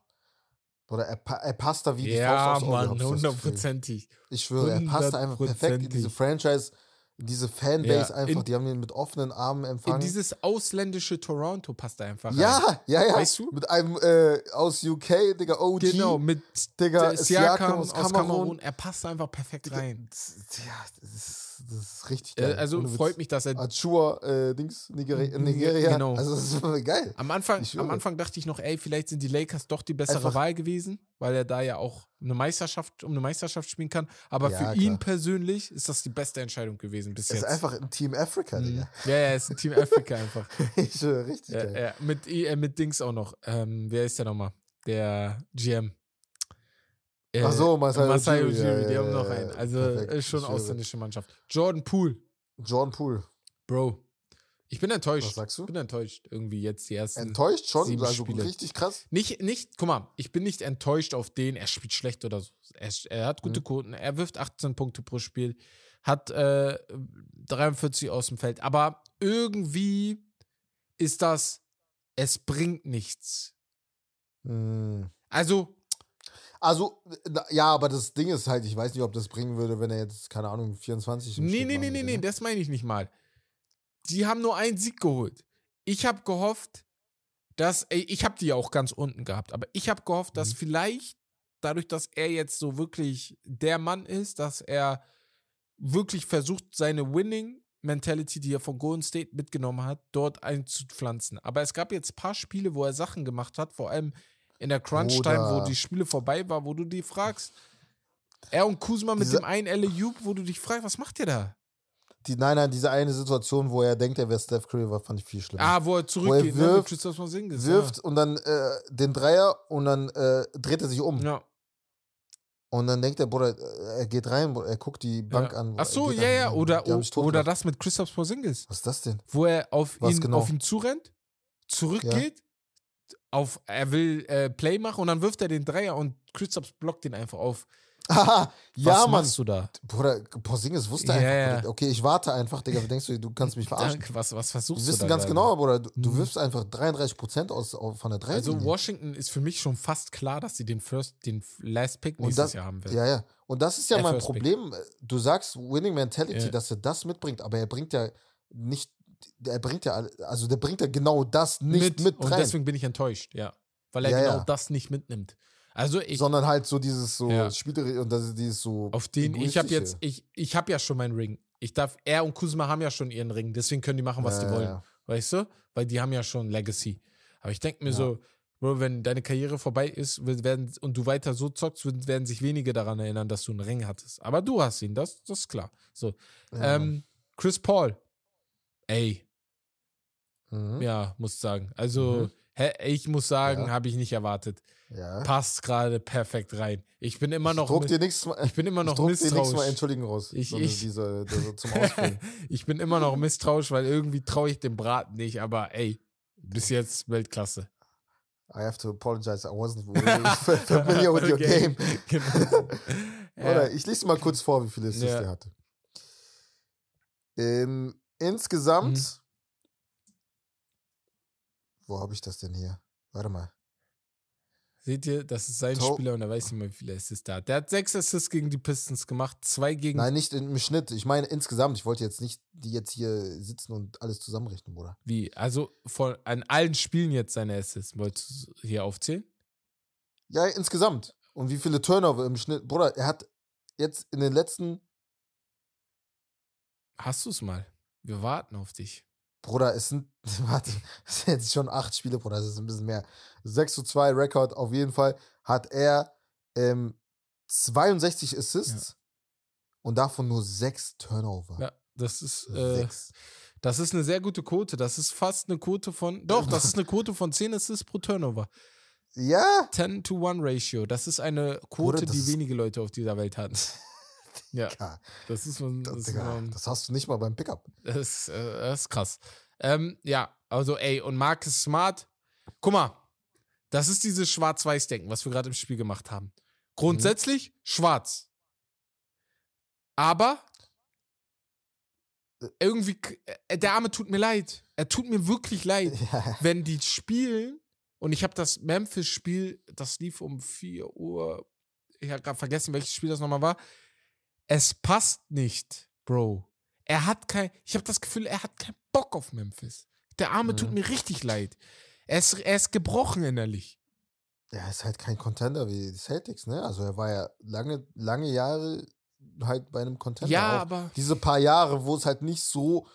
Bruder, er, er passt da wie die ja, Faust aufs Auge. Mann, das Gefühl. hundertprozentig. Ich schwöre, er passt da einfach perfekt in diese Franchise. Diese Fanbase Ja, einfach, in- die haben ihn mit offenen Armen In empfangen. dieses ausländische Toronto passt er einfach rein. ja, ja, ja. Weißt du? Mit einem äh, aus UK, Digga, OG. Genau, mit Digga, Siakam aus Kamerun. Kamerun. Er passt einfach perfekt rein. Das- Ja, das ist, das ist richtig Äh, geil. also Ohne Witz. freut mich, dass er Achua, äh, Dings, Nigeri Mhm, Nigeria. genau. Also, das ist geil. Am Anfang, am. Anfang dachte ich noch, ey, vielleicht sind die Lakers doch die bessere Einfach- Wahl gewesen, weil er da ja auch eine Meisterschaft, um eine Meisterschaft spielen kann. Aber Ja, für ihn klar. persönlich ist das die beste Entscheidung gewesen bis Es ist jetzt. einfach ein Team Africa, Mhm. Digga. Ja, ja, ist ein Team Africa einfach. [LAUGHS] Ich richtig ja, ja, mit, äh, mit Dings auch noch. Ähm, wer ist der nochmal? Der GM. Äh, Ach so, Masai Masai Ujiri, Ujiri, ja, die haben noch einen. Also perfekt, ist schon ausländische Mannschaft. Jordan Poole, Jordan Poole. Bro. Ich bin enttäuscht. Was sagst du? Ich bin enttäuscht. Irgendwie jetzt die ersten. Enttäuscht schon? sieben Also Spiele. richtig krass. Nicht, nicht, guck mal, ich bin nicht enttäuscht auf den, er spielt schlecht oder so. Er, er hat gute Mhm. Quoten, er wirft 18 Punkte pro Spiel, hat äh, 43 aus dem Feld, aber irgendwie ist das, es bringt nichts. Hm. Also, Also, ja, aber das Ding ist halt, ich weiß nicht, ob das bringen würde, wenn er jetzt, keine Ahnung, 24 im nee, nee, nee, nee, nee, ne? das meine ich nicht mal. Die haben nur einen Sieg geholt. Ich habe gehofft, dass, ey, ich habe die ja auch ganz unten gehabt, aber ich habe gehofft, dass Mhm. vielleicht dadurch, dass er jetzt so wirklich der Mann ist, dass er wirklich versucht, seine Winning Mentality, die er von Golden State mitgenommen hat, dort einzupflanzen. Aber es gab jetzt ein paar Spiele, wo er Sachen gemacht hat, vor allem in der Crunch-Time, wo die Spiele vorbei war, wo du dich fragst, er und Kuzma mit Diese- dem einen Alley-Oop, wo du dich fragst, was macht ihr da? Die, nein, nein, diese eine Situation, wo er denkt, er wäre Steph Curry, war, fand ich viel schlimmer. Ah, wo er zurückgeht, ne, mit wirft- Christoph Porzingis. Wirft und dann äh, den Dreier und dann äh, dreht er sich um. Ja. ja. Und dann denkt er, Bruder, äh, er geht rein, er guckt die Bank ja. an. Ach so, ja, ja, oder, oder das mit Christoph Porzingis, Was ist das denn? wo er auf Was ihn, genau? auf ihn zurennt, zurückgeht, auf, er will äh, Play machen und dann wirft er den Dreier und Christoph blockt ihn einfach auf. Haha, ja, Was Mann. machst du da? Bruder, Porzingis wusste einfach. ja. Bruder, Okay, ich warte einfach, Digga. Denkst du, du kannst mich verarschen? Danke, was, was Die versuchst du wissen da ganz genau, Bruder. Du, du Mhm. wirfst einfach 33% aus, aus, von der Dreilinie. Also Washington ist für mich schon fast klar, dass sie den First, den Last Pick Und nächstes das- Jahr haben werden. Ja, ja. Und das ist ja Äh, mein First Pick. Problem. Du sagst Winning Mentality, Ja. dass er das mitbringt, aber er bringt ja nicht, er bringt ja, also der bringt ja genau das nicht mit, und rein, deswegen bin ich enttäuscht, ja. Weil er Ja, genau ja. das nicht mitnimmt. Also ich, sondern halt so dieses so Ja. Spielerische und das ist dieses so Auf den, ich habe jetzt, ich, ich habe ja schon meinen Ring. Ich darf, er und Kuzma haben ja schon ihren Ring, deswegen können die machen, was Ja, die wollen. ja. Weißt du? Weil die haben ja schon Legacy. Aber ich denke mir so, Bro, wenn deine Karriere vorbei ist werden, und du weiter so zockst, werden, sich wenige daran erinnern, dass du einen Ring hattest. Aber du hast ihn, das, das ist klar. So. Ähm, Chris Paul. Ey, Mhm. ja, muss sagen. Also, Mhm. Hä, ich muss sagen, Ja. habe ich nicht erwartet. ja. Passt gerade perfekt rein. Ich bin immer ich noch, druck dir nichts mal, ich bin immer ich noch druck dir nichts mal misstrauisch. entschuldigen raus. Ich- sondern ich- diese, diese [LAUGHS] zum ich bin immer noch misstrauisch, weil irgendwie traue ich dem Braten nicht, aber ey, bis jetzt Weltklasse. I have to apologize, I wasn't [LAUGHS] really familiar with your game. [LAUGHS] Genau. Oder ich lese mal kurz vor, wie viele Assists Ja. er hatte. Ähm, insgesamt. Mhm. Wo habe ich das denn hier? Warte mal. Seht ihr, das ist sein To- Spieler und er weiß nicht mehr, wie viele Assists er hat. Der hat sechs Assists gegen die Pistons gemacht, zwei gegen. Nein, nicht im Schnitt. Ich meine insgesamt. Ich wollte jetzt nicht die jetzt hier sitzen und alles zusammenrechnen, Bruder. Wie? Also von, an allen Spielen jetzt seine Assists. Wolltest du hier aufzählen? Ja, insgesamt. Und wie viele Turnover im Schnitt? Bruder, er hat jetzt in den letzten. Hast du es mal? Wir warten auf dich. Bruder, es sind, [LAUGHS] warte, es sind jetzt schon acht Spiele, Bruder, das ist ein bisschen mehr. 6 zu 2 Rekord, auf jeden Fall hat er ähm, 62 Assists und davon nur 6 Turnover. Ja, das ist, äh, Sechs. das ist eine sehr gute Quote. Das ist fast eine Quote von. Doch, das ist eine Quote von 10 Assists pro Turnover. Ja, 10 to 1 Ratio. Das ist eine Quote, Bruder, das die wenige Leute auf dieser Welt hatten. [LAUGHS] [LAUGHS] Ja, das ist, man, das, das, ist, man, das hast du nicht mal beim Pickup. das, ist, äh, das ist krass. Ähm, ja, also ey, und Marcus Smart, guck mal, das ist dieses Schwarz-Weiß-Denken, was wir gerade im Spiel gemacht haben. Grundsätzlich schwarz. Aber irgendwie, äh, der Arme tut mir leid. Er tut mir wirklich leid. [LAUGHS] Ja, wenn die spielen, und ich habe das Memphis-Spiel, das lief um 4 Uhr, ich habe gerade vergessen, welches Spiel das nochmal war. Es passt nicht, Bro. er hat kein, ich habe das Gefühl, er hat keinen Bock auf Memphis. Der Arme Mhm. tut mir richtig leid. Er ist, er ist gebrochen innerlich. Er ist halt kein Contender wie die Celtics, ne? Also er war ja lange, lange Jahre halt bei einem Contender. Ja, auch aber diese paar Jahre, wo es halt nicht so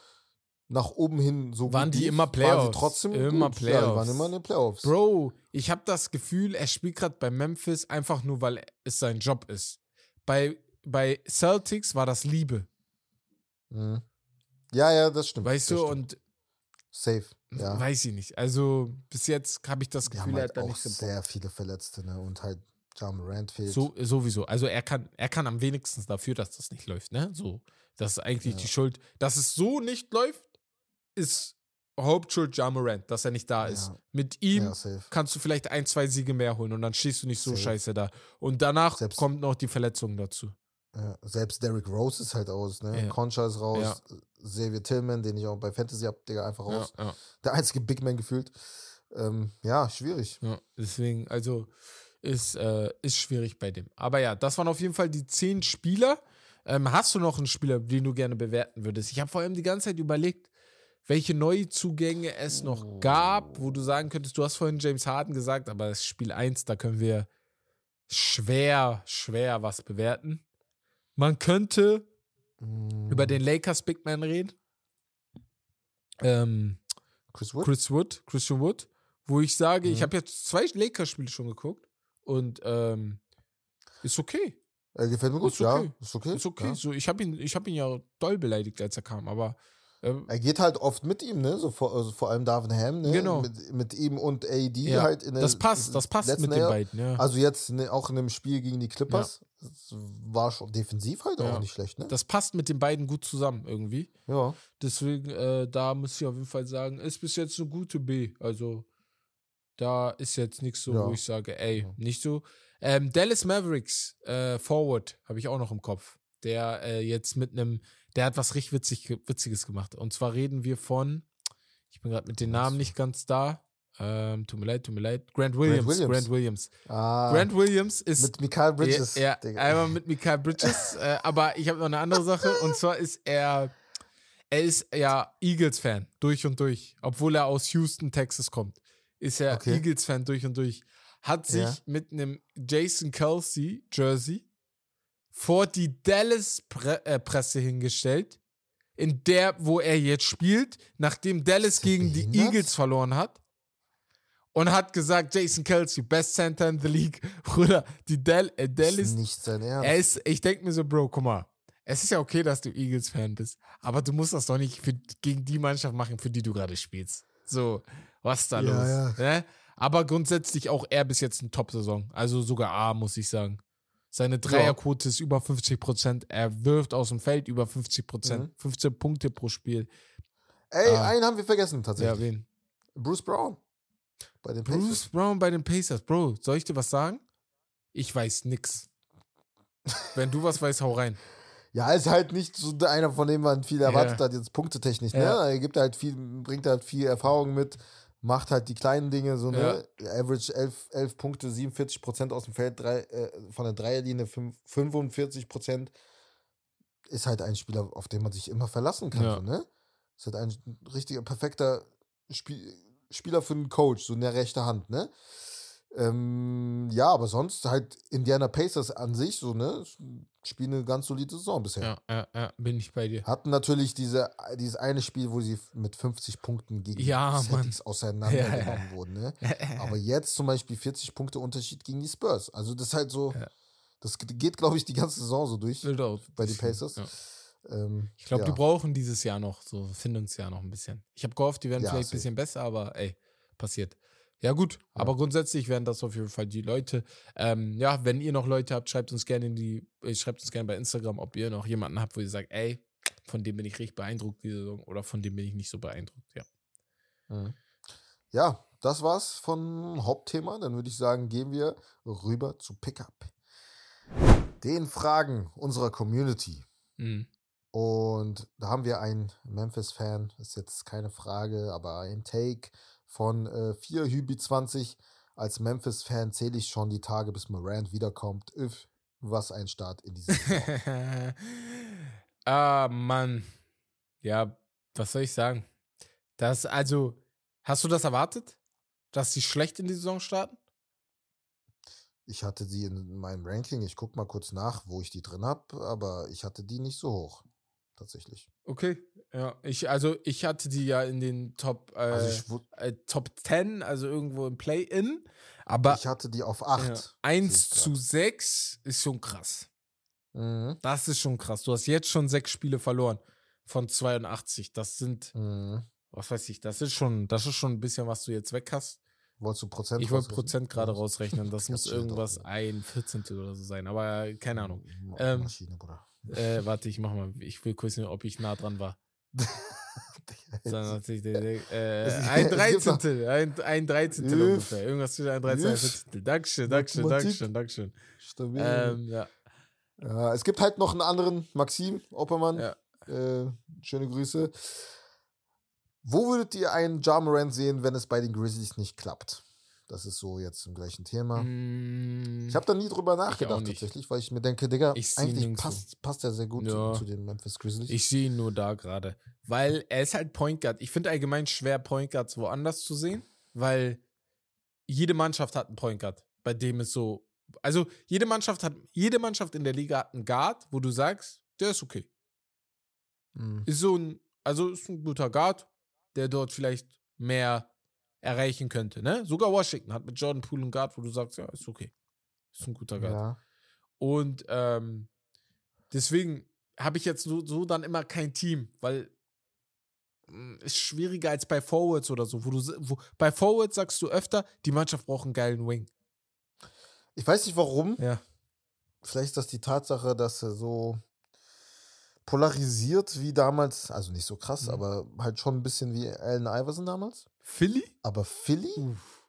nach oben hin so Waren gut die lief, immer waren sie Playoffs. trotzdem Immer gut. Ja, die waren Playoffs. immer in den Playoffs. Bro, ich habe das Gefühl, er spielt gerade bei Memphis einfach nur, weil es sein Job ist. Bei, bei Celtics war das Liebe, Mhm. Ja, ja, das stimmt. weißt das du? stimmt. Und Safe. Ja. weiß ich nicht. Also bis jetzt habe ich das Gefühl, er halt hat da nicht gebrochen. sehr viele Verletzte, ne? Und halt Ja Morant fehlt. So, sowieso. Also er kann, er kann am wenigsten dafür, dass das nicht läuft, ne? So. Das ist eigentlich Ja. die Schuld. Dass es so nicht läuft, ist Hauptschuld Ja Morant, dass er nicht da ist. Ja. Mit ihm kannst du vielleicht ein, zwei Siege mehr holen und dann stehst du nicht so Safe. scheiße da. Und danach Selbst- kommt noch die Verletzung dazu. Ja, selbst Derrick Rose ist halt aus, ne? Ja. Concha ist raus. Xavier Tillman, den ich auch bei Fantasy hab, Digga, einfach Ja, raus. ja, Der einzige Big Man gefühlt. Ähm, ja, schwierig. ja. Deswegen, also ist, äh, ist schwierig bei dem. Aber ja, das waren auf jeden Fall die zehn Spieler. Ähm, hast du noch einen Spieler, den du gerne bewerten würdest? Ich habe vor allem die ganze Zeit überlegt, welche Neuzugänge es noch gab, wo du sagen könntest, du hast vorhin James Harden gesagt, aber das ist Spiel 1, da können wir schwer, schwer was bewerten. Man könnte Mm, über den Lakers Big Man reden. Ähm, Chris Wood? Chris Wood, Christian Wood, wo ich sage, ich Mhm. habe jetzt zwei Lakers-Spiele schon geguckt und ähm, ist okay. Äh, gefällt mir gut, Ist ja. okay. Ist okay. Ist okay. Ja. So, ich habe ihn, ich habe ihn ja doll beleidigt, als er kam, aber ähm, Er geht halt oft mit ihm, ne? So vor, also vor allem Darvin Ham, ne? Genau. Mit, mit ihm und AD ja, halt in der das passt, das passt mit den Jahr. beiden, ja. Also jetzt ne, auch in dem Spiel gegen die Clippers. Das war schon defensiv halt Ja. auch nicht schlecht, ne? Das passt mit den beiden gut zusammen irgendwie. ja. Deswegen, äh, da muss ich auf jeden Fall sagen, ist bis jetzt eine gute B. Also, da ist jetzt nichts so, Ja. wo ich sage, ey, Ja. nicht so. Ähm, Dallas Mavericks, äh, Forward, habe ich auch noch im Kopf. Der äh, jetzt mit einem, der hat was richtig witzig, Witziges gemacht. Und zwar reden wir von, ich bin gerade mit den? Namen nicht ganz da. Ähm, tut mir leid, tut mir leid. Grant Williams. Grant Williams. Williams. Ah, Grant Williams ist mit Mikael Bridges. ja, einmal mit Mikael Bridges, [LAUGHS] äh, aber ich habe noch eine andere Sache und zwar ist er, er ist ja Eagles-Fan durch und durch, obwohl er aus Houston, Texas kommt, ist er Okay. Eagles-Fan durch und durch. Hat sich Ja. mit einem Jason Kelsey Jersey vor die Dallas-Presse hingestellt, in der, wo er jetzt spielt, nachdem Dallas Ist gegen die? Eagles verloren hat. Und hat gesagt, Jason Kelsey, best Center in the League. [LAUGHS] Bruder, die Dal äh, ist Dallas nicht sein Ernst. er ist, ich denke mir so, Bro, guck mal. Es ist ja okay, dass du Eagles-Fan bist, aber du musst das doch nicht für, gegen die Mannschaft machen, für die du gerade spielst. So, was ist da Ja, los? ja. Ne? Aber grundsätzlich auch er bis jetzt eine Top-Saison. Also sogar A, muss ich sagen. Seine Dreierquote ist über 50 Prozent. Er wirft aus dem Feld über 50 Prozent. Mhm. 15 Punkte pro Spiel. Ey, Ah. einen haben wir vergessen tatsächlich. Ja, wen? Bruce Brown. Bei den Pacers. Bruce Brown bei den Pacers. Bro, soll ich dir was sagen? Ich weiß nix. Wenn du was [LAUGHS] weißt, hau rein. Ja, ist halt nicht so einer, von dem man viel erwartet Ja. hat, jetzt punktetechnisch. Ne? Ja. Er gibt halt viel, bringt halt viel Erfahrung mit, macht halt die kleinen Dinge, so, ne? Average 11, 11 Punkte, 47 Prozent aus dem Feld, drei, äh, von der Dreierlinie fünf- 45 Prozent. Ist halt ein Spieler, auf den man sich immer verlassen kann, Ja. so, ne? Ist halt ein richtiger, perfekter Spiel, Spieler für einen Coach, so eine rechte Hand, ne? Ähm, ja, aber sonst halt Indiana Pacers an sich, so, ne? Spielen eine ganz solide Saison bisher. Ja, ja, ja, bin ich bei dir. Hatten natürlich diese, dieses eine Spiel, wo sie mit 50 Punkten gegen Ja, die Celtics [LAUGHS] auseinandergenommen Ja, ja. wurden. Ne? [LAUGHS] Aber jetzt zum Beispiel 40 Punkte Unterschied gegen die Spurs. Also das ist halt so, das geht, glaube ich, die ganze Saison so durch bei den Pacers. Ja. Ähm, Ich glaube, ja. die brauchen dieses Jahr noch, so Findungsjahr noch ein bisschen. Ich habe gehofft, die werden Ja, vielleicht ein bisschen besser, aber ey, passiert. Ja, gut, aber grundsätzlich werden das auf jeden Fall die Leute. Ähm, ja, wenn ihr noch Leute habt, schreibt uns gerne in die, äh, schreibt uns gerne bei Instagram, ob ihr noch jemanden habt, wo ihr sagt, ey, von dem bin ich richtig beeindruckt diese Saison oder von dem bin ich nicht so beeindruckt. Ja. Mhm. Ja, das war's von Hauptthema. Dann würde ich sagen, gehen wir rüber zu Pickup. Den Fragen unserer Community. Mhm. Und da haben wir einen Memphis-Fan, ist jetzt keine Frage, aber ein Take von äh, 4 Hübi 20. Als Memphis-Fan zähle ich schon die Tage, bis Morant wiederkommt. Üff, was ein Start in diese Saison. [LAUGHS] ah, Mann. Ja, was soll ich sagen? Das, also, hast du das erwartet? Dass sie schlecht in die Saison starten? Ich hatte die in meinem Ranking, ich gucke mal kurz nach, wo ich die drin habe, aber ich hatte die nicht so hoch. Tatsächlich. Okay, ja. Ich, also ich hatte die ja in den Top, äh, Also äh, Top 10, also irgendwo im Play-In. Aber ich hatte die auf 8. ja, 1 zu 6 ist schon krass. Mhm. Das ist schon krass. Du hast jetzt schon sechs Spiele verloren von 82. Das sind, Mhm. was weiß ich, das ist schon, das ist schon ein bisschen, was du jetzt weg hast. Wolltest du Prozent? Ich wollte? Prozent gerade rausrechnen. Das [LAUGHS] muss irgendwas ein Vierzehntel oder so sein. Aber keine Ahnung. Ähm, Maschine, Bruder. Äh, warte, ich mach mal. Ich will kurz sehen, ob ich nah dran war. [LAUGHS] Äh, [LAUGHS] ein Dreizehntel, ein, ein Dreizehntel ungefähr. Irgendwas zwischen ein Dreizehntel und ein Üff. Vierzehntel. Dankeschön, Dankeschön. Dankeschön, Dankeschön. Stabil. Ähm, ja. Ja, es gibt halt noch einen anderen, Maxim Oppermann. Ja. Äh, schöne Grüße. Wo würdet ihr einen Ja Morant sehen, wenn es bei den Grizzlies nicht klappt? Das ist so jetzt im gleichen Thema. Mm, Ich habe da nie drüber nachgedacht tatsächlich, weil ich mir denke, Digga, eigentlich passt, passt er sehr gut Ja. zu, zu den Memphis Grizzlies. Ich sehe ihn nur da gerade. Weil er ist halt Point Guard. Ich finde allgemein schwer, Point Guards woanders zu sehen, weil jede Mannschaft hat einen Point Guard, bei dem es so. Also jede Mannschaft hat, jede Mannschaft in der Liga hat einen Guard, wo du sagst, der ist okay. Mhm. Ist so ein, also ist ein guter Guard, der dort vielleicht mehr erreichen könnte, ne? Sogar Washington hat mit Jordan Poole einen Guard, wo du sagst, ja, ist okay. Ist ein guter Guard. Ja. Und ähm, deswegen habe ich jetzt so, so dann immer kein Team, weil mh, ist schwieriger als bei Forwards oder so, wo du wo, bei Forwards sagst du öfter, die Mannschaft braucht einen geilen Wing. Ich weiß nicht warum. Ja. Vielleicht ist das die Tatsache, dass er so polarisiert wie damals, also nicht so krass, Mhm. aber halt schon ein bisschen wie Allen Iverson damals. Philly? Aber Philly, Uff.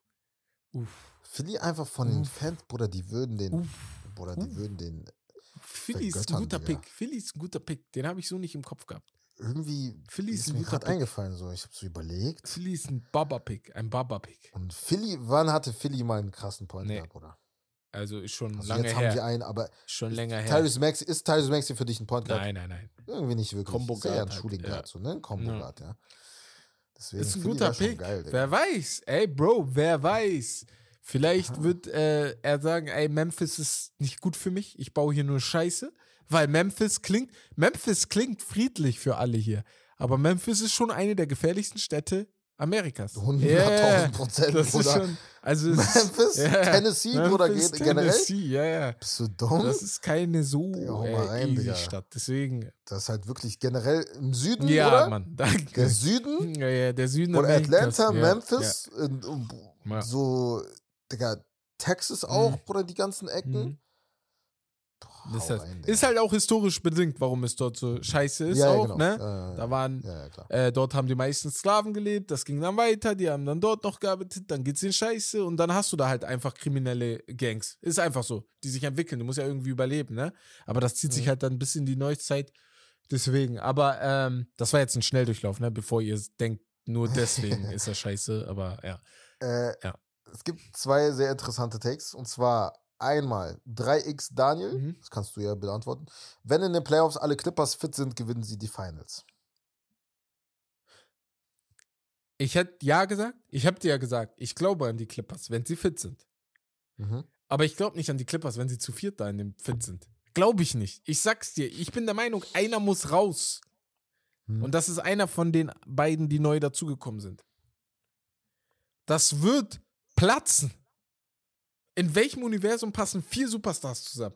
Uff. Philly einfach von den Uff. Fans, Bruder, die würden den, Uff. Bruder, die Uff. würden den Philly ist ein guter Digga. Pick. Philly ist ein guter Pick. Den habe ich so nicht im Kopf gehabt. irgendwie Philly ist ist mir gerade eingefallen, so ich habe so überlegt. Philly ist ein Baba-Pick. Ein Baba-Pick. Und Philly, wann hatte Philly mal einen krassen Point Nee. Guard, Bruder? Also ist schon Also lange jetzt haben die her. einen, aber Schon länger her. Tyrese Maxey, ist Tyrese Maxey für dich ein Point Guard? Nein, nein, nein. Irgendwie nicht wirklich. Combo ist ja eher ein Guard halt, Shooting Guard, ja. so, ne? Combo Guard, ja. Deswegen Ist ein guter Pick. Geil, wer weiß? Ey, Bro, wer weiß? Vielleicht Aha. wird äh, er sagen, ey, Memphis ist nicht gut für mich. Ich baue hier nur Scheiße. Weil Memphis klingt, Memphis klingt friedlich für alle hier. Aber Memphis ist schon eine der gefährlichsten Städte Amerikas. 100.000 Prozent, das ist Bruder. schon, also Memphis, ja, Tennessee, Bruder, Memphis, geht generell. Tennessee, ja, ja. Bist du dumm? Das ist keine so Digga, hau mal äh, rein, Digga. Stadt. Deswegen, Das ist halt wirklich generell im Süden, ja, oder? Mann, danke. Der [LAUGHS] Süden ja, ja, der Süden oder Atlanta, ja, Memphis, Ja. Ja. so, Digga, Texas auch, Mhm. oder die ganzen Ecken. Mhm. Das heißt, ist halt auch historisch bedingt, warum es dort so scheiße ist ja, ja, auch, genau. ne? Ja, ja, Da waren, ja, ja, äh, dort haben die meisten Sklaven gelebt, das ging dann weiter, die haben dann dort noch gearbeitet, dann geht's in Scheiße und dann hast du da halt einfach kriminelle Gangs. Ist einfach so, die sich entwickeln, du musst ja irgendwie überleben, ne? Aber das zieht sich Mhm. halt dann bis in die Neuzeit, deswegen. Aber ähm, das war jetzt ein Schnelldurchlauf, ne? Bevor ihr denkt, nur [LAUGHS] deswegen ist das scheiße, aber ja. Äh, Ja. Es gibt zwei sehr interessante Takes. Und zwar einmal 3x Daniel, Mhm. das kannst du ja beantworten. Wenn in den Playoffs alle Clippers fit sind, gewinnen sie die Finals. Ich hätte ja gesagt, ich habe dir ja gesagt, ich glaube an die Clippers, wenn sie fit sind. Mhm. Aber ich glaube nicht an die Clippers, wenn sie zu viert da in dem Fit sind. Glaube ich nicht. Ich sag's dir, ich bin der Meinung, einer muss raus. Hm. Und das ist einer von den beiden, die neu dazugekommen sind. Das wird platzen. In welchem Universum passen vier Superstars zusammen?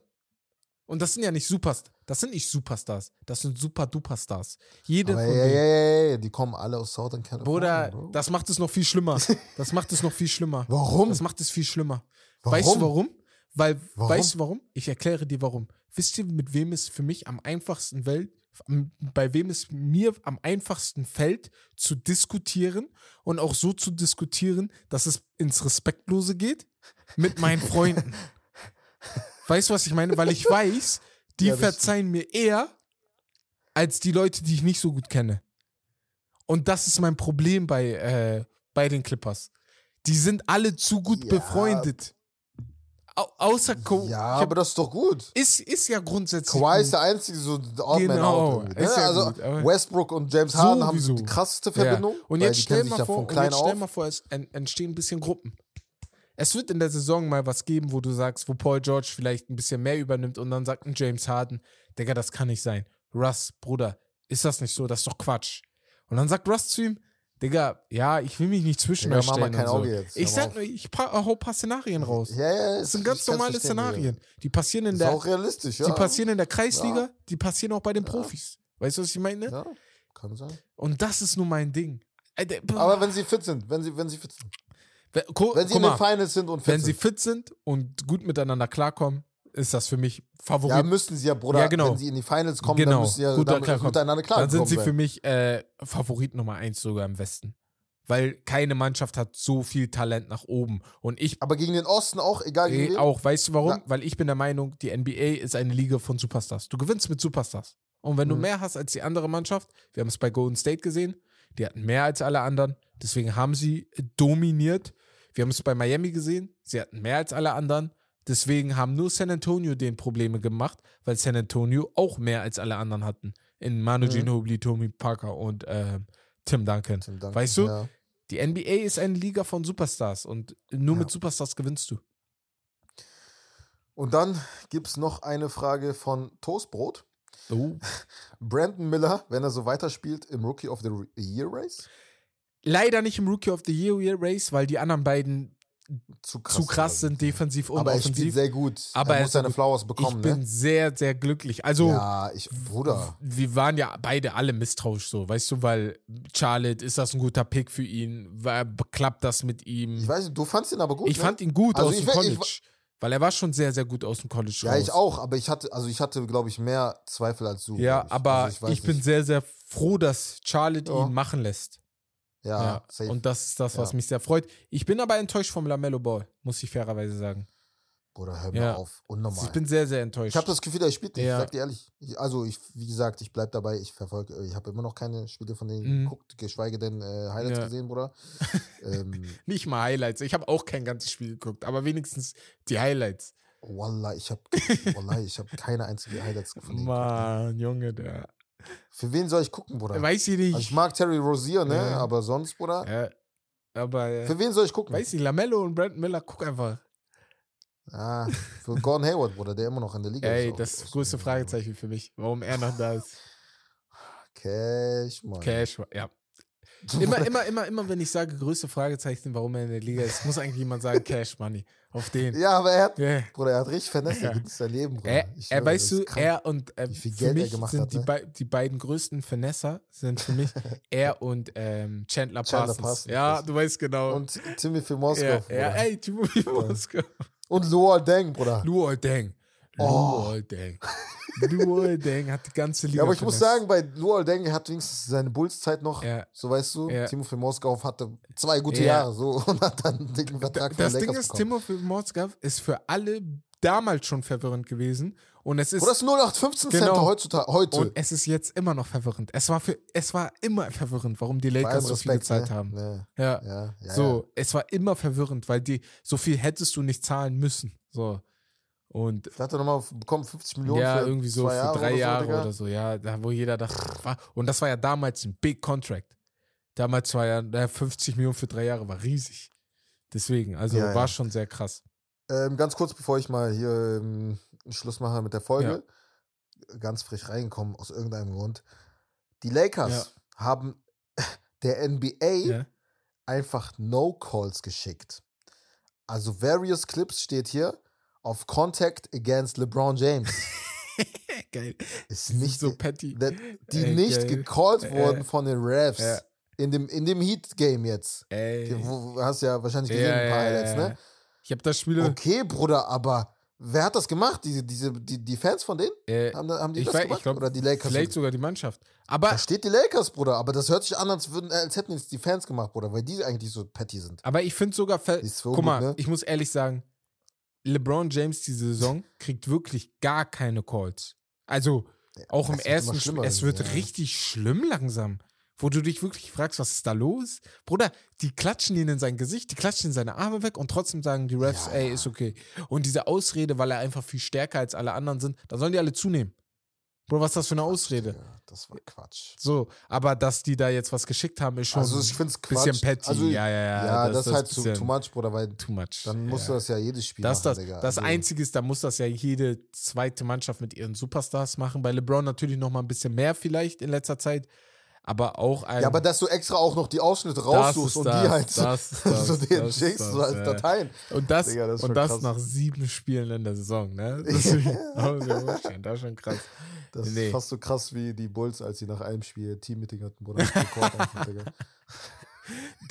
Und das sind ja nicht Superstars. Das sind nicht Superstars. Das sind Super-Duper-Stars. Jede Aber ja, ja, ja, ja, die kommen alle aus Southern California. Bruder, das macht es noch viel schlimmer. Das macht es noch viel schlimmer. Warum? Das macht es viel schlimmer. Warum? Weißt du warum? Weil, Warum? weißt du warum? Ich erkläre dir warum. Wisst ihr, mit wem es für mich am einfachsten Welt, bei wem es mir am einfachsten fällt, zu diskutieren und auch so zu diskutieren, dass es ins Respektlose geht? Mit meinen [LAUGHS] Freunden. weißt du, was ich meine? Weil ich weiß, die Ja, verzeihen mir eher als die Leute, die ich nicht so gut kenne. Und das ist mein Problem bei, äh, bei den Clippers. Die sind alle zu gut Ja. befreundet. Au außer Kawhi. Ja, aber das ist doch gut. ist, ist ja grundsätzlich. Kawhi ist der einzige so Odd Man Genau, Out. irgendwie, Ne? ja also gut, Westbrook und James Harden haben Sowieso. so die krasseste Ja. Verbindung. Und weil jetzt stell ja vor, und jetzt stell mal vor, es en- entstehen ein bisschen Gruppen. Es wird in der Saison mal was geben, wo du sagst, wo Paul George vielleicht ein bisschen mehr übernimmt und dann sagt ein James Harden, Digga, das kann nicht sein. Russ, Bruder, ist das nicht so? Das ist doch Quatsch. Und dann sagt Russ zu ihm, Digga, ja, ich will mich nicht zwischen Digga, mach mal kein so. Auge jetzt, Ich sag nur, ich pa- hau ein paar Szenarien raus. Ja, ja, Das sind ganz normale Szenarien. Die passieren in Ist der, auch realistisch, ja. die passieren in der Kreisliga, Ja. die passieren auch bei den Profis. Weißt du, was ich meine? Ja, kann sein. Und das ist nur mein Ding. Äh, Aber wenn sie fit sind, wenn sie, wenn sie fit sind. Wenn, Wenn sie in den Finals sind und fit wenn sie sind. fit sind und gut miteinander klarkommen, ist das für mich Favorit. Ja, müssen sie ja, Bruder. Ja, genau. Wenn sie in die Finals kommen, Genau, dann müssen sie ja gut damit klarkommen. miteinander Dann klarkommen. sind sie für mich äh, Favorit Nummer eins sogar im Westen. Weil keine Mannschaft hat so viel Talent nach oben. Und ich Aber gegen den Osten auch, egal gegen wen. auch, weißt du warum? Ja. Weil ich bin der Meinung, die NBA ist eine Liga von Superstars. Du gewinnst mit Superstars. Und wenn du Mhm. mehr hast als die andere Mannschaft, wir haben es bei Golden State gesehen, die hatten mehr als alle anderen, deswegen haben sie dominiert. Wir haben es bei Miami gesehen, sie hatten mehr als alle anderen, deswegen haben nur San Antonio den Probleme gemacht, weil San Antonio auch mehr als alle anderen hatten. In Manu Mhm. Ginobili, Tommy Parker und ähm, Tim Duncan. Tim Duncan, Weißt du? Ja. Die NBA ist eine Liga von Superstars und nur Ja. mit Superstars gewinnst du. Und dann gibt es noch eine Frage von Toastbrot. Oh. [LAUGHS] Brandon Miller, wenn er so weiterspielt, im Rookie of the Year Race? Leider nicht im Rookie of the Year Race, weil die anderen beiden Zu krass, zu krass sind, defensiv und Aber er spielt offensiv. sehr gut. Aber er muss seine. Flowers bekommen, ich bin ne? sehr, sehr glücklich. Also, Ja, ich, Bruder. wir waren ja beide alle misstrauisch so, weißt du, weil Charlotte, ist das ein guter Pick für ihn? Klappt das mit ihm? Ich weiß nicht, du fandst ihn aber gut. Ich ne? fand ihn gut Also aus ich dem ich College. weil er war schon sehr, sehr gut aus dem College Ja, raus. ich auch, aber ich hatte, also ich hatte, glaube ich, mehr Zweifel als du. Ja, ich. aber also ich, weiß bin nicht. sehr, sehr froh, dass Charlotte Ja. ihn machen lässt. Ja, Ja, und das ist das, was Ja. mich sehr freut. Ich bin aber enttäuscht vom Lamello Ball, muss ich fairerweise sagen. Bruder, hör mir Ja. auf. Unnormal. Ich bin sehr, sehr enttäuscht. Ich habe das Gefühl, er spielt nicht. Ja. Ich sag dir ehrlich. Ich, also, ich, wie gesagt, ich bleib dabei. Ich verfolge, ich habe immer noch keine Spiele von denen Mhm. geguckt, geschweige denn äh, Highlights Ja. gesehen, Bruder. [LAUGHS] ähm, Nicht mal Highlights. Ich habe auch kein ganzes Spiel geguckt, aber wenigstens die Highlights. Wallah, ich habe, Wallah, ich habe keine einzige Highlights geguckt. Mann, Junge, der. Für wen soll ich gucken, Bruder? Weiß ich nicht. Also, ich mag Terry Rozier, ne? Ja. Aber sonst, Bruder. ja, aber äh, Für wen soll ich gucken? weiß ich, Lamello und Brandon Miller, guck einfach. Ah, für Gordon Hayward, Bruder, der immer noch in der Liga Ey, ist. das ist das größte Fragezeichen für mich, warum er noch da ist. Cash, Mann. Cash, ja. Immer, immer, immer, immer, wenn ich sage größte Fragezeichen, warum er in der Liga ist, muss eigentlich jemand sagen Cash Money. Auf den. Ja, aber er hat, Yeah. Bruder, er hat richtig Finesse. Ja. Sein Leben, Bruder. Er, Ich er schwöre, weißt du, krank. er und äh, Wie viel für er mich gemacht sind hat, die, ne? bei, die beiden größten Finesser sind für mich [LAUGHS] er und ähm, Chandler, Chandler Parsons. Parsons, Ja, du weißt genau. Und Timothy Moskov, ja, ja, ey, Timothy Moskov. Und Luol Deng, Bruder. Luol Deng. Oh. Luol Deng. Luol Deng hat die ganze Liga Ja, aber ich muss sagen, bei Luol Deng hat wenigstens seine Bulls-Zeit noch, Ja. so weißt du, Ja. Timothy Moskov hatte zwei gute Ja. Jahre so [LAUGHS] und hat dann einen dicken Vertrag Das von Ding ist, bekommen. Moskov ist für alle damals schon verwirrend gewesen. Und es ist, Bruder, das ist 0815 Center Genau. heutzutage, heute. und es ist jetzt immer noch verwirrend. Es war, für, es war immer verwirrend, warum die Lakers so viel gezahlt ne? haben. Ne. Ja. Ja, ja, so, es war immer verwirrend, weil die so viel hättest du nicht zahlen müssen. So. Und Ja. Hat er nochmal bekommen 50 Millionen ja, für irgendwie so zwei für Jahre drei oder so, Jahre Digga? oder so, ja, da, wo jeder dachte, und das war ja damals ein Big Contract. Damals war ja äh, 50 Millionen für drei Jahre, war riesig. Deswegen, also Ja, war ja. schon sehr krass. Ähm, ganz kurz, bevor ich mal hier ähm, Schluss mache mit der Folge, ganz frisch reingekommen aus irgendeinem Grund. Die Lakers haben [LAUGHS] der NBA Ja. einfach No-Calls geschickt. Also various Clips steht hier auf Contact against LeBron James. [LAUGHS] Geil. Ist Die nicht so petty. that- die Ey, nicht geil. gecallt Äh, wurden von den Refs. ja. In dem, in dem Heat-Game jetzt. Ey. Wo, hast ja wahrscheinlich Ja, gesehen, ein paar ja, Highlights, ja, ja. ne? Ich habe das Spiel. Okay, Bruder, aber wer hat das gemacht? Diese, diese, die, die Fans von denen? Äh, Haben, haben die ich das weiß, gemacht? ich glaube, Oder die Lakers? vielleicht sogar die Mannschaft. Aber, da steht die Lakers, Bruder, aber das hört sich an, als, würden, als hätten es die Fans gemacht, Bruder, weil die eigentlich so petty sind. aber ich finde sogar, guck mal, ne? ich muss ehrlich sagen, LeBron James diese Saison kriegt wirklich gar keine Calls. Also auch im wird immer ersten Spiel, es wird ja. richtig schlimm langsam. wo du dich wirklich fragst, was ist da los? Bruder, die klatschen ihn in sein Gesicht, die klatschen seine Arme weg und trotzdem sagen die Refs, Ja, ey, ja. ist okay. Und diese Ausrede, weil er einfach viel stärker als alle anderen sind, da sollen die alle zunehmen. Bro, was ist das für eine Ausrede? Digga, das war Quatsch. So, aber dass die da jetzt was geschickt haben, ist schon Also ich ein Quatsch. bisschen petty. Also, ja, ja, ja. ja, das, ist halt zu, too much, Bruder, weil Too much. dann musst ja. du das ja jedes Spiel Das, ist machen, das, Digga. das Also, Einzige ist, da muss das ja jede zweite Mannschaft mit ihren Superstars machen. Bei LeBron natürlich noch mal ein bisschen mehr vielleicht in letzter Zeit, aber auch ein. Ja, aber dass du extra auch noch die Ausschnitte Das raussuchst ist und das, die halt das [LAUGHS] ist so das, den das ist schickst, das, so als ja. Dateien. und das, Digga, das ist und das krass. nach sieben Spielen in der Saison, ne? Deswegen, oh, schon, das ist [LAUGHS] schon krass. Das Nee. ist fast so krass wie die Bulls, als sie nach einem Spiel Team-Meeting hatten, Digga. [LAUGHS]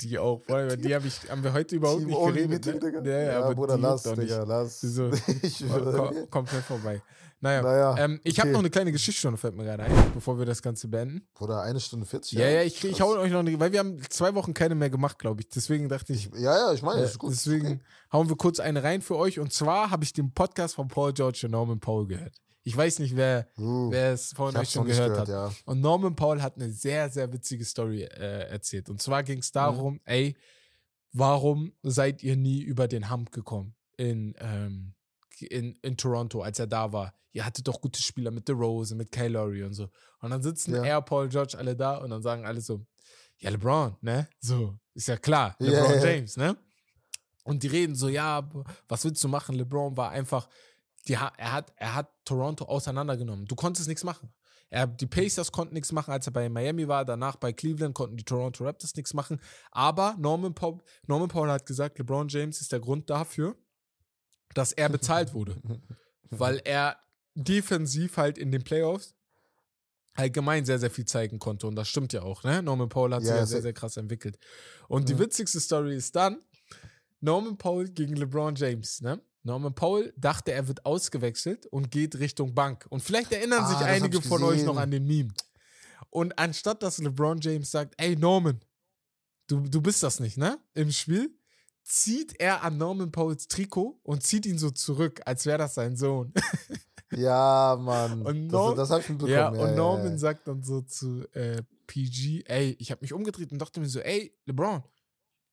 Die auch, allem, die hab ich, haben wir heute überhaupt nicht geredet. Ne? Ja, ja, aber Bruder, lass, Digga, lass. Wieso? [LAUGHS] Ich Komm, komplett vorbei. Naja, Naja, ähm, ich habe okay. noch eine kleine Geschichte schon, fällt mir gerade ein, bevor wir das Ganze beenden. Bruder, eine Stunde 40. Ja, ja, ich, ich hau euch noch eine, weil wir haben zwei Wochen keine mehr gemacht, glaube ich. Deswegen dachte ich, Ja, ja, ich meine, äh, das ist gut. deswegen hauen wir kurz eine rein für euch. Und zwar habe ich den Podcast von Paul George und Norman Paul gehört. Ich weiß nicht, wer, Uh, wer es von ich euch schon gehört, gehört, hat. ja. Und Norman Paul hat eine sehr, sehr witzige Story äh, erzählt. Und zwar ging es darum, ey, warum seid ihr nie über den Hump gekommen in, ähm, in, in Toronto, als er da war? Ihr hattet doch gute Spieler mit The Rose, mit Kyle Lowry und so. Und dann sitzen Ja. er, Paul George, alle da und dann sagen alle so, ja, LeBron, ne? So, ist ja klar, LeBron ja. James, ne? Und die reden so, ja, was willst du machen? LeBron war einfach, die, er, hat, er hat Toronto auseinandergenommen. Du konntest nichts machen. Er, die Pacers konnten nichts machen, als er bei Miami war. Danach bei Cleveland konnten die Toronto Raptors nichts machen. Aber Norman Paul, Norman Paul hat gesagt, LeBron James ist der Grund dafür, dass er bezahlt wurde. [LAUGHS] weil er defensiv halt in den Playoffs allgemein sehr, sehr viel zeigen konnte. Und das stimmt ja auch, ne? Norman Paul hat sich Ja, ja es- sehr, sehr krass entwickelt. Und die Mhm. witzigste Story ist dann, Norman Paul gegen LeBron James, ne? Norman Paul dachte, er wird ausgewechselt und geht Richtung Bank. Und vielleicht erinnern Ah, sich das einige von euch noch an den Meme. Und anstatt dass LeBron James sagt, ey Norman, du, du bist das nicht, ne? Im Spiel, zieht er an Norman Pauls Trikot und zieht ihn so zurück, als wäre das sein Sohn. [LAUGHS] Ja, Mann. Und das Norm- das habe ich mitbekommen. Ja, ja, und ja, Norman ja. sagt dann so zu äh, PG, ey, ich habe mich umgedreht und dachte mir so, ey, LeBron,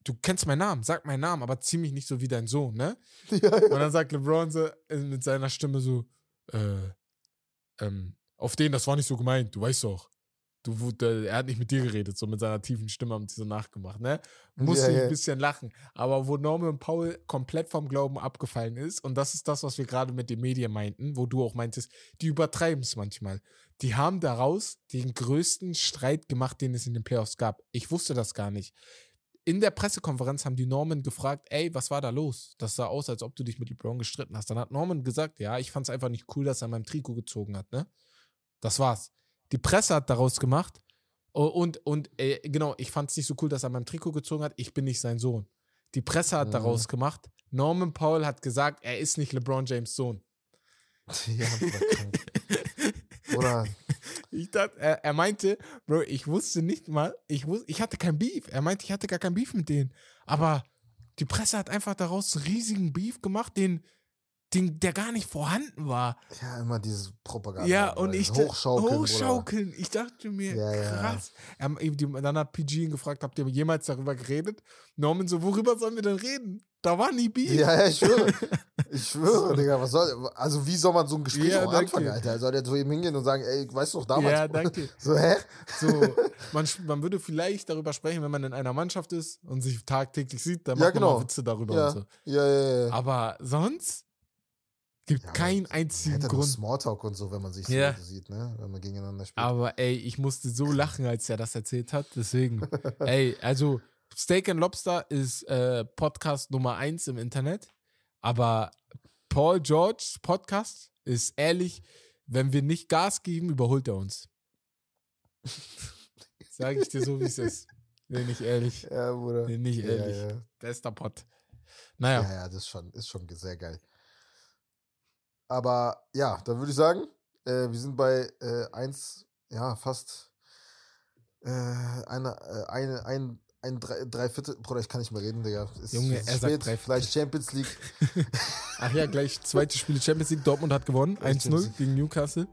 du kennst meinen Namen, sag meinen Namen, aber zieh mich nicht so wie dein Sohn, ne? [LAUGHS] Ja, ja. Und dann sagt LeBron so äh, mit seiner Stimme so, äh, ähm, auf den, das war nicht so gemeint, du weißt doch. Du, der, er hat nicht mit dir geredet, so mit seiner tiefen Stimme haben sie so nachgemacht, ne? Musste Ja, ich ein bisschen lachen. Aber wo Norman Paul komplett vom Glauben abgefallen ist, und das ist das, was wir gerade mit den Medien meinten, wo du auch meintest, die übertreiben es manchmal. Die haben daraus den größten Streit gemacht, den es in den Playoffs gab. Ich wusste das gar nicht. In der Pressekonferenz haben die Norman gefragt, ey, was war da los? Das sah aus, als ob du dich mit LeBron gestritten hast. Dann hat Norman gesagt, ja, ich fand es einfach nicht cool, dass er an meinem Trikot gezogen hat, ne? Das war's. Die Presse hat daraus gemacht, oh, und, und äh, genau, ich fand es nicht so cool, dass er an meinem Trikot gezogen hat, ich bin nicht sein Sohn. Die Presse hat Mhm. daraus gemacht, Norman Paul hat gesagt, er ist nicht LeBron James Sohn. [LAUGHS] Ja. Oder Ich dachte, er, er meinte, Bro, ich wusste nicht mal, ich, wus, ich hatte kein Beef. Er meinte, ich hatte gar kein Beef mit denen. Aber die Presse hat einfach daraus riesigen Beef gemacht, den, den, der gar nicht vorhanden war. ja, immer diese Propaganda. Ja, und ich dieses Hochschaukeln. Hochschaukeln. Ich dachte mir, Ja, ja. krass. Die- dann hat PG ihn gefragt, habt ihr jemals darüber geredet? Norman so, worüber sollen wir denn reden? Da war nie Beef. Ja, ja, ich schwöre. [LAUGHS] Ich schwöre, Digga. Was soll, also, wie soll man so ein Gespräch Ja, auch anfangen, Alter? Soll der zu ihm hingehen und sagen, ey, weißt du doch damals? Ja, danke. [LAUGHS] So, hä? So, man, man würde vielleicht darüber sprechen, wenn man in einer Mannschaft ist und sich tagtäglich sieht, dann Ja, macht man genau. mal Witze darüber Ja, und so. ja, ja, ja. Aber sonst gibt Ja, keinen einzigen Hätte Grund. Smalltalk und so, wenn man sich Ja. so sieht, ne? Wenn man gegeneinander spielt. Aber ey, ich musste so lachen, als er das erzählt hat. Deswegen, [LAUGHS] ey, also Steak and Lobster ist äh, Podcast Nummer eins im Internet. Aber Paul George's Podcast ist ehrlich, wenn wir nicht Gas geben, überholt er uns. [LAUGHS] Sage ich dir so, wie es ist. Nee, nicht ehrlich. ja, Bruder. Nee, nicht ja, ehrlich. ja. Bester Pod. Ja, Naja, ja, das ist schon, ist schon sehr geil. Aber ja, dann würde ich sagen, äh, wir sind bei äh, eins, ja, fast äh, eine, äh, eine, ein, ein drei, drei Viertel, Bruder, ich kann nicht mehr reden, Digga. Es Junge, ist er sagt spät, drei vielleicht Champions League. [LAUGHS] ach ja, gleich zweite Spiele Champions League. Dortmund hat gewonnen. Champions 1-0 League. gegen Newcastle.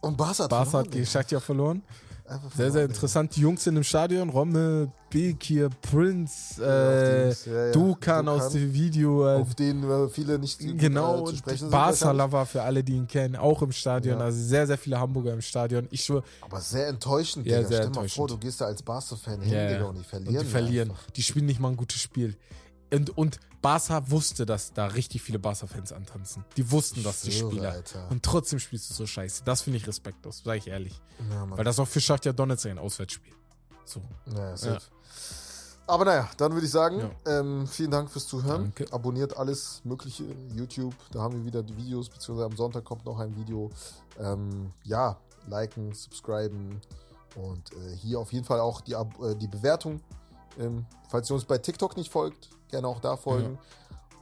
Und Barca hat Barca hat verloren, gegen Digga. Shakhtar verloren. Einfach Sehr, sehr interessant. Die Jungs sind im Stadion. Romme, Bekir, Prince, äh, ja, ja. Dukan aus dem Video. Äh, Auf den äh, viele nicht gut, genau, äh, zu und sprechen sind. Barsala war für alle, die ihn kennen, auch im Stadion. Ja. Also sehr, sehr viele Hamburger im Stadion. Ich schwöre, Aber sehr enttäuschend, Ja, Digga. sehr Stell mal vor, enttäuschend. du gehst da als Barca-Fan hin, Digga, und die und verlieren. die verlieren. Einfach. Die spielen nicht mal ein gutes Spiel. Und, und Barca wusste, dass da richtig viele Barca-Fans antanzen. Die wussten das, die Spieler. Alter. Und trotzdem spielst du so scheiße. Das finde ich respektlos, sage ich ehrlich. Ja. Weil das auch für Schachtja Donetsk ein Auswärtsspiel. So. Naja, safe. Aber naja, dann würde ich sagen, Ja. ähm, vielen Dank fürs Zuhören. Danke. Abonniert alles Mögliche. YouTube, da haben wir wieder die Videos, beziehungsweise am Sonntag kommt noch ein Video. Ähm, ja, liken, subscriben und äh, hier auf jeden Fall auch die, Ab äh, die Bewertung. Ähm, falls ihr uns bei TikTok nicht folgt, gerne auch da folgen.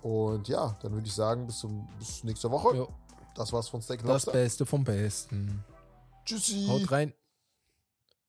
Und ja, dann würde ich sagen, bis, zum, bis nächste Woche. Jo, Das war's von Steak das Lobster. Beste vom Besten. Tschüssi. Haut rein.